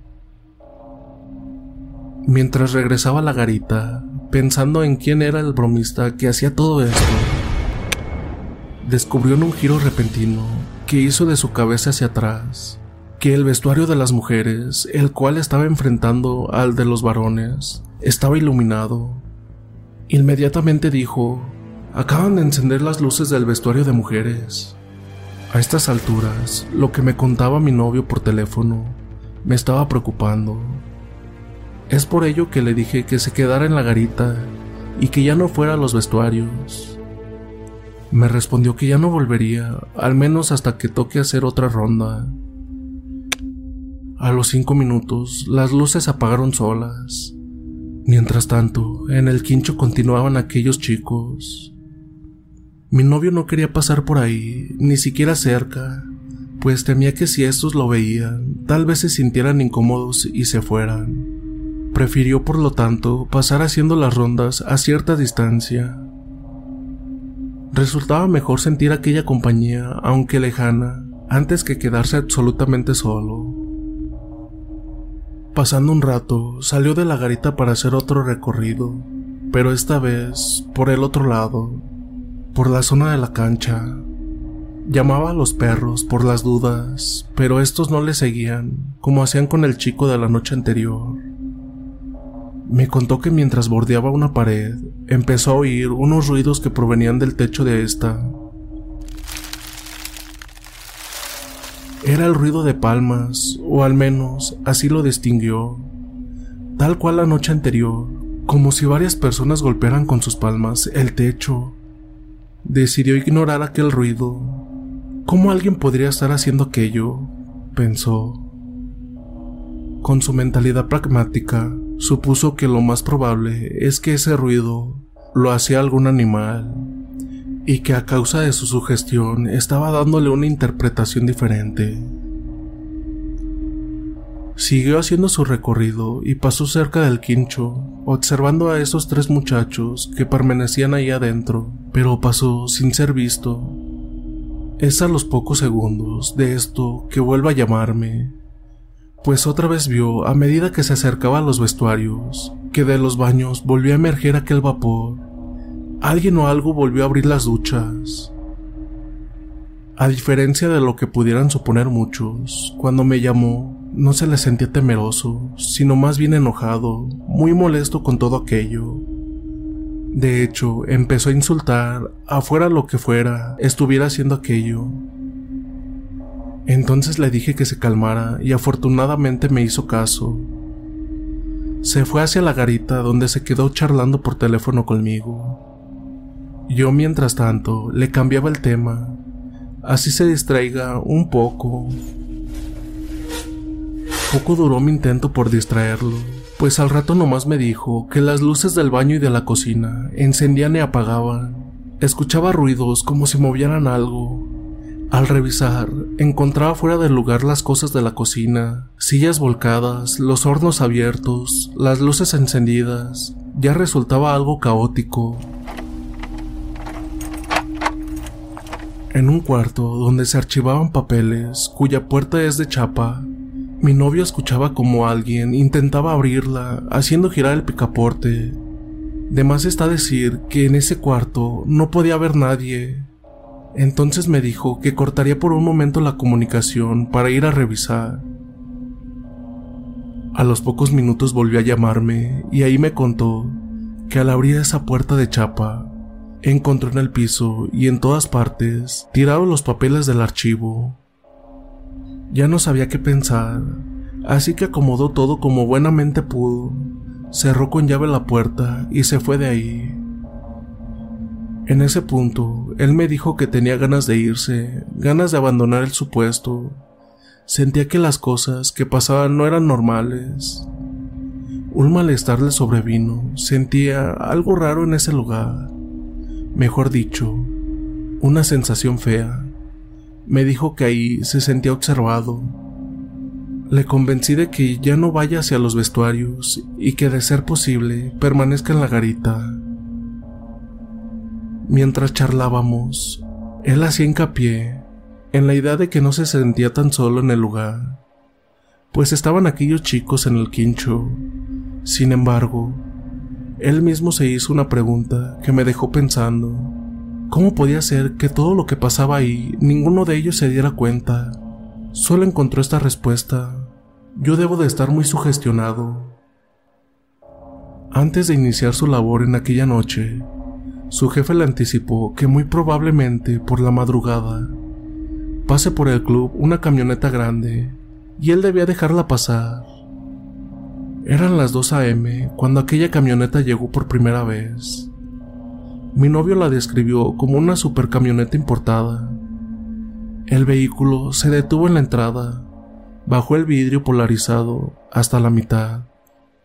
Mientras regresaba a la garita, pensando en quién era el bromista que hacía todo esto, descubrió en un giro repentino que hizo de su cabeza hacia atrás que el vestuario de las mujeres, el cual estaba enfrentando al de los varones, estaba iluminado. Inmediatamente dijo, acaban de encender las luces del vestuario de mujeres. A estas alturas, lo que me contaba mi novio por teléfono me estaba preocupando. Es por ello que le dije que se quedara en la garita y que ya no fuera a los vestuarios. Me respondió que ya no volvería, al menos hasta que toque hacer otra ronda. A los cinco minutos, las luces apagaron solas. Mientras tanto, en el quincho continuaban aquellos chicos. Mi novio no quería pasar por ahí, ni siquiera cerca, pues temía que si estos lo veían, tal vez se sintieran incómodos y se fueran. Prefirió, por lo tanto, pasar haciendo las rondas a cierta distancia. Resultaba mejor sentir aquella compañía, aunque lejana, antes que quedarse absolutamente solo. Pasando un rato, salió de la garita para hacer otro recorrido, pero esta vez por el otro lado, por la zona de la cancha. Llamaba a los perros por las dudas, pero estos no le seguían, como hacían con el chico de la noche anterior. Me contó que mientras bordeaba una pared, empezó a oír unos ruidos que provenían del techo de esta. Era el ruido de palmas, o al menos así lo distinguió, tal cual la noche anterior, como si varias personas golpearan con sus palmas el techo Decidió ignorar aquel ruido. ¿Cómo alguien podría estar haciendo aquello? pensó. Con su mentalidad pragmática, supuso que lo más probable es que ese ruido lo hacía algún animal y que a causa de su sugestión estaba dándole una interpretación diferente. Siguió haciendo su recorrido y pasó cerca del quincho, observando a esos tres muchachos que permanecían ahí adentro, pero pasó sin ser visto. Es a los pocos segundos de esto que vuelve a llamarme, pues otra vez vio a medida que se acercaba a los vestuarios, que de los baños volvió a emerger aquel vapor. Alguien o algo volvió a abrir las duchas. A diferencia de lo que pudieran suponer muchos, cuando me llamó, no se le sentía temeroso, sino más bien enojado, muy molesto con todo aquello. De hecho, empezó a insultar, afuera lo que fuera, estuviera haciendo aquello. Entonces le dije que se calmara y afortunadamente me hizo caso. Se fue hacia la garita donde se quedó charlando por teléfono conmigo. Yo mientras tanto le cambiaba el tema, así se distraiga un poco poco duró mi intento por distraerlo, pues al rato nomás me dijo que las luces del baño y de la cocina encendían y apagaban. Escuchaba ruidos como si movieran algo. Al revisar, encontraba fuera del lugar las cosas de la cocina, sillas volcadas, los hornos abiertos, las luces encendidas. Ya resultaba algo caótico. En un cuarto donde se archivaban papeles, cuya puerta es de chapa, mi novio escuchaba como alguien intentaba abrirla, haciendo girar el picaporte. De más está decir que en ese cuarto no podía haber nadie. Entonces me dijo que cortaría por un momento la comunicación para ir a revisar. A los pocos minutos volvió a llamarme y ahí me contó que al abrir esa puerta de chapa, encontró en el piso y en todas partes tirados los papeles del archivo. Ya no sabía qué pensar. así que acomodó todo como buenamente pudo, cerró con llave la puerta y se fue de ahí. En ese punto, él me dijo que tenía ganas de irse, ganas de abandonar el supuesto. Sentía que las cosas que pasaban no eran normales. Un malestar le sobrevino, sentía algo raro en ese lugar. Mejor dicho, una sensación fea. Me dijo que ahí se sentía observado. Le convencí de que ya no vaya hacia los vestuarios y que de ser posible permanezca en la garita. Mientras charlábamos, él hacía hincapié en la idea de que no se sentía tan solo en el lugar, pues estaban aquellos chicos en el quincho. Sin embargo, él mismo se hizo una pregunta que me dejó pensando. ¿Cómo podía ser que todo lo que pasaba ahí ninguno de ellos se diera cuenta? Solo encontró esta respuesta. Yo debo de estar muy sugestionado. Antes de iniciar su labor en aquella noche, su jefe le anticipó que muy probablemente por la madrugada pase por el club una camioneta grande y él debía dejarla pasar. Eran las 2 a.m. cuando aquella camioneta llegó por primera vez. Mi novio la describió como una supercamioneta importada. El vehículo se detuvo en la entrada, bajó el vidrio polarizado hasta la mitad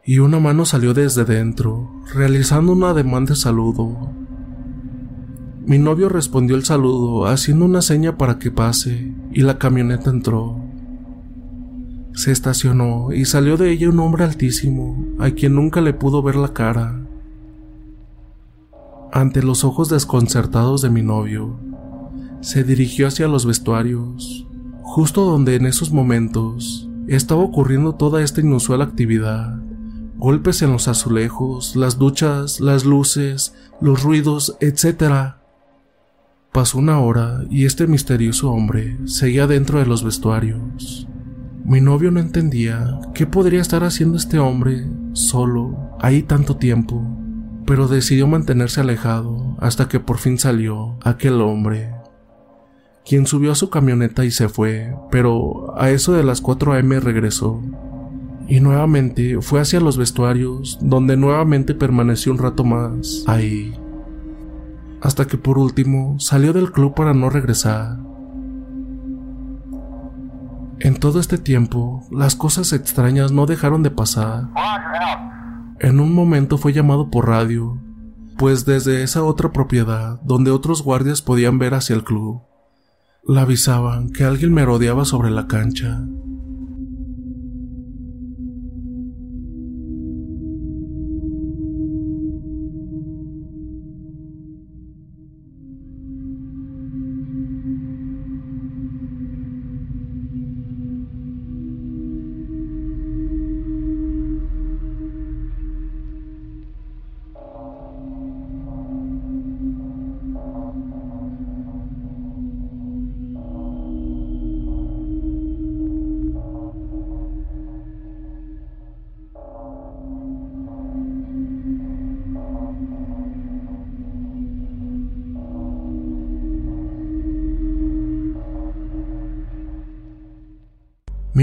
y una mano salió desde dentro, realizando un ademán de saludo. Mi novio respondió el saludo haciendo una seña para que pase y la camioneta entró. Se estacionó y salió de ella un hombre altísimo, a quien nunca le pudo ver la cara. Ante los ojos desconcertados de mi novio, se dirigió hacia los vestuarios, justo donde en esos momentos estaba ocurriendo toda esta inusual actividad. Golpes en los azulejos, las duchas, las luces, los ruidos, etc. Pasó una hora y este misterioso hombre seguía dentro de los vestuarios. Mi novio no entendía qué podría estar haciendo este hombre solo ahí tanto tiempo, pero decidió mantenerse alejado hasta que por fin salió aquel hombre, quien subió a su camioneta y se fue, pero a eso de las 4 a.m. regresó. Y nuevamente fue hacia los vestuarios, donde nuevamente permaneció un rato más ahí hasta que por último salió del club para no regresar. En todo este tiempo, las cosas extrañas no dejaron de pasar. En un momento fue llamado por radio, pues desde esa otra propiedad, donde otros guardias podían ver hacia el club, le avisaban que alguien merodeaba sobre la cancha.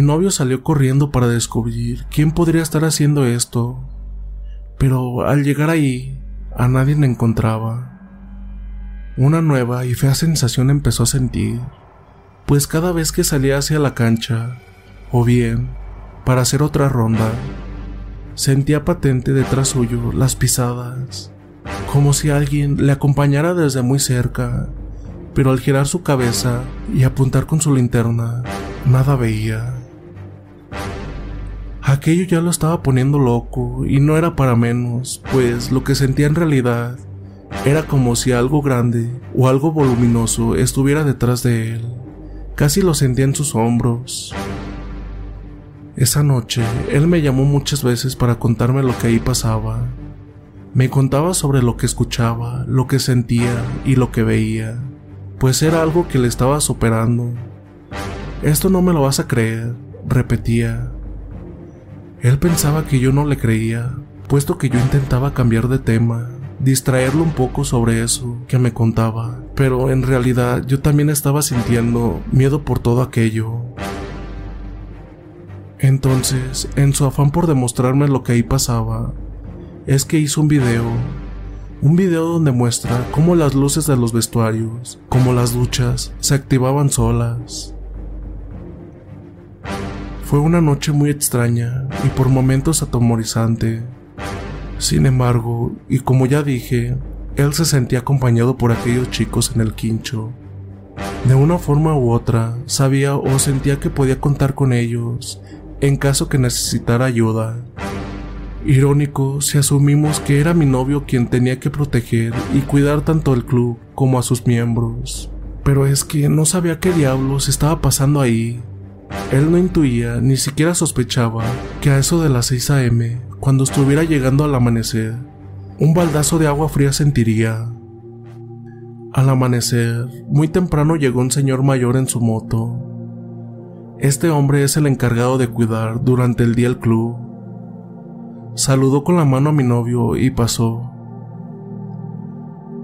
Novio salió corriendo para descubrir quién podría estar haciendo esto, pero al llegar ahí, a nadie le encontraba. Una nueva y fea sensación empezó a sentir, pues cada vez que salía hacia la cancha, o bien para hacer otra ronda, sentía patente detrás suyo las pisadas, como si alguien le acompañara desde muy cerca, pero al girar su cabeza y apuntar con su linterna, nada veía. Aquello ya lo estaba poniendo loco y no era para menos, pues lo que sentía en realidad era como si algo grande o algo voluminoso estuviera detrás de él. Casi lo sentía en sus hombros. Esa noche, él me llamó muchas veces para contarme lo que ahí pasaba. Me contaba sobre lo que escuchaba, lo que sentía y lo que veía, pues era algo que le estaba superando. Esto no me lo vas a creer, repetía. Él pensaba que yo no le creía, puesto que yo intentaba cambiar de tema, distraerlo un poco sobre eso que me contaba, pero en realidad yo también estaba sintiendo miedo por todo aquello. En Entonces, en su afán por demostrarme lo que ahí pasaba, es que hizo un video. Un video donde muestra cómo las luces de los vestuarios, como las duchas, se activaban solas. Fue una noche muy extraña y por momentos atemorizante. Sin embargo, y como ya dije, él se sentía acompañado por aquellos chicos en el quincho. De una forma u otra, sabía o sentía que podía contar con ellos en caso que necesitara ayuda. Irónico si asumimos que era mi novio quien tenía que proteger y cuidar tanto al club como a sus miembros. Pero es que no sabía qué diablos estaba pasando ahí. Él no intuía, ni siquiera sospechaba, que a eso de las 6 a.m., cuando estuviera llegando al amanecer, un baldazo de agua fría sentiría. Al amanecer, muy temprano llegó un señor mayor en su moto. Este hombre es el encargado de cuidar durante el día el club. Saludó con la mano a mi novio y pasó.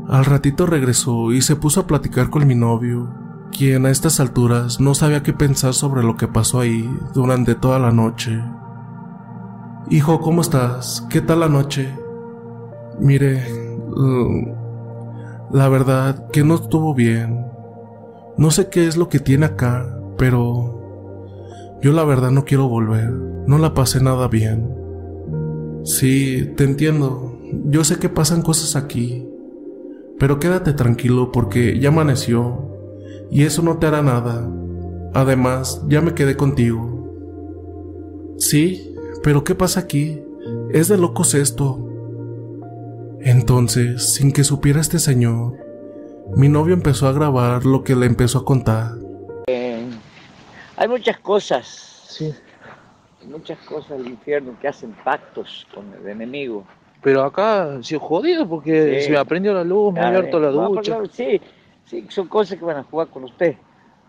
Al ratito regresó y se puso a platicar con mi novio, quien a estas alturas no sabía qué pensar sobre lo que pasó ahí durante toda la noche. Hijo, ¿cómo estás? ¿Qué tal la noche? Mire, la verdad que no estuvo bien. No sé qué es lo que tiene acá, pero yo la verdad no quiero volver. No la pasé nada bien. Sí, te entiendo. Yo sé que pasan cosas aquí. Pero quédate tranquilo porque ya amaneció. Y eso no te hará nada. Además, ya me quedé contigo. Sí, pero ¿qué pasa aquí? Es de locos esto. Entonces, sin que supiera este señor, mi novio empezó a grabar lo que le empezó a contar. Eh, hay muchas cosas, sí. Hay muchas cosas del infierno que hacen pactos con el enemigo. Pero acá sí jodido porque Sí. se me aprendió la luz, me ha abierto la ducha. claro, sí, sí, son cosas que van a jugar con usted.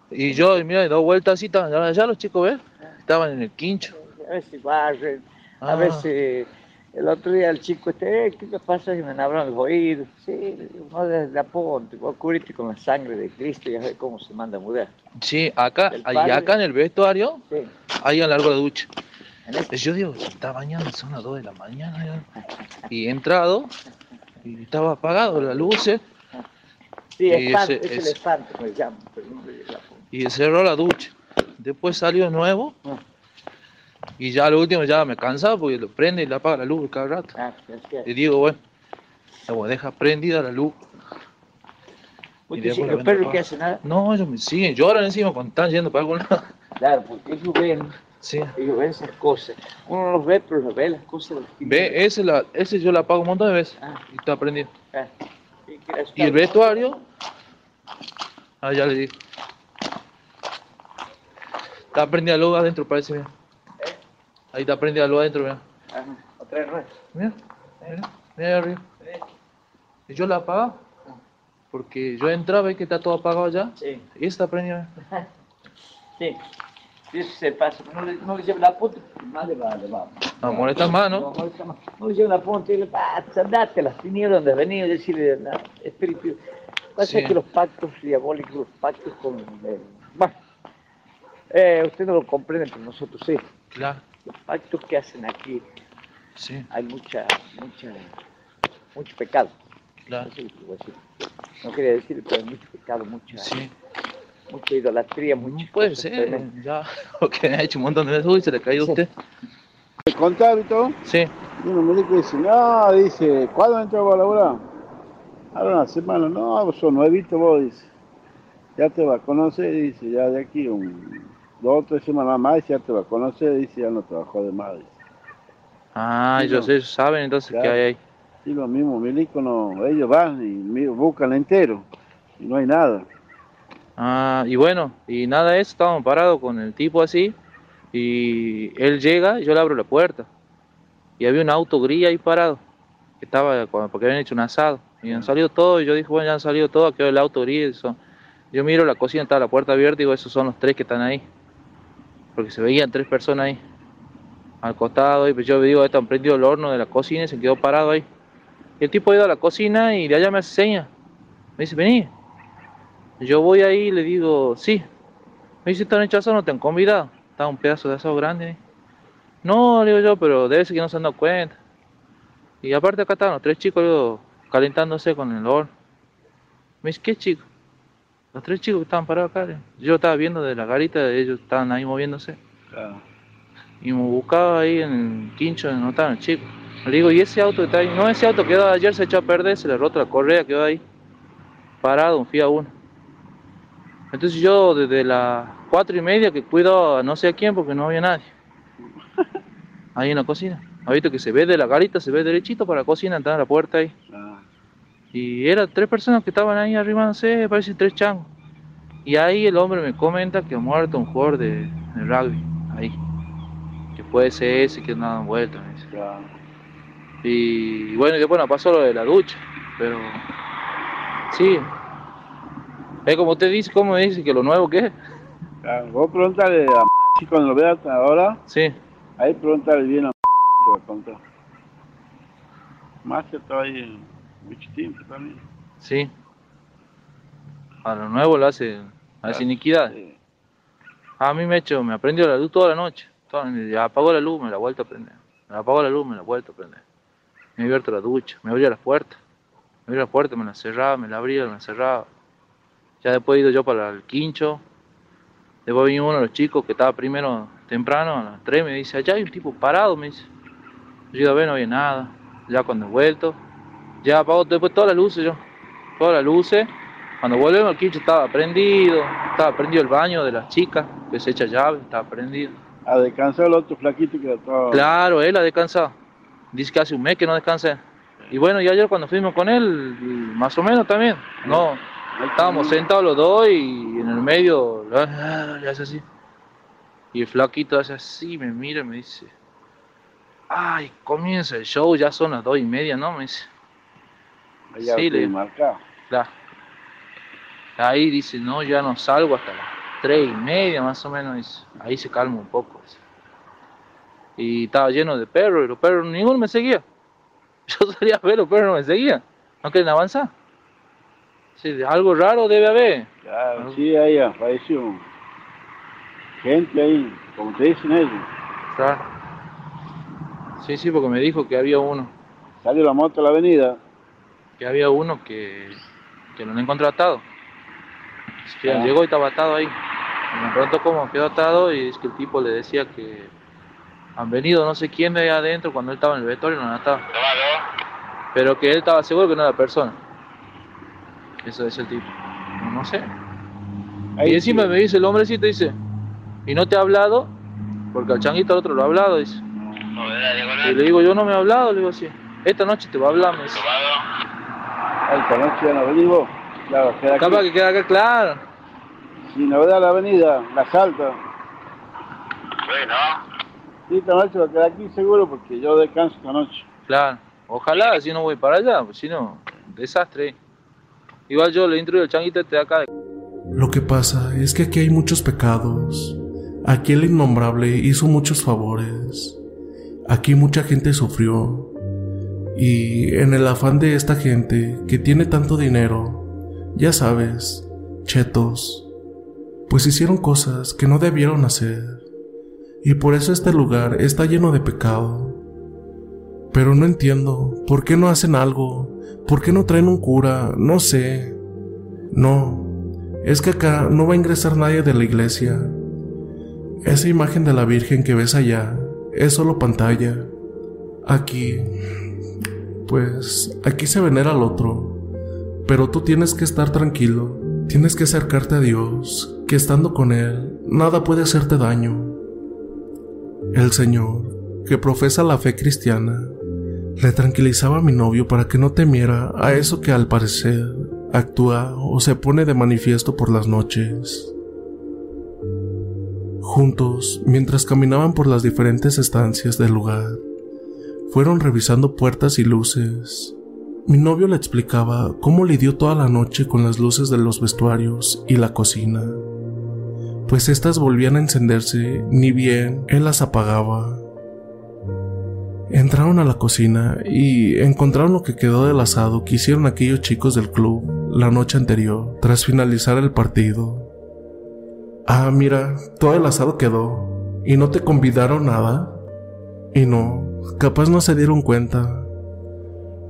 Y yo, mira, dos vueltas así, estaban allá los chicos, ¿ves? Estaban en el quincho. A veces barren, a Ah. veces el otro día el chico este, "Eh, ¿qué te pasa? Y me abran los oídos. Sí, no de la ponte, vos cubriste con la sangre de Cristo y a ver cómo se manda a mudar. Sí, acá, y acá en el vestuario, Sí. ahí al largo de la ducha. Este- Yo digo, está bañando, son las 2 de la mañana ya. Y he entrado y estaba apagado las luces Sí, espanto, ese- es el espanto que le llaman, pero no le llaman. y cerró la ducha. Después salió nuevo Ah. y ya lo último ya me cansaba porque lo prende y le apaga la luz cada rato. Ah, Y digo, bueno, la voy a dejar prendida la luz. ¿Vos Y los perros que hacen nada? No, ellos me siguen, lloran encima cuando están yendo para algún lado. Claro, porque ellos ven, Sí. ellos ven esas cosas. Uno no los ve, pero los ve las cosas de Ve, ese, la, ese yo la apago un montón de veces Ah. y está prendido. Ah, y el vestuario, ah, ya le digo. Está prendida la luz adentro, parece, mira. Ahí está prendida la luz adentro, mira. Ajá, otra vez no. Mira, mira, mira ahí arriba. Y yo la apagaba. Porque yo entraba y que está todo apagado ya. Sí. Y está prendida. sí, eso se pasa. No le, no le lleve la punta, más le va, le va. No, molesta más, No, ¿no? molesta más. No le lleve la punta y le va, andate a las tinieblas donde has venido, decirle, no, espíritu. Pasa Sí. que los pactos diabólicos, los pactos con el... Bueno, eh, usted no lo comprende, pero nosotros sí. Claro, Los pactos que hacen aquí, sí, hay mucha, mucha, mucho pecado. claro. Eso es lo que voy a decir. No quería decir, pero hay mucho pecado, mucha, Sí. Mucha idolatría, No muchas puede ser, ya. Porque me ha hecho un montón de veces y se le ha caído a usted. El contacto, Sí. y uno me dice, no, dice, ¿cuándo entró a laburar? Ahora una semana, no, sos nuevito vos, dice. Ya te va a conocer, dice, ya de aquí un, dos o tres semanas más ya te va a conocer, dice, ya no trabajó de más, dice. Ah, Sí, ellos, no. ellos saben entonces Claro. qué hay ahí. Y lo mismo, milico no, ellos van y buscan entero, y no hay nada. Ah, y bueno, y nada de eso, estábamos parados con el tipo así, y él llega y yo le abro la puerta. Y había un auto gris ahí parado, que estaba, porque habían hecho un asado. Y han salido todos, y yo dije, bueno, ya han salido todos, quedó el auto gris. Eso. Yo miro la cocina, está la puerta abierta, y digo, esos son los tres que están ahí. Porque se veían tres personas ahí, al costado, y pues yo digo, están prendido el horno de la cocina y se quedó parado ahí. Y el tipo ha ido a la cocina y de allá me hace señas. Me dice, vení. Yo voy ahí y le digo, sí. Me dice, ¿están asado? ¿No te han convidado? Estaba un pedazo de asado grande ahí. No, digo yo, pero debe ser que no se han dado cuenta. Y aparte acá estaban los tres chicos digo, calentándose con el horno. Me dice, ¿qué chico? Los tres chicos que estaban parados acá. Yo estaba viendo de la garita, ellos estaban ahí moviéndose. Claro. Y me buscaba ahí en el quincho donde no estaban el chico. Le digo, ¿y ese auto que está ahí? No, ese auto quedó ayer, se echó a perder, se le roto la correa, quedó ahí. Parado, un Fiat Uno. Entonces yo desde las cuatro y media que cuido a no sé a quién porque no había nadie. Ahí en la cocina. ¿Ha visto que se ve de la garita, se ve derechito para la cocina, entrar a la puerta ahí? Y eran tres personas que estaban ahí arrimándose, parece tres changos. Y ahí el hombre me comenta que ha muerto un jugador de, de rugby, ahí. Que puede ser ese que no vuelta. me dice. Y bueno, y después nos pasó lo de la ducha, pero sí. Es como usted dice, ¿cómo me dice que lo nuevo que? Claro, vos preguntale a Maxi cuando lo veas ahora. Sí. Ahí preguntale bien a te va a contar. Maxi estaba ahí mucho tiempo también. Sí. A lo nuevo lo hace, hace iniquidad. A mí me ha hecho, me aprendió la luz toda la noche. Toda, apagó la luz, me la vuelto a prender. Me apagó la luz, me la vuelto a prender. Me he abierto la ducha, me abría las puertas. Me abría las puertas, me las cerraba, me la abría, me las cerraba. Ya después he ido yo para el quincho. Después vino uno de los chicos que estaba primero temprano, a las 3, me dice, allá hay un tipo parado, me dice. Yo a ver, no había nada. Ya cuando he vuelto, ya apagó después todas las luces yo. Todas las luces. Cuando volvemos al quincho estaba prendido, estaba prendido el baño de las chicas, que se echa llave, estaba prendido. A descansar el otro flaquito que estaba. Claro, él ha descansado. Dice que hace un mes que no descansa. Y bueno, y ayer cuando fuimos con él, más o menos también. No, estábamos sentados los dos y en el medio le hace así. Y el flaquito hace así, me mira y me dice, ay, comienza el show, ya son las dos y media, ¿no? Me dice. Ahí Sí, le- marcado. Claro. Ahí dice, no, ya no salgo hasta las tres y media más o menos. dice. Ahí se calma un poco. dice. Y estaba lleno de perros y los perros, ninguno me seguía. Yo salía a ver, los perros no me seguían. No quieren avanzar. Sí, de algo raro debe haber. Claro, sí, ahí apareció gente ahí, como te dicen ellos. Claro. Sí, sí, porque me dijo que había uno, Salió la moto a la avenida. que había uno que, que lo han encontrado atado. Es que Ah. llegó y estaba atado ahí. Y me preguntó cómo quedó atado y es que el tipo le decía que han venido no sé quién de ahí adentro cuando él estaba en el vestuario y lo han atado. Pero que él estaba seguro que no era persona. Eso es el tipo. No, no sé. y encima me dice el hombrecito, dice, ¿y no te ha hablado? Porque al changuito al otro lo ha hablado, dice. Y le digo, yo no me he hablado, le digo así. Esta noche te va a hablar, me dice. Ahí esta noche ya no venís vos. Claro, queda aquí. Capaz que queda acá claro. Si novedad la avenida, la salta. Bueno, Sí, esta noche va a quedar aquí seguro porque yo descanso esta noche. Claro. Ojalá, si no voy para allá, pues si no, desastre. Igual yo le instruyo al changuito este de acá. Lo que pasa es que aquí hay muchos pecados. Aquí el innombrable hizo muchos favores. Aquí mucha gente sufrió. Y en el afán de esta gente que tiene tanto dinero, ya sabes, chetos, pues hicieron cosas que no debieron hacer. Y por eso este lugar está lleno de pecado. Pero no entiendo, ¿por qué no hacen algo? ¿Por qué no traen un cura? No sé. No, es que acá no va a ingresar nadie de la iglesia. Esa imagen de la Virgen que ves allá es solo pantalla. Aquí, pues, aquí se venera al otro. Pero tú tienes que estar tranquilo, tienes que acercarte a Dios, que estando con Él, nada puede hacerte daño. El Señor, que profesa la fe cristiana, le tranquilizaba a mi novio para que no temiera a eso que al parecer actúa o se pone de manifiesto por las noches. Juntos, mientras caminaban por las diferentes estancias del lugar, fueron revisando puertas y luces. Mi novio le explicaba cómo lidió toda la noche con las luces de los vestuarios y la cocina, pues éstas volvían a encenderse ni bien él las apagaba. Entraron a la cocina y encontraron lo que quedó del asado que hicieron aquellos chicos del club la noche anterior, tras finalizar el partido. Ah, mira, todo el asado quedó. ¿Y no te convidaron nada? Y no, capaz no se dieron cuenta.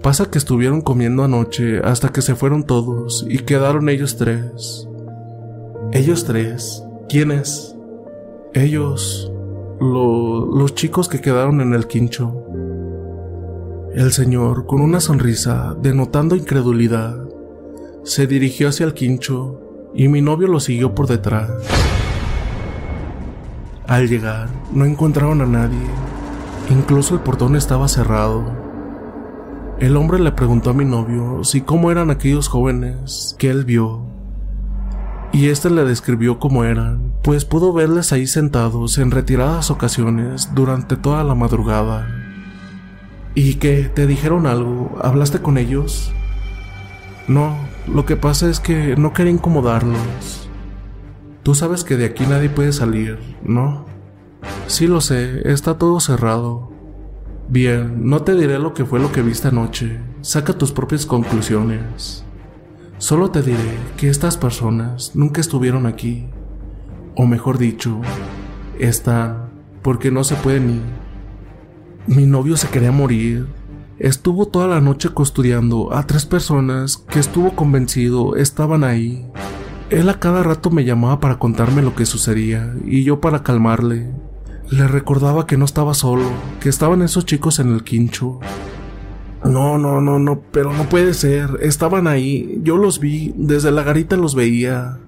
Pasa que estuvieron comiendo anoche hasta que se fueron todos y quedaron ellos tres. Ellos tres. ¿Quiénes? Ellos. los chicos que quedaron en el quincho. El señor, con una sonrisa, denotando incredulidad, se dirigió hacia el quincho y mi novio lo siguió por detrás. Al llegar, no encontraron a nadie. Incluso el portón estaba cerrado. El hombre le preguntó a mi novio si cómo eran aquellos jóvenes que él vio. Y éste le describió cómo eran, pues pudo verles ahí sentados en retiradas ocasiones durante toda la madrugada. ¿Y qué? ¿Te dijeron algo? ¿Hablaste con ellos? No, lo que pasa es que no quería incomodarlos. Tú sabes que de aquí nadie puede salir, ¿no? Sí lo sé, está todo cerrado. Bien, no te diré lo que fue lo que viste anoche. Saca tus propias conclusiones. Solo te diré que estas personas nunca estuvieron aquí. O mejor dicho, están porque no se pueden ir. Mi novio se quería morir. Estuvo toda la noche custodiando a tres personas que estuvo convencido estaban ahí. Él a cada rato me llamaba para contarme lo que sucedía y yo para calmarle. Le recordaba que no estaba solo, que estaban esos chicos en el quincho. No, no, no, no, pero no puede ser. Estaban ahí, yo los vi, desde la garita los veía.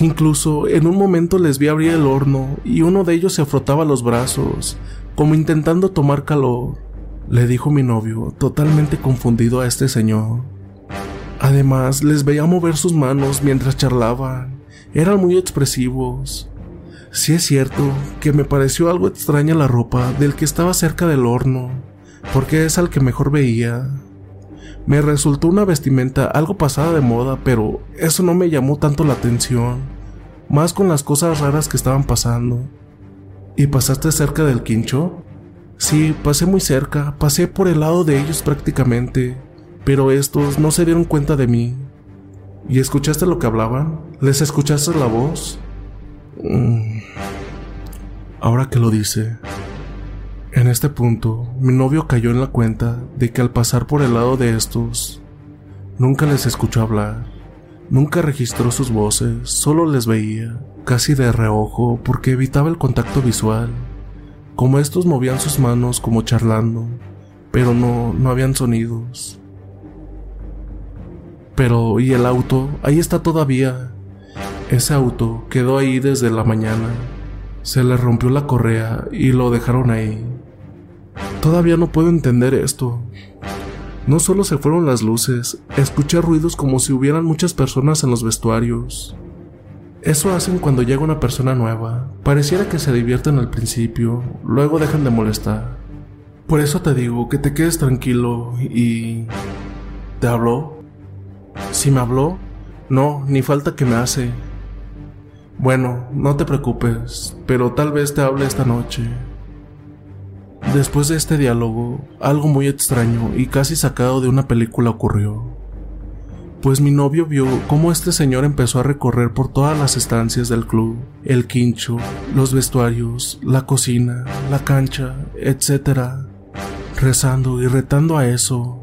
Incluso en un momento les vi abrir el horno y uno de ellos se frotaba los brazos, como intentando tomar calor, le dijo mi novio, totalmente confundido a este señor. Además, les veía mover sus manos mientras charlaban. Eran muy expresivos. Sí es cierto que me pareció algo extraña la ropa del que estaba cerca del horno, porque es al que mejor veía. Me resultó una vestimenta algo pasada de moda, pero eso no me llamó tanto la atención, más con las cosas raras que estaban pasando. ¿Y pasaste cerca del quincho? Sí, pasé muy cerca, pasé por el lado de ellos prácticamente, pero estos no se dieron cuenta de mí. ¿Y escuchaste lo que hablaban? ¿Les escuchaste la voz? Mm. Ahora que lo dice. En este punto, mi novio cayó en la cuenta de que al pasar por el lado de estos, nunca les escuchó hablar, nunca registró sus voces, solo les veía casi de reojo porque evitaba el contacto visual, como estos movían sus manos como charlando, pero no, no habían sonidos. Pero, ¿y el auto? Ahí está todavía. Ese auto quedó ahí desde la mañana. Se le rompió la correa y lo dejaron ahí. Todavía no puedo entender esto. No solo se fueron las luces, escuché ruidos como si hubieran muchas personas en los vestuarios. Eso hacen cuando llega una persona nueva. Pareciera que se divierten al principio, luego dejan de molestar. Por eso te digo que te quedes tranquilo y... ¿Te habló? Si me habló, no, ni falta que me hace. Bueno, no te preocupes, pero tal vez te hable esta noche. Después de este diálogo, algo muy extraño y casi sacado de una película ocurrió pues mi novio vio cómo este señor empezó a recorrer por todas las estancias del club, el quincho, los vestuarios, la cocina, la cancha, etc., rezando y retando a eso.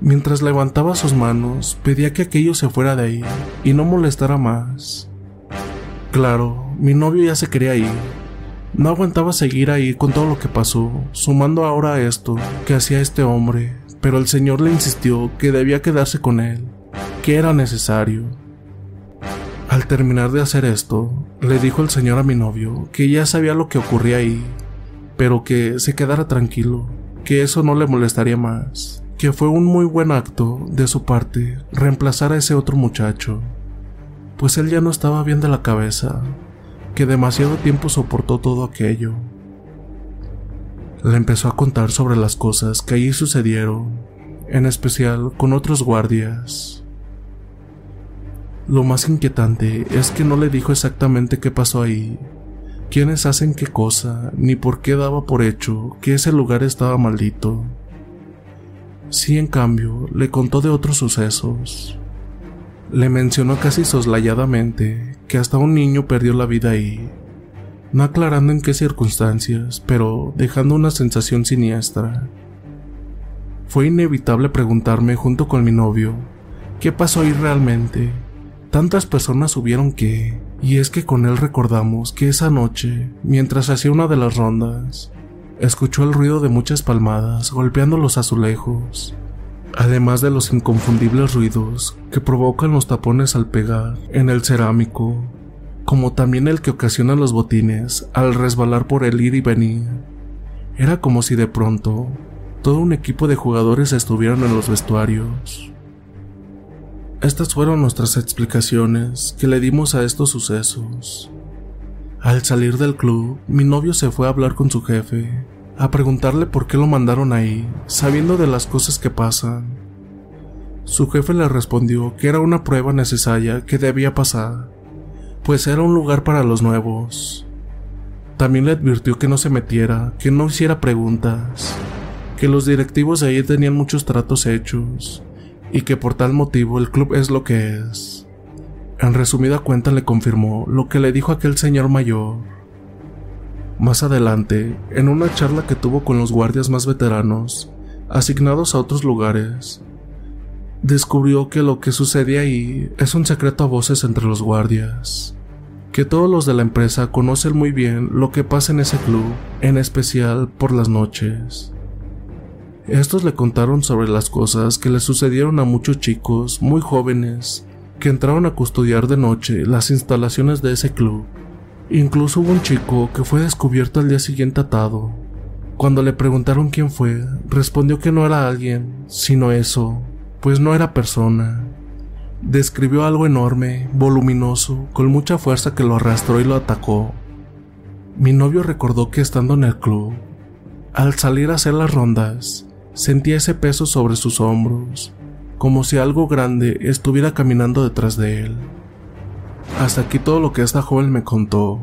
Mientras levantaba sus manos, pedía que aquello se fuera de ahí y no molestara más. Claro, mi novio ya se quería ir. No aguantaba seguir ahí con todo lo que pasó, sumando ahora esto que hacía este hombre, pero el Señor le insistió que debía quedarse con él, que era necesario. Al terminar de hacer esto, le dijo el Señor a mi novio que ya sabía lo que ocurría ahí, pero que se quedara tranquilo, que eso no le molestaría más, que fue un muy buen acto de su parte reemplazar a ese otro muchacho, pues él ya no estaba bien de la cabeza, que demasiado tiempo soportó todo aquello. Le empezó a contar sobre las cosas que allí sucedieron, en especial con otros guardias. Lo más inquietante es que no le dijo exactamente qué pasó ahí, quiénes hacen qué cosa, ni por qué daba por hecho que ese lugar estaba maldito. Sí, en cambio, le contó de otros sucesos. Le mencionó casi soslayadamente que hasta un niño perdió la vida ahí, no aclarando en qué circunstancias, pero dejando una sensación siniestra. Fue inevitable preguntarme junto con mi novio, ¿qué pasó ahí realmente? Tantas personas subieron que... Y es que con él recordamos que esa noche, mientras hacía una de las rondas, escuchó el ruido de muchas palmadas golpeando los azulejos, además de los inconfundibles ruidos que provocan los tapones al pegar en el cerámico, como también el que ocasiona los botines al resbalar por el ir y venir. Era como si de pronto todo un equipo de jugadores estuvieran en los vestuarios. Estas fueron nuestras explicaciones que le dimos a estos sucesos. Al salir del club, mi novio se fue a hablar con su jefe, a preguntarle por qué lo mandaron ahí, sabiendo de las cosas que pasan. Su jefe le respondió que era una prueba necesaria que debía pasar, pues era un lugar para los nuevos. También le advirtió que no se metiera, que no hiciera preguntas, que los directivos de ahí tenían muchos tratos hechos y que por tal motivo el club es lo que es. En resumida cuenta le confirmó lo que le dijo aquel señor mayor. Más adelante, en una charla que tuvo con los guardias más veteranos, asignados a otros lugares, descubrió que lo que sucede ahí es un secreto a voces entre los guardias, que todos los de la empresa conocen muy bien lo que pasa en ese club, en especial por las noches. Estos le contaron sobre las cosas que le sucedieron a muchos chicos muy jóvenes que entraron a custodiar de noche las instalaciones de ese club. Incluso hubo un chico que fue descubierto al día siguiente atado. Cuando le preguntaron quién fue, respondió que no era alguien, sino eso, pues no era persona. Describió algo enorme, voluminoso, con mucha fuerza que lo arrastró y lo atacó. Mi novio recordó que estando en el club, al salir a hacer las rondas, Sentía ese peso sobre sus hombros, como si algo grande estuviera caminando detrás de él. Hasta aquí todo lo que esta joven me contó.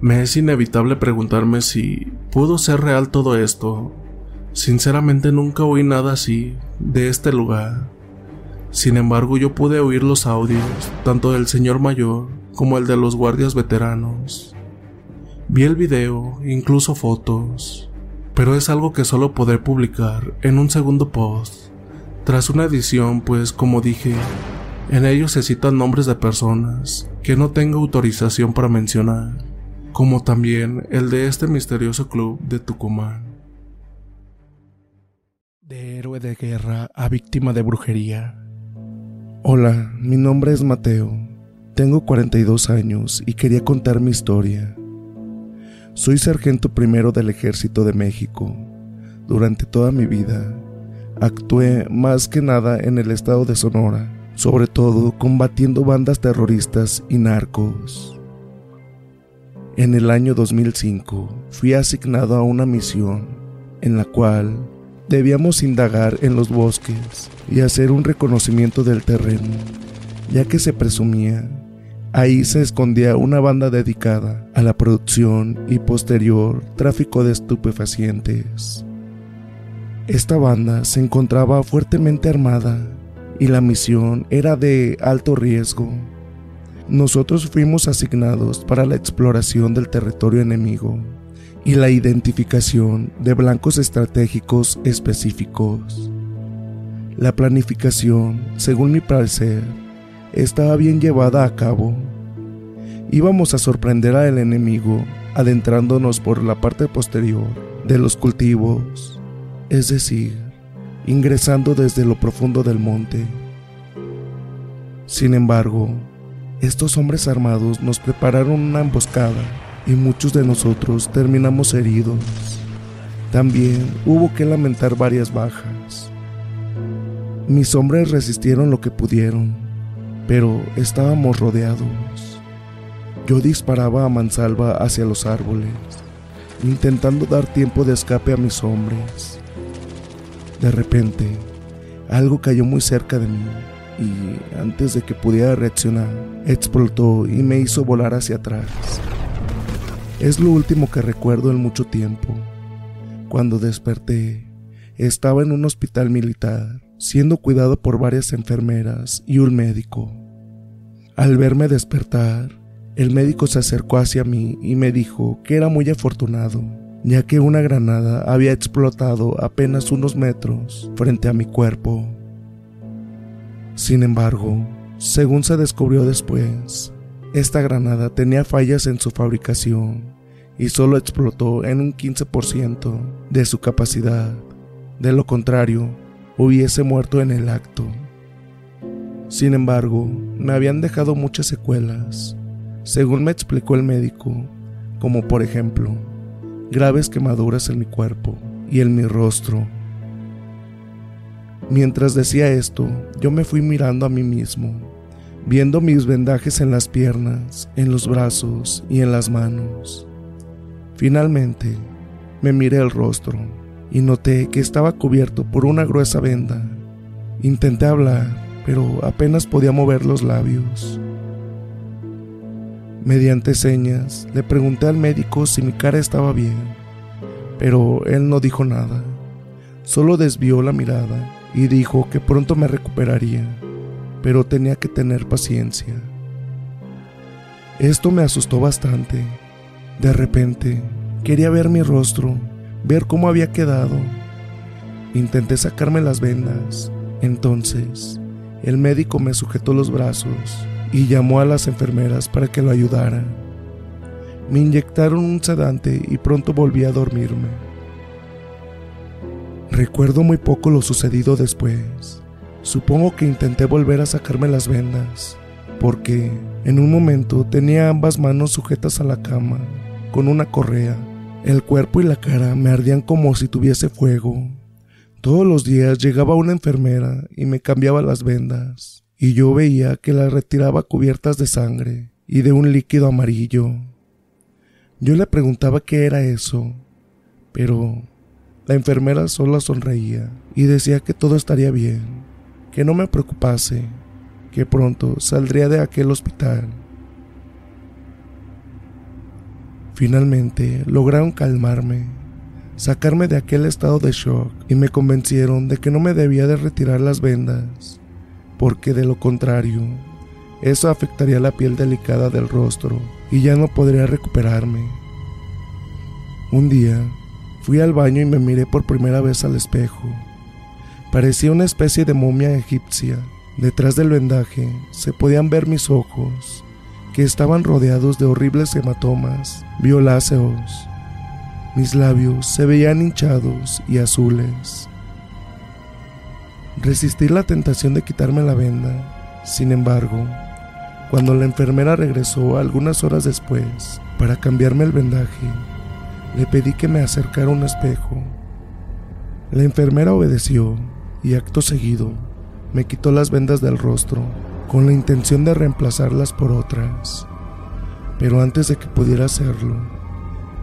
Me es inevitable preguntarme si pudo ser real todo esto. Sinceramente nunca oí nada así de este lugar. Sin embargo, yo pude oír los audios, tanto del señor mayor como el de los guardias veteranos. Vi el video, incluso fotos pero es algo que solo podré publicar en un segundo post, tras una edición, pues como dije, en ellos se citan nombres de personas que no tengo autorización para mencionar, como también el de este misterioso club de Tucumán. De héroe de guerra a víctima de brujería. Hola, mi nombre es Mateo. Tengo 42 años y quería contar mi historia. Soy sargento primero del Ejército de México. Durante toda mi vida, actué más que nada en el estado de Sonora, sobre todo combatiendo bandas terroristas y narcos. En el año 2005 fui asignado a una misión en la cual debíamos indagar en los bosques y hacer un reconocimiento del terreno, ya que se presumía Ahí se escondía una banda dedicada a la producción y posterior tráfico de estupefacientes. Esta banda se encontraba fuertemente armada y la misión era de alto riesgo. Nosotros fuimos asignados para la exploración del territorio enemigo y la identificación de blancos estratégicos específicos. La planificación, según mi parecer, estaba bien llevada a cabo. Íbamos a sorprender al enemigo adentrándonos por la parte posterior de los cultivos, es decir, ingresando desde lo profundo del monte. Sin embargo, estos hombres armados nos prepararon una emboscada y muchos de nosotros terminamos heridos. También hubo que lamentar varias bajas. Mis hombres resistieron lo que pudieron pero estábamos rodeados. Yo disparaba a mansalva hacia los árboles, intentando dar tiempo de escape a mis hombres. De repente, algo cayó muy cerca de mí y antes de que pudiera reaccionar, explotó y me hizo volar hacia atrás. Es lo último que recuerdo en mucho tiempo. Cuando desperté, estaba en un hospital militar, siendo cuidado por varias enfermeras y un médico. Al verme despertar, El médico se acercó hacia mí y me dijo que era muy afortunado, ya que una granada había explotado apenas unos metros frente a mi cuerpo. Sin embargo, según se descubrió después, esta granada tenía fallas en su fabricación y solo explotó en un 15% de su capacidad. De lo contrario, hubiese muerto en el acto. Sin embargo, me habían dejado muchas secuelas, según me explicó el médico, como por ejemplo, graves quemaduras en mi cuerpo y en mi rostro. Mientras decía esto, yo me fui mirando a mí mismo, viendo mis vendajes en las piernas, en los brazos y en las manos. Finalmente, me miré el rostro y noté que estaba cubierto por una gruesa venda. Intenté hablar, pero apenas podía mover los labios. Mediante señas, le pregunté al médico si mi cara estaba bien, pero él no dijo nada. Solo desvió la mirada y dijo que pronto me recuperaría, pero tenía que tener paciencia. Esto me asustó bastante. De repente, quería ver mi rostro, ver cómo había quedado. Intenté sacarme las vendas. Entonces, el médico me sujetó los brazos y llamó a las enfermeras para que lo ayudaran. Me inyectaron un sedante y pronto volví a dormirme. Recuerdo muy poco lo sucedido después. Supongo que intenté volver a sacarme las vendas, porque en un momento tenía ambas manos sujetas a la cama, con una correa. El cuerpo y la cara me ardían como si tuviese fuego. Todos los días llegaba una enfermera y me cambiaba las vendas y yo veía que las retiraba cubiertas de sangre y de un líquido amarillo. Yo le preguntaba qué era eso, pero la enfermera solo sonreía y decía que todo estaría bien, que no me preocupase, que pronto saldría de aquel hospital. Finalmente lograron calmarme, sacarme de aquel estado de shock y me convencieron de que no me debía de retirar las vendas porque de lo contrario, eso afectaría la piel delicada del rostro y ya no podría recuperarme. Un día, fui al baño y me miré por primera vez al espejo. Parecía una especie de momia egipcia. Detrás del vendaje se podían ver mis ojos, que estaban rodeados de horribles hematomas violáceos. Mis labios se veían hinchados y azules. Resistí la tentación de quitarme la venda. Sin embargo, cuando la enfermera regresó algunas horas después para cambiarme el vendaje, le pedí que me acercara un espejo. La enfermera obedeció y acto seguido me quitó las vendas del rostro con la intención de reemplazarlas por otras. Pero antes de que pudiera hacerlo,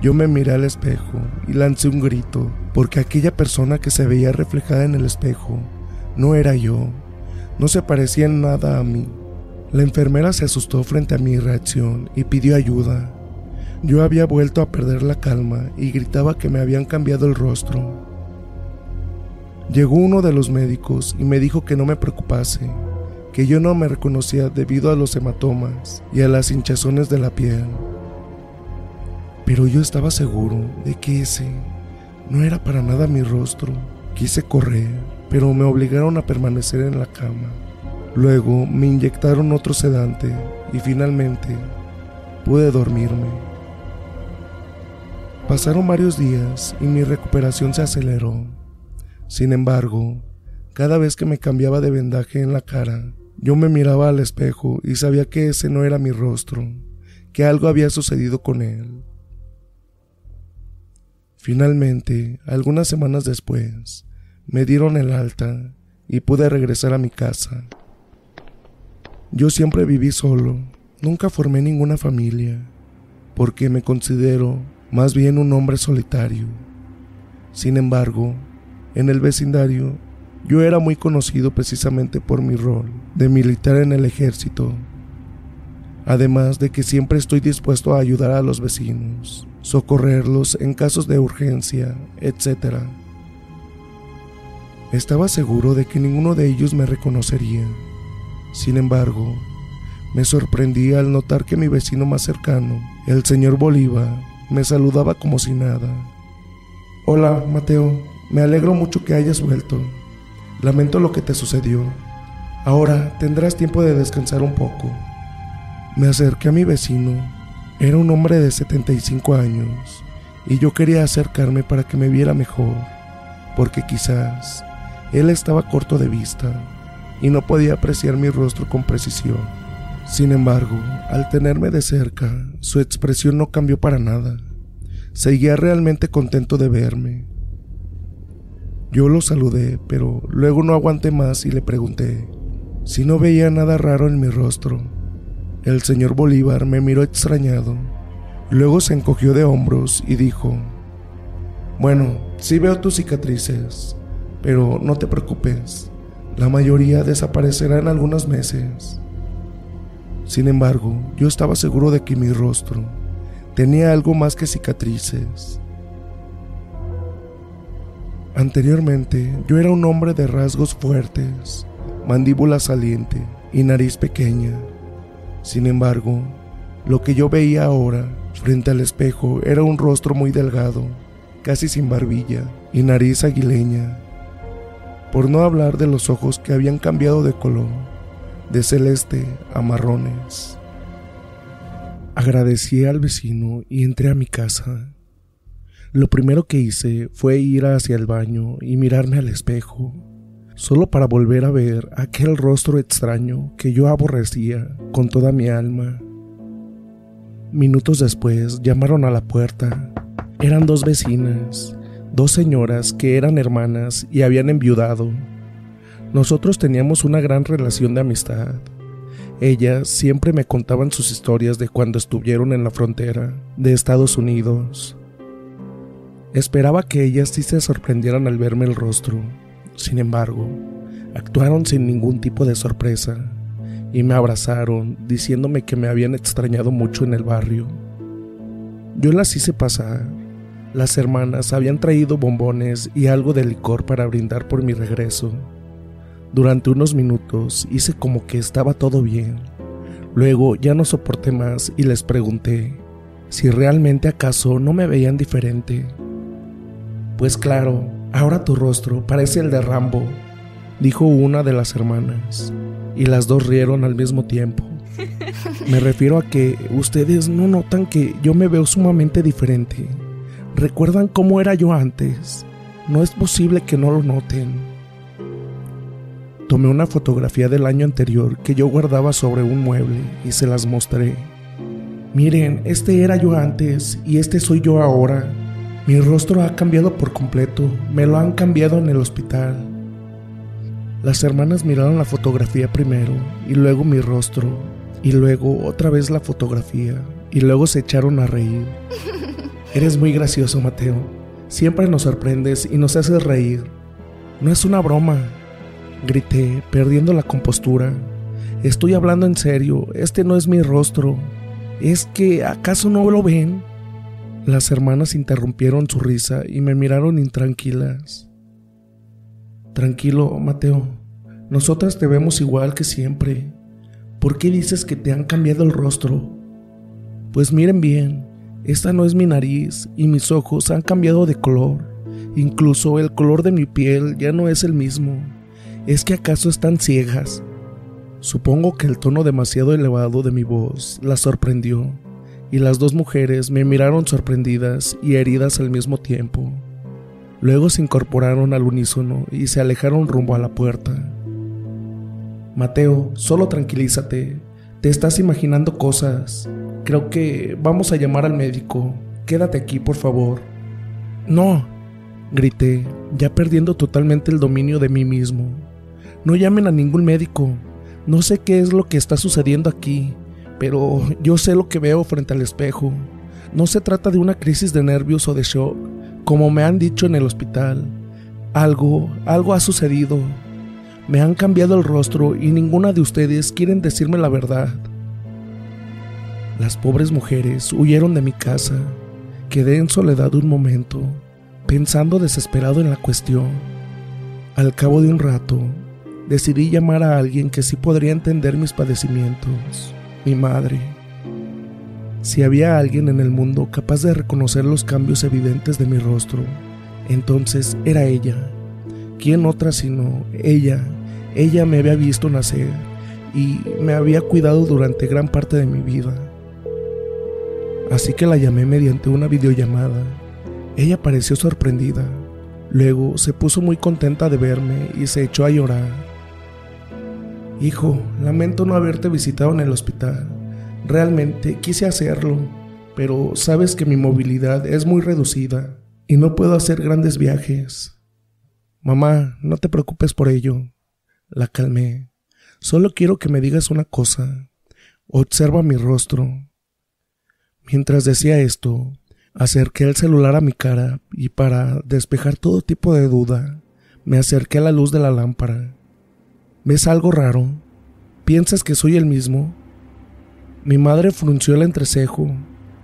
yo me miré al espejo y lancé un grito porque aquella persona que se veía reflejada en el espejo no era yo. No se parecía en nada a mí. La enfermera se asustó frente a mi reacción y pidió ayuda. Yo había vuelto a perder la calma y gritaba que me habían cambiado el rostro. Llegó uno de los médicos y me dijo que no me preocupase, que yo no me reconocía debido a los hematomas y a las hinchazones de la piel. Pero yo estaba seguro de que ese no era para nada mi rostro. Quise correr, pero me obligaron a permanecer en la cama. Luego me inyectaron otro sedante y finalmente pude dormirme. Pasaron varios días y mi recuperación se aceleró. Sin embargo, cada vez que me cambiaba de vendaje en la cara, yo me miraba al espejo y sabía que ese no era mi rostro, que algo había sucedido con él. Finalmente, algunas semanas después, me dieron el alta y pude regresar a mi casa. Yo siempre viví solo, nunca formé ninguna familia, porque me considero más bien un hombre solitario. Sin embargo, en el vecindario yo era muy conocido precisamente por mi rol de militar en el ejército, además de que siempre estoy dispuesto a ayudar a los vecinos, socorrerlos en casos de urgencia, etc. Estaba seguro de que ninguno de ellos me reconocería. Sin embargo, Me sorprendí al notar que mi vecino más cercano, el señor Bolívar, me saludaba como si nada. Hola, Mateo. Me alegro mucho que hayas vuelto. Lamento lo que te sucedió. Ahora tendrás tiempo de descansar un poco. Me acerqué a mi vecino. Era un hombre de 75 años y yo quería acercarme para que me viera mejor, porque quizás él estaba corto de vista y no podía apreciar mi rostro con precisión. Sin embargo, al tenerme de cerca, su expresión no cambió para nada. Seguía realmente contento de verme. Yo lo saludé, pero luego no aguanté más y le pregunté si no veía nada raro en mi rostro. El señor Bolívar me miró extrañado, luego se encogió de hombros y dijo, Bueno, sí veo tus cicatrices, pero no te preocupes, la mayoría desaparecerá en algunos meses. Sin embargo, yo estaba seguro de que mi rostro tenía algo más que cicatrices. Anteriormente, yo era un hombre de rasgos fuertes, mandíbula saliente y nariz pequeña. Sin embargo, lo que yo veía ahora frente al espejo era un rostro muy delgado, casi sin barbilla y nariz aguileña. Por no hablar de los ojos que habían cambiado de color, de celeste a marrones. Agradecí al vecino y entré a mi casa. Lo primero que hice fue ir hacia el baño y mirarme al espejo, solo para volver a ver aquel rostro extraño que yo aborrecía con toda mi alma. Minutos después llamaron a la puerta. Eran dos vecinas, dos señoras que eran hermanas y habían enviudado. Nosotros teníamos una gran relación de amistad. Ellas siempre me contaban sus historias de cuando estuvieron en la frontera de Estados Unidos. Esperaba que ellas sí se sorprendieran al verme el rostro. Sin embargo, actuaron sin ningún tipo de sorpresa y me abrazaron diciéndome que me habían extrañado mucho en el barrio. Yo las hice pasar. Las hermanas habían traído bombones y algo de licor para brindar por mi regreso. Durante unos minutos hice como que estaba todo bien. Luego ya no soporté más y les pregunté si realmente acaso no me veían diferente. Pues claro, ahora tu rostro parece el de Rambo, dijo una de las hermanas, y las dos rieron al mismo tiempo. Me refiero a que ustedes no notan que yo me veo sumamente diferente. ¿Recuerdan cómo era yo antes? No es posible que no lo noten. Tomé una fotografía del año anterior que yo guardaba sobre un mueble y se las mostré. Miren, este era yo antes y este soy yo ahora. Mi rostro ha cambiado por completo, me lo han cambiado en el hospital. Las hermanas miraron la fotografía primero y luego mi rostro y luego otra vez la fotografía y luego se echaron a reír. Eres muy gracioso, Mateo. Siempre nos sorprendes y nos haces reír. No es una broma, grité, perdiendo la compostura. Estoy hablando en serio, este no es mi rostro. ¿Es que acaso no lo ven? Las hermanas interrumpieron su risa y me miraron intranquilas. Tranquilo, Mateo. Nosotras te vemos igual que siempre. ¿Por qué dices que te han cambiado el rostro? Pues miren bien, esta no es mi nariz y mis ojos han cambiado de color. Incluso el color de mi piel ya no es el mismo. ¿Es que acaso están ciegas? Supongo que el tono demasiado elevado de mi voz las sorprendió y las dos mujeres me miraron sorprendidas y heridas al mismo tiempo. Luego se incorporaron al unísono y se alejaron rumbo a la puerta. Mateo, solo tranquilízate. Te estás imaginando cosas. Creo que vamos a llamar al médico. Quédate aquí, por favor. No, grité, ya perdiendo totalmente el dominio de mí mismo. No llamen a ningún médico. No sé qué es lo que está sucediendo aquí pero yo sé lo que veo frente al espejo. No se trata de una crisis de nervios o de shock, como me han dicho en el hospital. Algo, algo ha sucedido. Me han cambiado el rostro y ninguna de ustedes quieren decirme la verdad. Las pobres mujeres huyeron de mi casa. Quedé en soledad un momento, pensando desesperado en la cuestión. Al cabo de un rato, decidí llamar a alguien que sí podría entender mis padecimientos. Mi madre. Si había alguien en el mundo capaz de reconocer los cambios evidentes de mi rostro, entonces era ella. ¿Quién otra sino ella? Ella me había visto nacer y me había cuidado durante gran parte de mi vida. Así que la llamé mediante una videollamada. Ella pareció sorprendida. Luego se puso muy contenta de verme y se echó a llorar. Hijo, lamento no haberte visitado en el hospital. Realmente quise hacerlo, pero sabes que mi movilidad es muy reducida y no puedo hacer grandes viajes. Mamá, no te preocupes por ello. La calmé. Solo quiero que me digas una cosa. Observa mi rostro. Mientras decía esto, acerqué el celular a mi cara y para despejar todo tipo de duda, me acerqué a la luz de la lámpara. ¿Ves algo raro? ¿Piensas que soy el mismo? Mi madre frunció el entrecejo,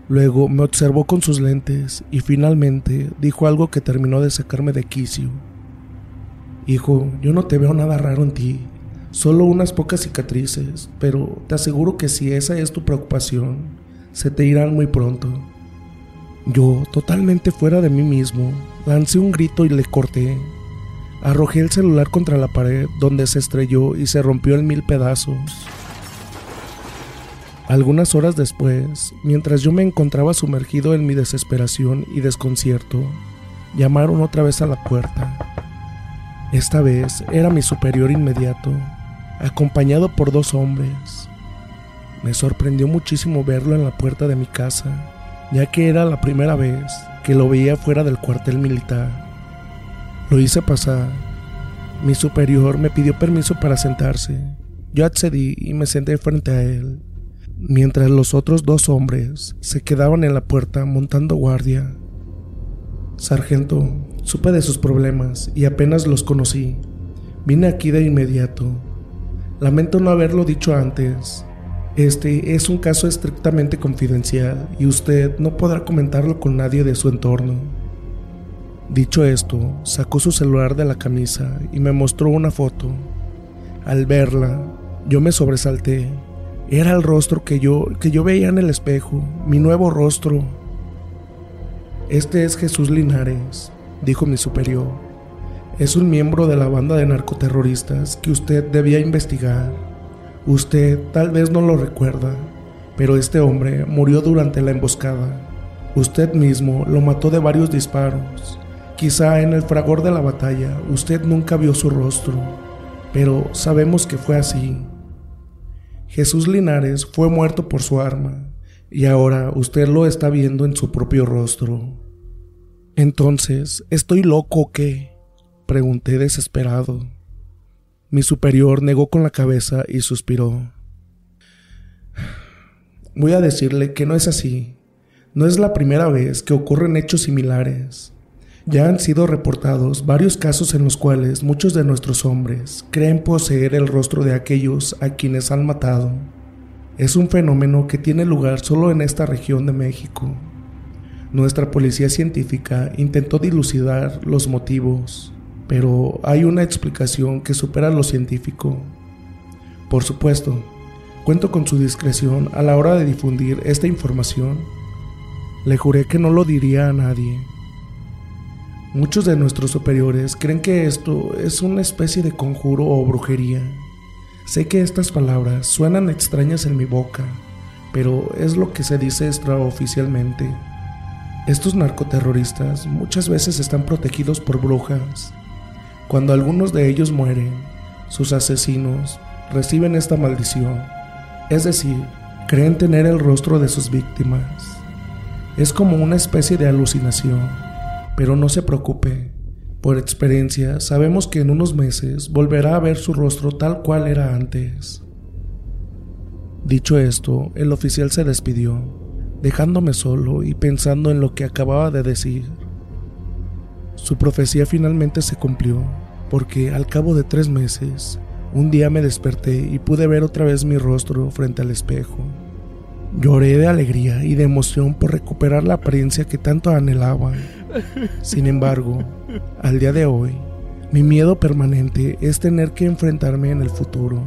luego me observó con sus lentes y finalmente dijo algo que terminó de sacarme de quicio. Hijo, yo no te veo nada raro en ti, solo unas pocas cicatrices, pero te aseguro que si esa es tu preocupación, se te irán muy pronto. Yo, totalmente fuera de mí mismo, lancé un grito y le corté. Arrojé el celular contra la pared donde se estrelló y se rompió en mil pedazos. Algunas horas después, mientras yo me encontraba sumergido en mi desesperación y desconcierto, llamaron otra vez a la puerta. Esta vez era mi superior inmediato, acompañado por dos hombres. Me sorprendió muchísimo verlo en la puerta de mi casa, ya que era la primera vez que lo veía fuera del cuartel militar. Lo hice pasar. Mi superior me pidió permiso para sentarse. Yo accedí y me senté frente a él mientras los otros dos hombres se quedaban en la puerta montando guardia. Sargento, supe de sus problemas y apenas los conocí. Vine aquí de inmediato. Lamento no haberlo dicho antes. Este es un caso estrictamente confidencial y usted no podrá comentarlo con nadie de su entorno. Dicho esto, sacó su celular de la camisa y me mostró una foto. Al verla, yo me sobresalté era el rostro que yo, que yo veía en el espejo, mi nuevo rostro. Este es Jesús Linares, dijo mi superior. Es un miembro de la banda de narcoterroristas que usted debía investigar. Usted tal vez no lo recuerda, pero este hombre murió durante la emboscada. Usted mismo lo mató de varios disparos. Quizá en el fragor de la batalla usted nunca vio su rostro, pero sabemos que fue así. Jesús Linares fue muerto por su arma, y ahora usted lo está viendo en su propio rostro. Entonces, ¿estoy loco o qué? Pregunté desesperado. Mi superior negó con la cabeza y suspiró. Voy a decirle que no es así. No es la primera vez que ocurren hechos similares. Ya han sido reportados varios casos en los cuales muchos de nuestros hombres creen poseer el rostro de aquellos a quienes han matado. Es un fenómeno que tiene lugar solo en esta región de México. Nuestra policía científica intentó dilucidar los motivos, pero hay una explicación que supera lo científico. Por supuesto, cuento con su discreción a la hora de difundir esta información. Le juré que no lo diría a nadie. Muchos de nuestros superiores creen que esto es una especie de conjuro o brujería. Sé que estas palabras suenan extrañas en mi boca, pero es lo que se dice extraoficialmente. Estos narcoterroristas muchas veces están protegidos por brujas. Cuando algunos de ellos mueren, sus asesinos reciben esta maldición, es decir, creen tener el rostro de sus víctimas. Es como una especie de alucinación pero no se preocupe. Por experiencia, sabemos que en unos meses volverá a ver su rostro tal cual era antes. Dicho esto, el oficial se despidió, dejándome solo y pensando en lo que acababa de decir. Su profecía finalmente se cumplió, porque al cabo de tres meses, un día me desperté y pude ver otra vez mi rostro frente al espejo. Lloré de alegría y de emoción por recuperar la apariencia que tanto anhelaba. Sin embargo, al día de hoy, mi miedo permanente es tener que enfrentarme en el futuro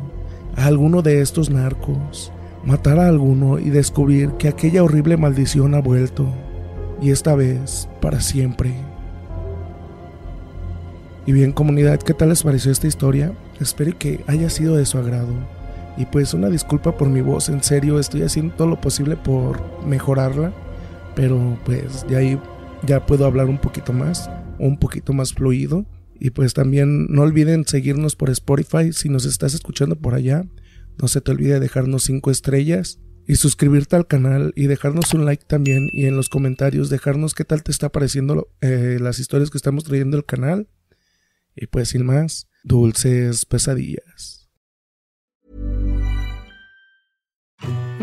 a alguno de estos narcos, matar a alguno y descubrir que aquella horrible maldición ha vuelto, y esta vez para siempre. Y bien comunidad, ¿qué tal les pareció esta historia? Espero que haya sido de su agrado. Y pues una disculpa por mi voz, en serio, estoy haciendo todo lo posible por mejorarla, pero pues de ahí ya puedo hablar un poquito más, un poquito más fluido. Y pues también no olviden seguirnos por Spotify si nos estás escuchando por allá. No se te olvide dejarnos 5 estrellas y suscribirte al canal y dejarnos un like también y en los comentarios dejarnos qué tal te está pareciendo eh, las historias que estamos trayendo al canal. Y pues sin más, dulces pesadillas.